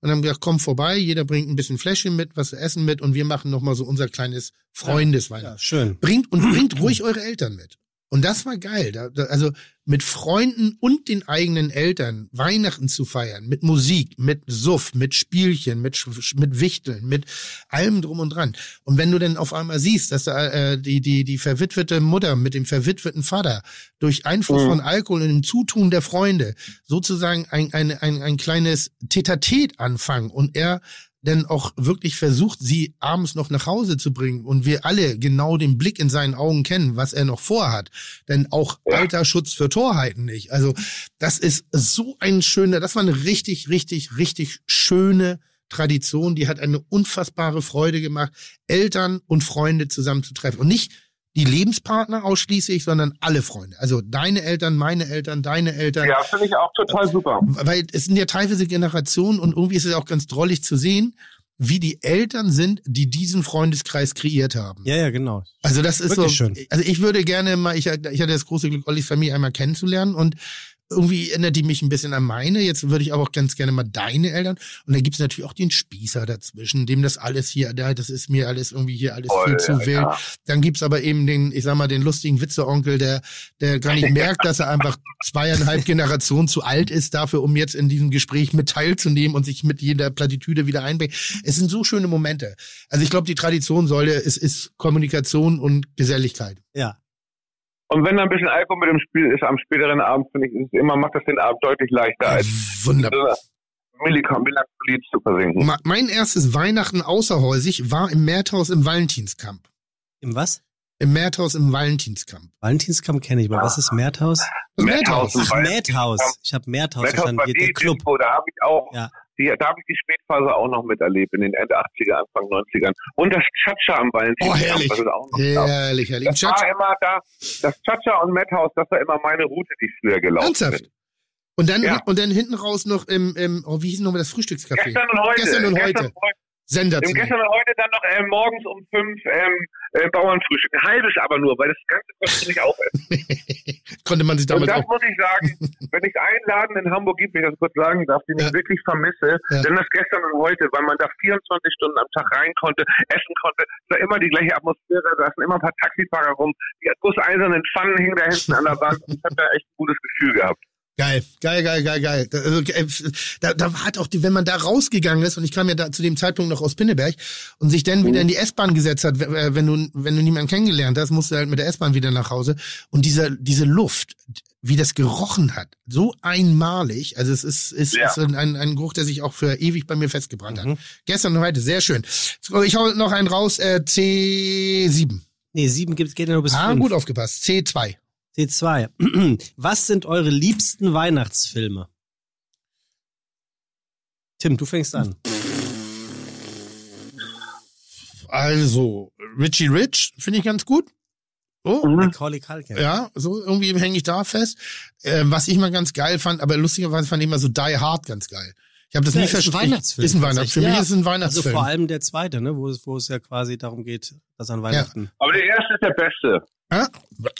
und haben gesagt, komm vorbei, jeder bringt ein bisschen Fläschchen mit, was zu essen mit und wir machen nochmal so unser kleines Freundesweihnachten. Ja, schön. Bringt und bringt ruhig eure Eltern mit. Und das war geil. Da, da, also mit Freunden und den eigenen Eltern Weihnachten zu feiern, mit Musik, mit Suff, mit Spielchen, mit, mit Wichteln, mit allem drum und dran. Und wenn du dann auf einmal siehst, dass da äh, die, die, die verwitwete Mutter mit dem verwitweten Vater durch Einfluss Mhm. von Alkohol und dem Zutun der Freunde sozusagen ein, ein, ein, ein kleines Tetatet anfangen und er denn auch wirklich versucht, sie abends noch nach Hause zu bringen und wir alle genau den Blick in seinen Augen kennen, was er noch vorhat. Denn auch Ja. alter Schutz für Torheiten nicht. Also das ist so ein schöner, das war eine richtig, richtig, richtig schöne Tradition. Die hat eine unfassbare Freude gemacht, Eltern und Freunde zusammenzutreffen. Und nicht die Lebenspartner ausschließlich, sondern alle Freunde. Also deine Eltern, meine Eltern, deine Eltern Ja, finde ich auch total super. weil es sind ja teilweise Generationen und irgendwie ist es auch ganz drollig zu sehen, wie die Eltern sind, die diesen Freundeskreis kreiert haben. Ja, ja, genau. Also das ist Wirklich so. schön. Also ich würde gerne mal, ich, ich hatte das große Glück, Ollis Familie einmal kennenzulernen und irgendwie erinnert die mich ein bisschen an meine. Jetzt würde ich aber auch ganz gerne mal deine Eltern. Und dann gibt's natürlich auch den Spießer dazwischen, dem das alles hier, da- das ist mir alles irgendwie hier alles viel Voll, zu wild. ja. Dann gibt's aber eben den, ich sag mal, den lustigen Witzeonkel, der, der gar nicht merkt, dass er einfach zweieinhalb Generationen zu alt ist dafür, um jetzt in diesem Gespräch mit teilzunehmen und sich mit jeder Plattitüde wieder einbringen. Es sind so schöne Momente. Also ich glaube, die Traditionssäule ist, ist Kommunikation und Geselligkeit. Ja. Und wenn da ein bisschen Alkohol mit dem Spiel ist am späteren Abend, finde ich, ist es immer, macht das den Abend deutlich leichter, als Wunderbar. Melancholie zu versinken. Mein erstes Weihnachten außerhäusig war im Mehrthaus im Valentinskamp. Im was? Im Mehrthaus im Valentinskamp. Valentinskamp kenne ich, aber was ist Merthaus? Das Mehrthaus. Mehrthaus. Ach. Merthaus. Ich habe Merthaus Mehrthaus verstanden. der Club. Disco, da habe ich auch, Ja. Die, da habe ich die Spätphase auch noch miterlebt, in den Ende 80er, Anfang 90ern. Und das Chacha am Valentin. Oh, herrlich. Das ist auch noch. Herrlich, herrlich. Das war immer da, das Chacha und Madhouse, das war immer meine Route, die ich früher gelaufen Ernsthaft? bin. Und dann, Ja. und dann hinten raus noch im, im oh, wie hieß nochmal das Frühstückscafé? Gestern und heute. Gestern und heute. Im Sensationell. gestern und heute dann noch ähm, morgens um fünf ähm, äh, Bauernfrühstück. Ein halbes aber nur, weil das Ganze kostet nicht aufessen. Konnte man sich Und damals das auch. muss ich sagen, wenn ich einen Laden in Hamburg gibt, wenn ich das kurz sagen darf, den Ja. ich wirklich vermisse, Ja. dann das gestern und heute, weil man da 24 Stunden am Tag rein konnte, essen konnte. Es war immer die gleiche Atmosphäre, da sind immer ein paar Taxifahrer rum. Die gusseisernen Pfannen hingen da hinten an der Wand. Ich habe da echt ein gutes Gefühl gehabt. Geil, geil, geil, geil, geil. Da- Also, äh, da, da hat auch die, wenn man da rausgegangen ist, und ich kam ja da zu dem Zeitpunkt noch aus Pinneberg und sich dann wieder in die S-Bahn gesetzt hat, äh, wenn du, wenn du niemanden kennengelernt hast, musst du halt mit der S-Bahn wieder nach Hause. Und dieser, diese Luft, wie das gerochen hat, so einmalig, also es ist, ist, Ja. ist ein, ein Geruch, der sich auch für ewig bei mir festgebrannt Mhm. hat. Gestern und heute, sehr schön. Ich hau noch einen raus, äh, C7. Nee, sieben gibt's, geht ja nur bis Ah, fünf. gut aufgepasst. C2. C2. Was sind eure liebsten Weihnachtsfilme? Tim, du fängst an. Also, Richie Rich finde ich ganz gut. Oh, Macaulay Culkin. Ja, so irgendwie hänge ich da fest. Äh, was ich mal ganz geil fand, aber lustigerweise fand ich mal so Die Hard ganz geil. Ich habe das Ja, nie ist ein verstanden. Weihnachtsfilm, Ist ein Weihnachtsfilm. Für mich ist es ein Also Weihnachtsfilm. vor allem der zweite, ne, wo es, wo es ja quasi darum geht, dass an Weihnachten. Aber der erste ist der beste. ja?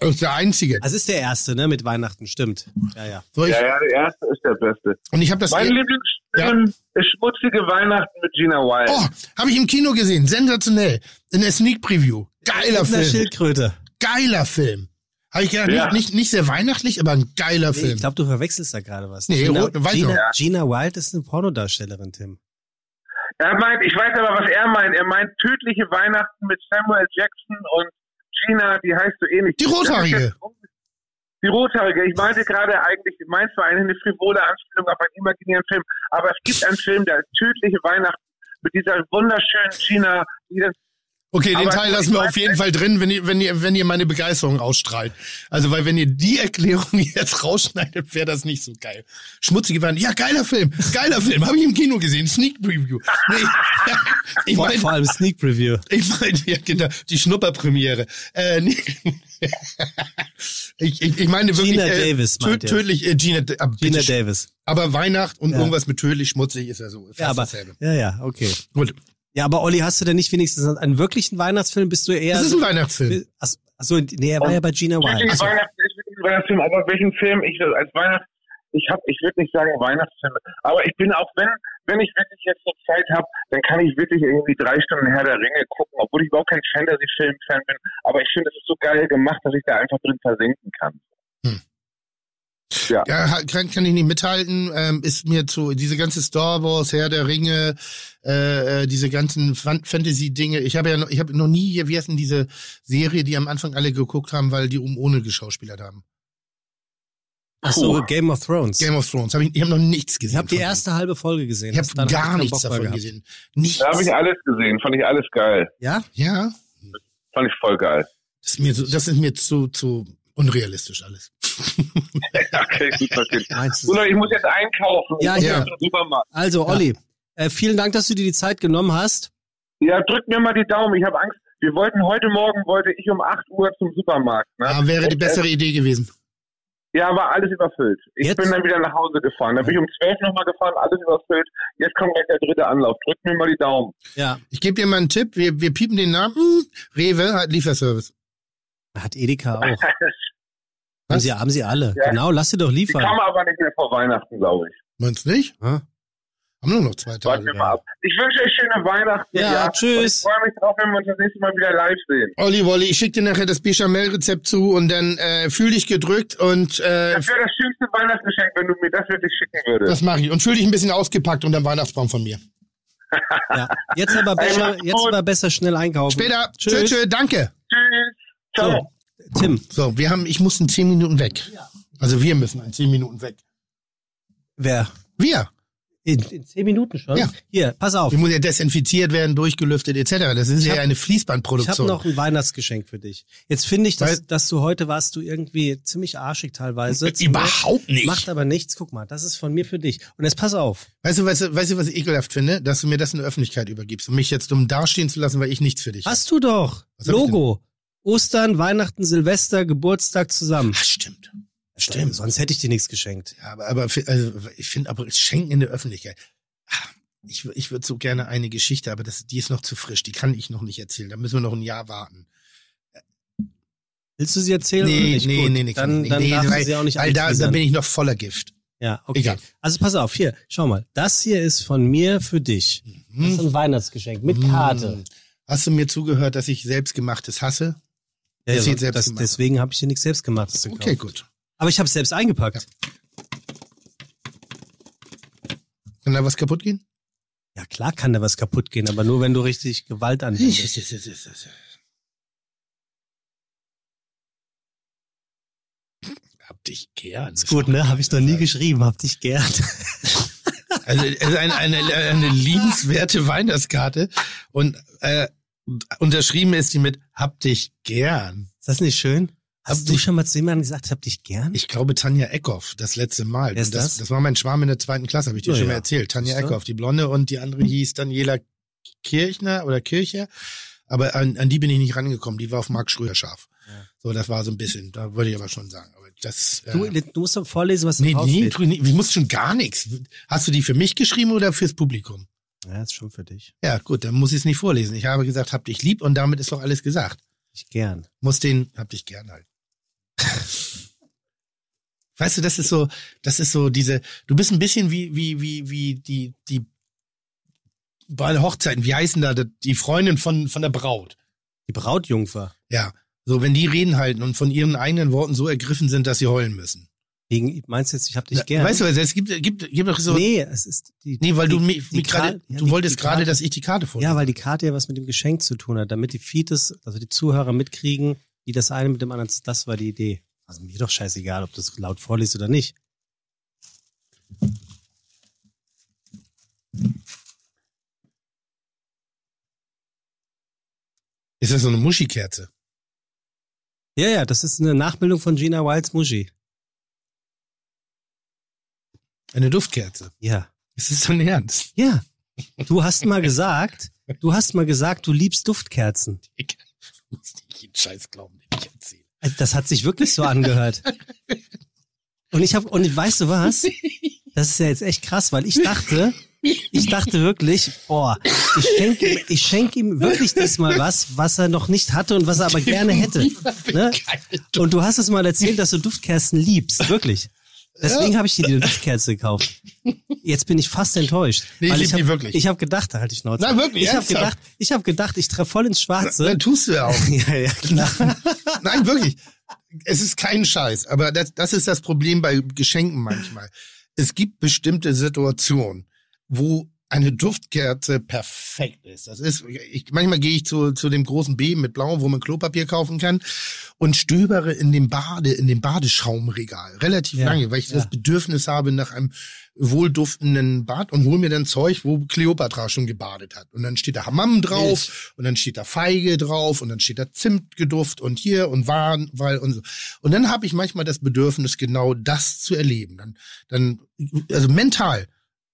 Das ist der einzige. Also ist der erste, ne, mit Weihnachten, stimmt. Ja, ja. So, ich, Ja, ja, der erste ist der beste. Und ich habe das. Mein Lieblingsfilm ist Schmutzige Weihnachten mit Gina Wild. Oh, habe ich im Kino gesehen. Sensationell. In der Sneak Preview. Geiler Mit einer Film. Schildkröte. Geiler Film. Habe ich gedacht, Ja. nicht, nicht, nicht sehr weihnachtlich, aber ein geiler Nee, Film. ich glaube, du verwechselst da gerade was. Nee, Gina, weiß Gina, noch. Gina Wild ist eine Pornodarstellerin, Tim. Er meint, ich weiß aber, was er meint. Er meint tödliche Weihnachten mit Samuel Jackson und Gina, die heißt so ähnlich. Die Rothaarige. Die Rothaarige. Ich meinte gerade eigentlich, meins war eine frivole Anspielung auf einen imaginären Film. Aber es gibt einen Film, der heißt tödliche Weihnachten mit dieser wunderschönen Gina, die das Okay, den Aber Teil lassen wir auf jeden Fall drin, wenn ihr, wenn ihr, wenn ihr meine Begeisterung ausstrahlt. Also, weil wenn ihr die Erklärung jetzt rausschneidet, wäre das nicht so geil. Schmutzige Wand. Ja, geiler Film. Geiler Film. Habe ich im Kino gesehen. Sneak Preview. Nee. ich Vor, meine, vor allem Sneak Preview. ich meine, ja, genau, die Schnupperpremiere. Äh, nee. ich, ich, ich meine wirklich, Gina äh, Davis meint tödlich, äh, Gina, äh, Gina. Davis. aber Weihnacht und Ja. irgendwas mit tödlich, schmutzig ist ja so. Fast Ja, aber, dasselbe. ja, ja, okay. Gut. Ja, aber Olli, hast du denn nicht wenigstens einen wirklichen Weihnachtsfilm? Bist du eher Das ist ein Weihnachtsfilm. Ach, ach so, nee, er war ja bei Gina Wild. Ein Weihnachtsfilm. Aber welchen Film ich als Weihnachts ich habe, ich würde nicht sagen Weihnachtsfilme, aber ich bin auch wenn wenn ich wirklich jetzt so Zeit habe, dann kann ich wirklich irgendwie drei Stunden Herr der Ringe gucken, obwohl ich überhaupt kein Fantasy-Film-Fan bin. Aber ich finde, es ist so geil gemacht, dass ich da einfach drin versinken kann. Ja, kann, kann ich nicht mithalten. Ähm, ist mir zu, diese ganze Star Wars, Herr der Ringe, äh, äh, diese ganzen Fan Fantasy-Dinge. Ich habe ja noch, ich habe noch nie, wie heißt denn diese Serie, die am Anfang alle geguckt haben, weil die um ohne geschauspielert haben. Ach so, Game of Thrones. Game of Thrones. Hab ich ich habe noch nichts gesehen. ich habe die erste halbe Folge gesehen. Ich habe hab gar keinen nichts davon gehabt. gesehen. Nichts. Da habe ich alles gesehen, fand ich alles geil. Ja? ja, Fand ich voll geil. das ist mir, so, das ist mir zu, zu unrealistisch alles. okay, gut? So, Leute, ich muss jetzt einkaufen. Ja, ja. Also, Olli, äh, vielen Dank, dass du dir die Zeit genommen hast. Ja, drückt mir mal die Daumen. Ich habe Angst. Wir wollten heute Morgen, wollte ich um 8 Uhr zum Supermarkt. Ne? Ah, wäre die bessere Idee gewesen. Ja, war alles überfüllt. Ich Jetzt? bin dann wieder nach Hause gefahren. Dann bin ich um 12 nochmal gefahren, alles überfüllt. Jetzt kommt gleich der dritte Anlauf. Drückt mir mal die Daumen. Ja. Ich gebe dir mal einen Tipp. Wir, wir piepen den Namen. Hm, Rewe hat Lieferservice. Hat Edeka auch. Was? Haben sie, haben sie alle. Ja. Genau, lass sie doch Die liefern. kommen aber nicht mehr vor Weihnachten, glaube ich. Meinst du nicht? Hm? Haben nur noch zwei Warten Tage. wir mal ab. Ich wünsche euch schöne Weihnachten. Ja, tschüss. Und Ich freue mich drauf, wenn wir uns das nächste Mal wieder live sehen. Olli Wolli, ich schicke dir nachher das Bechamel-Rezept zu und dann äh, fühl dich gedrückt und äh, Das wäre das schönste Weihnachtsgeschenk, wenn du mir das wirklich schicken würdest. das mache ich. Und fühl dich ein bisschen ausgepackt unter dem Weihnachtsbaum von mir. Ja. Jetzt aber besser, jetzt aber besser schnell einkaufen. Später. Tschüss. Tschüss. Tschüss, danke. Tschüss. Ciao. So, Tim, So, wir haben, ich muss in zehn Minuten weg. Also wir müssen in zehn Minuten weg. wer? Wir. In, in zehn Minuten schon? Ja. Hier, pass auf. Die muss ja desinfiziert werden, durchgelüftet etc. Das ist Ich ja hab- eine Ich habe Fließbandproduktion. noch ein Weihnachtsgeschenk für dich. Jetzt finde ich, dass, Weil- dass du heute warst du irgendwie ziemlich arschig teilweise. Überhaupt nicht. Macht aber nichts. Guck mal, das ist von mir für dich. Und jetzt pass auf. Weißt du, weißt du, weißt du, was ich ekelhaft finde? Dass du mir das in der Öffentlichkeit übergibst, um mich jetzt dumm dastehen zu lassen, weil ich nichts für dich Hast du doch. Was Logo. Ostern, Weihnachten, Silvester, Geburtstag zusammen. Ach, stimmt. Stimmt. Sonst hätte ich dir nichts geschenkt. Ja, aber, aber also, ich finde aber Schenken in der Öffentlichkeit. Ah, Ich, ich würde so gerne eine Geschichte, aber das, die ist noch zu frisch. Die kann ich noch nicht erzählen. Da müssen wir noch ein Jahr warten. Willst du sie erzählen? Nee, oder nicht? nee, Gut, nee, nee, Dann, dann. Nee, darfst du sie auch nicht Weil da, da bin ich noch voller Gift. Ja, okay. Egal. Also pass auf, hier, schau mal. Das hier ist von mir für dich. Das ist ein Weihnachtsgeschenk mit Karte. Hm. Hast du mir zugehört, dass ich selbstgemachtes hasse? Ja, ja, sieht selbst das, gemacht. deswegen habe ich dir nichts selbst gemacht. Okay, gut. Aber ich habe es selbst eingepackt. Kann da was kaputt gehen? Ja, klar kann da was kaputt gehen, aber nur wenn du richtig Gewalt anwendest. Hab dich gern. Ist gut, ne? Habe ich noch nie geschrieben, hab dich gern. Also es ist eine, eine, eine liebenswerte Weihnachtskarte und äh, unterschrieben ist die mit Hab dich gern. Ist das nicht schön? Hast Hab du dich- schon mal zu jemandem gesagt, hab dich gern? Ich glaube Tanja Eckhoff, das letzte Mal. Und das, das? das war mein Schwarm in der zweiten Klasse, habe ich dir Ja, schon ja. mal erzählt. Tanja? Eckhoff, die Blonde und die andere hieß Daniela Kirchner oder Kircher. Aber an, an die bin ich nicht rangekommen. Die war auf Marc Schröer scharf. Ja. So, das war so ein bisschen. Da würde ich aber schon sagen. Aber das. Du, äh, du musst doch vorlesen, was nee, drauf nee, steht. nee, ich muss schon gar nichts. Hast du die für mich geschrieben oder fürs Publikum? Ja, ist schon für dich. Ja, gut, dann muss ich es nicht vorlesen. Ich habe gesagt, hab dich lieb und damit ist doch alles gesagt. Ich gern. Muss den, hab dich gern halt. weißt du, das ist so, das ist so diese, du bist ein bisschen wie, wie, wie, wie die, die, bei Hochzeiten, wie heißen da, die Freundin von, von der Braut. Die Brautjungfer. Ja. So, wenn die Reden halten und von ihren eigenen Worten so ergriffen sind, dass sie heulen müssen. Wegen, meinst du jetzt, ich hab dich gern? Weißt du, was, es gibt, gibt, gibt doch so, nee, nee, es ist die. weil die, du mich, gerade, ja, du die- wolltest die gerade, dass ich die Karte vorlese. Ja, weil die Karte ja was mit dem Geschenk zu tun hat, damit die Feeds, also die Zuhörer mitkriegen, wie das eine mit dem anderen, das war die Idee. Also mir doch scheißegal, ob du es laut vorliest oder nicht. ist das so eine Muschikerze? Ja, ja, das ist eine Nachbildung von Gina Wilds Muschi. Eine Duftkerze. Ja. Ist das so ein Ernst? Ja. Du hast mal gesagt, du hast mal gesagt, du liebst Duftkerzen. Ich muss nicht jeden Scheiß glauben, den ich erzähle. Also das hat sich wirklich so angehört. Und ich habe und weißt du was? Das ist ja jetzt echt krass, weil ich dachte, ich dachte wirklich, boah, ich schenke ihm, ich schenke ihm wirklich diesmal was, was er noch nicht hatte und was er aber gerne hätte. Ne? Und du hast es mal erzählt, dass du Duftkerzen liebst, wirklich. Deswegen habe ich dir die Duftkerze gekauft. Jetzt bin ich fast enttäuscht. Nee, ich ich lieb die hab, wirklich. Ich habe gedacht, da halt ich Schnauze. Na, wirklich, Ich habe gedacht, ich habe gedacht, ich treffe voll ins Schwarze. Dann tust du ja auch. ja, ja, klar. Nein, wirklich. Es ist kein Scheiß. Aber das, das ist das Problem bei Geschenken manchmal. Es gibt bestimmte Situationen, wo eine Duftkerze perfekt ist. Das ist, ich, manchmal gehe ich zu, zu dem großen B mit Blau, wo man Klopapier kaufen kann und stöbere in dem Bade, in dem Badeschaumregal relativ Ja, lange, weil ich ja. das Bedürfnis habe nach einem wohlduftenden Bad und hol mir dann Zeug, wo Kleopatra schon gebadet hat. Und dann steht da Hammam drauf und dann steht da Feige drauf und dann steht da Zimtgeduft und hier und Warnwall und so. Und dann habe ich manchmal das Bedürfnis, genau das zu erleben. Dann, dann, also mental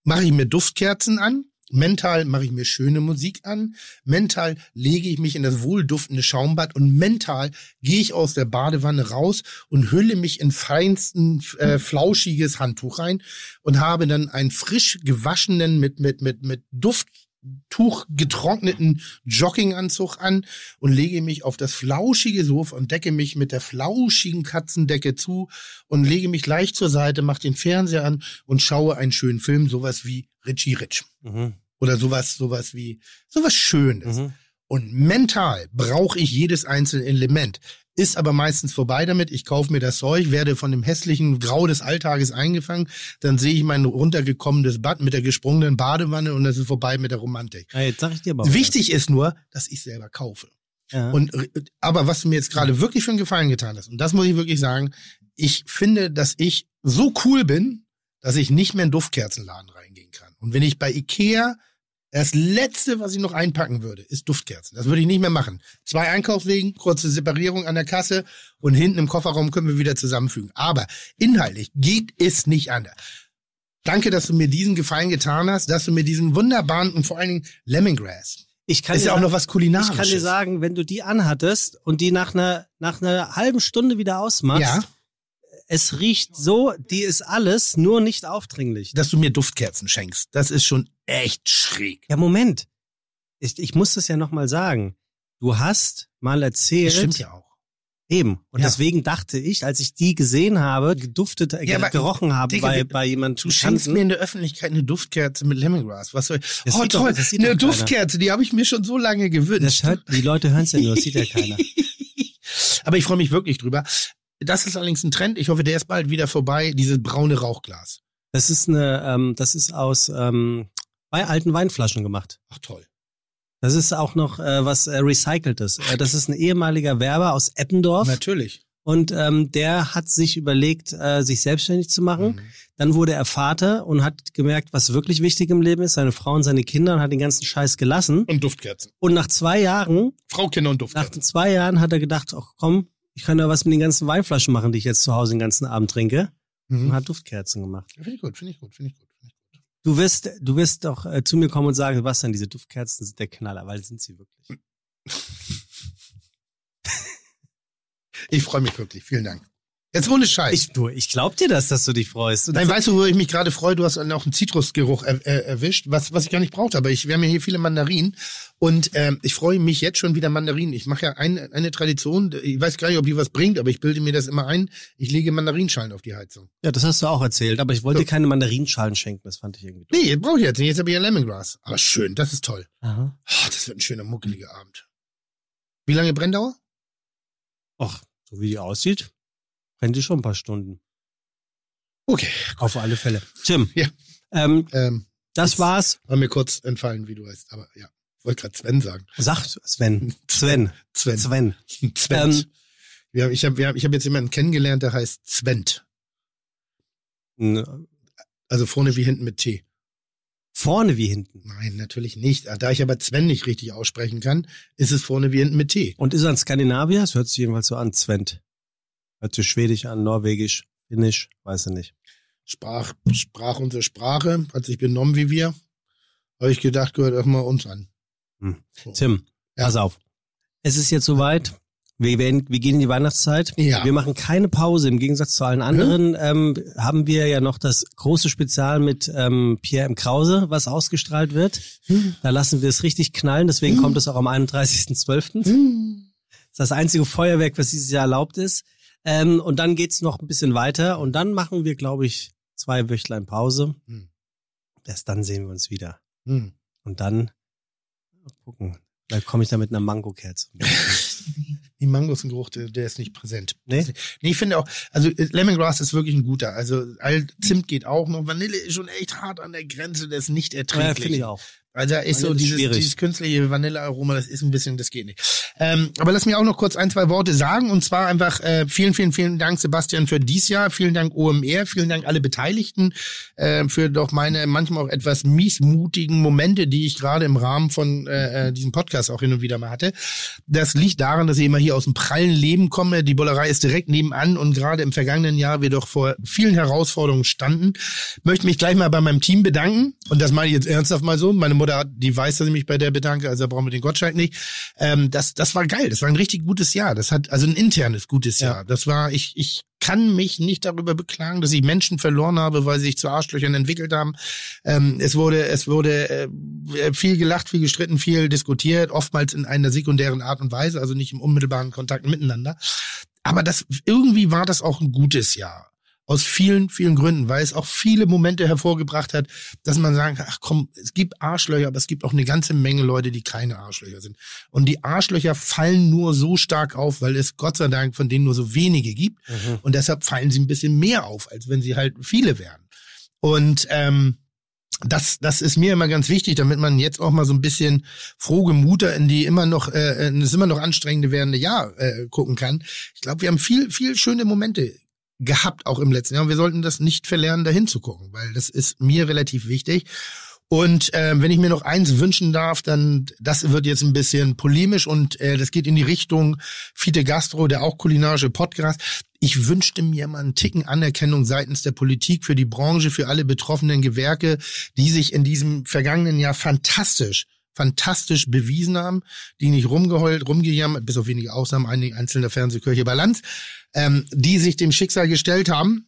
mache ich mir Duftkerzen an. Mental mache ich mir schöne Musik an. Mental lege ich mich in das wohlduftende Schaumbad und mental gehe ich aus der Badewanne raus und hülle mich in feinsten, äh, flauschiges Handtuch rein und habe dann einen frisch gewaschenen, mit, mit, mit, mit Dufttuch getrockneten Jogginganzug an und lege mich auf das flauschige Sofa und decke mich mit der flauschigen Katzendecke zu und lege mich leicht zur Seite, mache den Fernseher an und schaue einen schönen Film, sowas wie Richie Rich. Mhm, Oder sowas, sowas wie, sowas Schönes. mhm. Und mental brauche ich jedes einzelne Element. Ist aber meistens vorbei damit. Ich kaufe mir das Zeug, werde von dem hässlichen Grau des Alltages eingefangen. Dann sehe ich mein runtergekommenes Bad mit der gesprungenen Badewanne und das ist vorbei mit der Romantik. Ja, jetzt sag ich dir aber was. Wichtig ist nur, dass ich selber kaufe. Ja. Und äh, aber was du mir jetzt gerade wirklich für einen Gefallen getan hast, und das muss ich wirklich sagen, ich finde, dass ich so cool bin, dass ich nicht mehr in den Duftkerzenladen reingehen kann. Und wenn ich bei Ikea das letzte, was ich noch einpacken würde, ist Duftkerzen. Das würde ich nicht mehr machen. Zwei Einkaufswegen, kurze Separierung an der Kasse und hinten im Kofferraum können wir wieder zusammenfügen. Aber inhaltlich geht es nicht anders. Danke, dass du mir diesen Gefallen getan hast, dass du mir diesen wunderbaren und vor allen Dingen Lemongrass. ich kann ist dir ja auch sagen- noch was Kulinarisches. Ich kann dir sagen, wenn du die anhattest und die nach einer, nach einer halben Stunde wieder ausmachst, Ja. Es riecht so, die ist alles, nur nicht aufdringlich. dass du mir Duftkerzen schenkst. Das ist schon echt schräg. Ja, Moment. Ich, ich muss das ja nochmal sagen. Du hast mal erzählt. Das stimmt ja auch. Eben. Und Ja. deswegen dachte ich, als ich die gesehen habe, geduftet, äh, Ja, aber, gerochen habe Digga, bei, bei jemandem Du schenkst mir in der Öffentlichkeit eine Duftkerze mit Lemongrass. Was soll Das Oh doch- toll, eine doch keiner. Duftkerze, die habe ich mir schon so lange gewünscht. Das hört, die Leute hören es ja nur, das sieht ja keiner. Aber ich freue mich wirklich drüber. Das ist allerdings ein Trend. Ich hoffe, der ist bald wieder vorbei. Dieses braune Rauchglas. Das ist eine, ähm, das ist aus ähm, bei alten Weinflaschen gemacht. Ach toll. Das ist auch noch äh, was äh, recyceltes. Äh, das ist ein ehemaliger Werber aus Eppendorf Natürlich. und ähm, der hat sich überlegt, äh, sich selbstständig zu machen. Mhm. Dann wurde er Vater und hat gemerkt, was wirklich wichtig im Leben ist, seine Frau und seine Kinder und hat den ganzen Scheiß gelassen. Und Duftkerzen. Und nach zwei Jahren, Frau, Kinder und nach Duftkerzen. den zwei Jahren hat er gedacht, ach komm, ich kann ja was mit den ganzen Weinflaschen machen, die ich jetzt zu Hause den ganzen Abend trinke. Und Mhm. hat Duftkerzen gemacht. Finde ich gut, finde ich gut, finde ich gut. Find ich gut. Du wirst, du wirst doch äh, zu mir kommen und sagen, Sebastian, diese Duftkerzen sind der Knaller, weil sind sie wirklich. Ich freue mich wirklich. Vielen Dank. Jetzt ohne Scheiß. Ich, du, ich glaub dir das, dass du dich freust. Und Nein, weißt du, wo ich mich gerade freue? Du hast auch einen Zitrusgeruch er, er, erwischt, was, was ich gar nicht brauchte. Aber ich, wir haben ja hier viele Mandarinen und ähm, ich freue mich jetzt schon wieder Mandarinen. Ich mache ja ein, eine Tradition, ich weiß gar nicht, ob die was bringt, aber ich bilde mir das immer ein. Ich lege Mandarinschalen auf die Heizung. ja, das hast du auch erzählt, aber ich wollte So. keine Mandarinschalen schenken, das fand ich irgendwie doof. Nee, brauche ich jetzt nicht. Jetzt habe ich ja Lemongrass. Aber schön, das ist toll. Aha. Oh, das wird ein schöner, muckeliger Abend. Wie lange Brenndauer? Ach, so wie die aussieht, brennt die schon ein paar Stunden. Okay. Auf alle Fälle. Tim, Ja. ähm, Ähm, das war's. war mir kurz entfallen, wie du heißt. Aber ja, ich wollte gerade Sven sagen. Sag Sven. Sven. Sven. Sven. Sven. Ähm, ich habe ich hab jetzt jemanden kennengelernt, der heißt Svent. N- Also vorne wie hinten mit T. Vorne wie hinten. Nein, natürlich nicht. Da ich aber Sven nicht richtig aussprechen kann, ist es vorne wie hinten mit T. Und ist er ein Skandinavier? Das hört sich jedenfalls so an, Svent. Hört sich schwedisch an, norwegisch, finnisch, weiß er nicht. Sprach, sprach unsere Sprache, hat sich benommen wie wir. Habe ich gedacht, gehört auch mal uns an. Hm. Tim, Ja. pass auf. Es ist jetzt soweit. Wir, werden, wir gehen in die Weihnachtszeit. Ja. Wir machen keine Pause. Im Gegensatz zu allen anderen ähm, haben wir ja noch das große Spezial mit ähm, Pierre M. Krause, was ausgestrahlt wird. Da lassen wir es richtig knallen. Deswegen kommt es auch am 31.12. Das ist das einzige Feuerwerk, was dieses Jahr erlaubt ist. Ähm, und dann geht's noch ein bisschen weiter und dann machen wir, glaube ich, zwei Wöchlein Pause. Hm. Erst dann sehen wir uns wieder. Hm. Und dann gucken. Vielleicht komme ich da mit einer Mango-Kerze. Die Mangossengeruch, der, der ist nicht präsent. Nee? Nee, ich finde auch, also äh, Lemongrass ist wirklich ein guter. Also Zimt geht auch noch. Vanille ist schon echt hart an der Grenze, das ist nicht Ja, erträglich. finde ich auch. Also ist so Vanille ist dieses, schwierig. dieses künstliche Vanillearoma, das ist ein bisschen, das geht nicht. Ähm, aber lass mir auch noch kurz ein, zwei Worte sagen. Und zwar einfach äh, vielen, vielen, vielen Dank, Sebastian, für dies Jahr. Vielen Dank, OMR. Vielen Dank alle Beteiligten äh, für doch meine manchmal auch etwas miesmutigen Momente, die ich gerade im Rahmen von äh, äh, diesem Podcast auch hin und wieder mal hatte. Das liegt daran, dass ich immer hier aus dem prallen Leben komme. Die Bollerei ist direkt nebenan und gerade im vergangenen Jahr wir doch vor vielen Herausforderungen standen. Möchte mich gleich mal bei meinem Team bedanken. Und das meine ich jetzt ernsthaft mal so. Meine Mutter hat, die weiß, dass ich mich bei der bedanke, also da brauchen wir den Gottschalk nicht. Ähm, das, das war geil. Das war ein richtig gutes Jahr. Das hat also ein internes gutes Ja. Jahr. Das war, ich, ich kann mich nicht darüber beklagen, dass ich Menschen verloren habe, weil sie sich zu Arschlöchern entwickelt haben. Ähm, es wurde, es wurde äh, viel gelacht, viel gestritten, viel diskutiert, oftmals in einer sekundären Art und Weise, also nicht im unmittelbaren Kontakt miteinander. Aber das irgendwie war das auch ein gutes Jahr. Aus vielen, vielen Gründen, weil es auch viele Momente hervorgebracht hat, dass man sagen kann, ach komm, es gibt Arschlöcher, aber es gibt auch eine ganze Menge Leute, die keine Arschlöcher sind. Und die Arschlöcher fallen nur so stark auf, weil es Gott sei Dank von denen nur so wenige gibt. Mhm. Und deshalb fallen sie ein bisschen mehr auf, als wenn sie halt viele wären. Und ähm, das, das ist mir immer ganz wichtig, damit man jetzt auch mal so ein bisschen frohgemuter in die immer noch, äh, in das immer noch anstrengende werdende Jahr äh, gucken kann. Ich glaube, wir haben viel, viel schöne Momente gehabt, auch im letzten Jahr. Und wir sollten das nicht verlernen, dahin zu gucken, weil das ist mir relativ wichtig. Und äh, wenn ich mir noch eins wünschen darf, dann das wird jetzt ein bisschen polemisch und äh, das geht in die Richtung Fite Gastro, der auch kulinarische Podcast. Ich wünschte mir mal einen Ticken Anerkennung seitens der Politik für die Branche, für alle betroffenen Gewerke, die sich in diesem vergangenen Jahr fantastisch fantastisch bewiesen haben, die nicht rumgeheult, rumgejammert, bis auf wenige Ausnahmen, einige einzelne Fernsehkirche Balance, ähm, die sich dem Schicksal gestellt haben,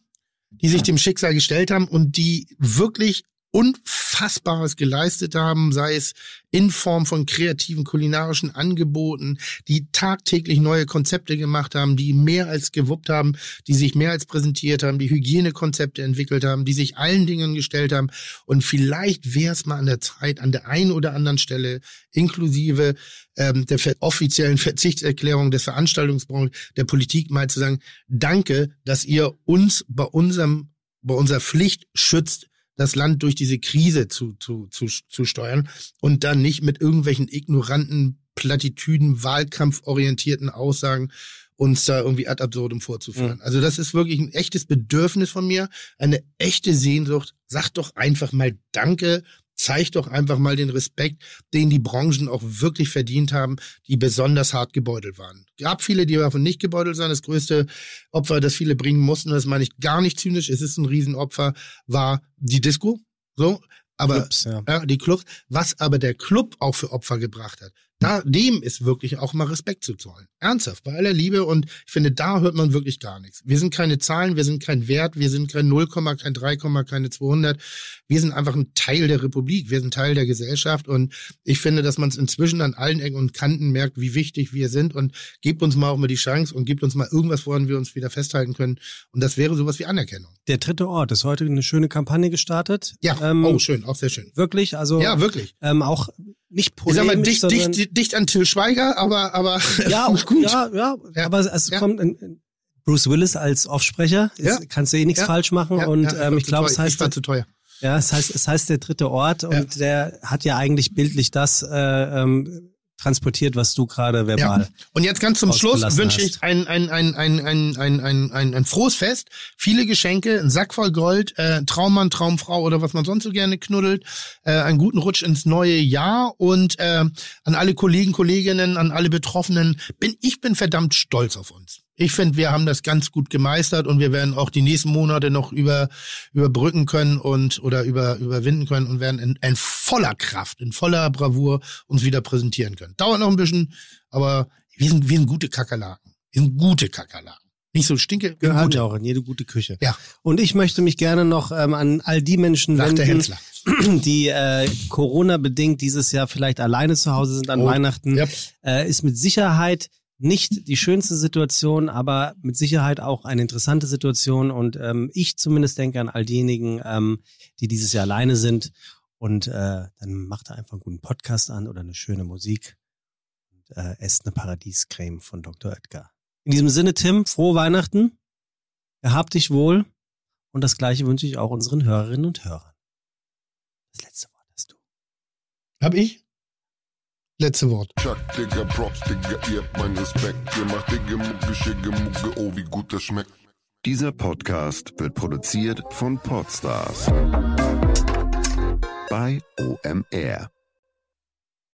die sich dem Schicksal gestellt haben und die wirklich Unfassbares geleistet haben, sei es in Form von kreativen kulinarischen Angeboten, die tagtäglich neue Konzepte gemacht haben, die mehr als gewuppt haben, die sich mehr als präsentiert haben, die Hygienekonzepte entwickelt haben, die sich allen Dingen gestellt haben. Und vielleicht wäre es mal an der Zeit, an der einen oder anderen Stelle, inklusive ähm, der offiziellen Verzichtserklärung des Veranstaltungsbranche, der Politik mal zu sagen, danke, dass ihr uns bei unserem, bei unserer Pflicht schützt, das Land durch diese Krise zu, zu, zu, zu steuern und dann nicht mit irgendwelchen ignoranten Plattitüden, wahlkampforientierten Aussagen uns da irgendwie ad absurdum vorzuführen. Also das ist wirklich ein echtes Bedürfnis von mir, eine echte Sehnsucht. Sag doch einfach mal Danke, zeig doch einfach mal den Respekt, den die Branchen auch wirklich verdient haben, die besonders hart gebeutelt waren. Gab viele, die davon nicht gebeutelt sind. Das größte Opfer, das viele bringen mussten, das meine ich gar nicht zynisch, es ist ein Riesenopfer, war die Disco. So, aber Clubs, ja. ja, die Clubs, was aber der Club auch für Opfer gebracht hat. Da, dem ist wirklich auch mal Respekt zu zollen. Ernsthaft, bei aller Liebe. Und ich finde, da hört man wirklich gar nichts. Wir sind keine Zahlen, wir sind kein Wert, wir sind kein 0, kein 3, keine 200. Wir sind einfach ein Teil der Republik, wir sind Teil der Gesellschaft. Und ich finde, dass man es inzwischen an allen Ecken und Kanten merkt, wie wichtig wir sind. Und gebt uns mal auch mal die Chance und gebt uns mal irgendwas, woran wir uns wieder festhalten können. Und das wäre sowas wie Anerkennung. Der dritte Ort ist heute eine schöne Kampagne gestartet. Ja, Ähm, oh, schön, auch sehr schön. Wirklich, also Ja, wirklich. ähm, auch nicht Ich sag polemisch, mal, dicht, sondern dicht, dicht an Till Schweiger, aber, aber ja, gut. ja, ja, Ja. aber es Ja. kommt ein Bruce Willis als Offsprecher, Ja. kannst du eh nichts falsch machen und ähm, ich glaube, es heißt ich war zu teuer. ja, es heißt, es heißt der dritte Ort und der hat ja eigentlich bildlich das äh, ähm, transportiert, was du gerade verbal. Ja. Und jetzt ganz zum Schluss wünsche ich ein, ein, ein, ein, ein, ein, ein, ein, ein frohes Fest, viele Geschenke, ein Sack voll Gold, äh, Traummann, Traumfrau oder was man sonst so gerne knuddelt, äh, einen guten Rutsch ins neue Jahr und äh, an alle Kollegen, Kolleginnen, an alle Betroffenen. Bin ich bin verdammt stolz auf uns. Ich finde, wir haben das ganz gut gemeistert und wir werden auch die nächsten Monate noch über überbrücken können und oder über überwinden können und werden in, in voller Kraft, in voller Bravour uns wieder präsentieren können. Dauert noch ein bisschen, aber wir sind wir sind gute Kakerlaken. Wir sind gute Kakerlaken. Nicht so stinke, Gehört gute. ja auch in jede gute Küche. Ja. Und ich möchte mich gerne noch ähm, an all die Menschen der wenden, die äh, Corona-bedingt dieses Jahr vielleicht alleine zu Hause sind an Oh, Weihnachten. ja. Äh, ist mit Sicherheit nicht die schönste Situation, aber mit Sicherheit auch eine interessante Situation. Und ähm, ich zumindest denke an all diejenigen, ähm, die dieses Jahr alleine sind. Und äh, dann macht er einfach einen guten Podcast an oder eine schöne Musik und äh, esst eine Paradiescreme von Dr. Oetker. In diesem Sinne, Tim, frohe Weihnachten. Gehabt dich wohl. Und das gleiche wünsche ich auch unseren Hörerinnen und Hörern. Das letzte Wort hast du. Hab ich? Letzte Wort. Chuck, Digga, Props, Digga, ihr habt meinen Respekt. Ihr macht Digga, Mucke, Schicke, Mucke, oh, wie gut das schmeckt. Dieser Podcast wird produziert von Podstars bei OMR.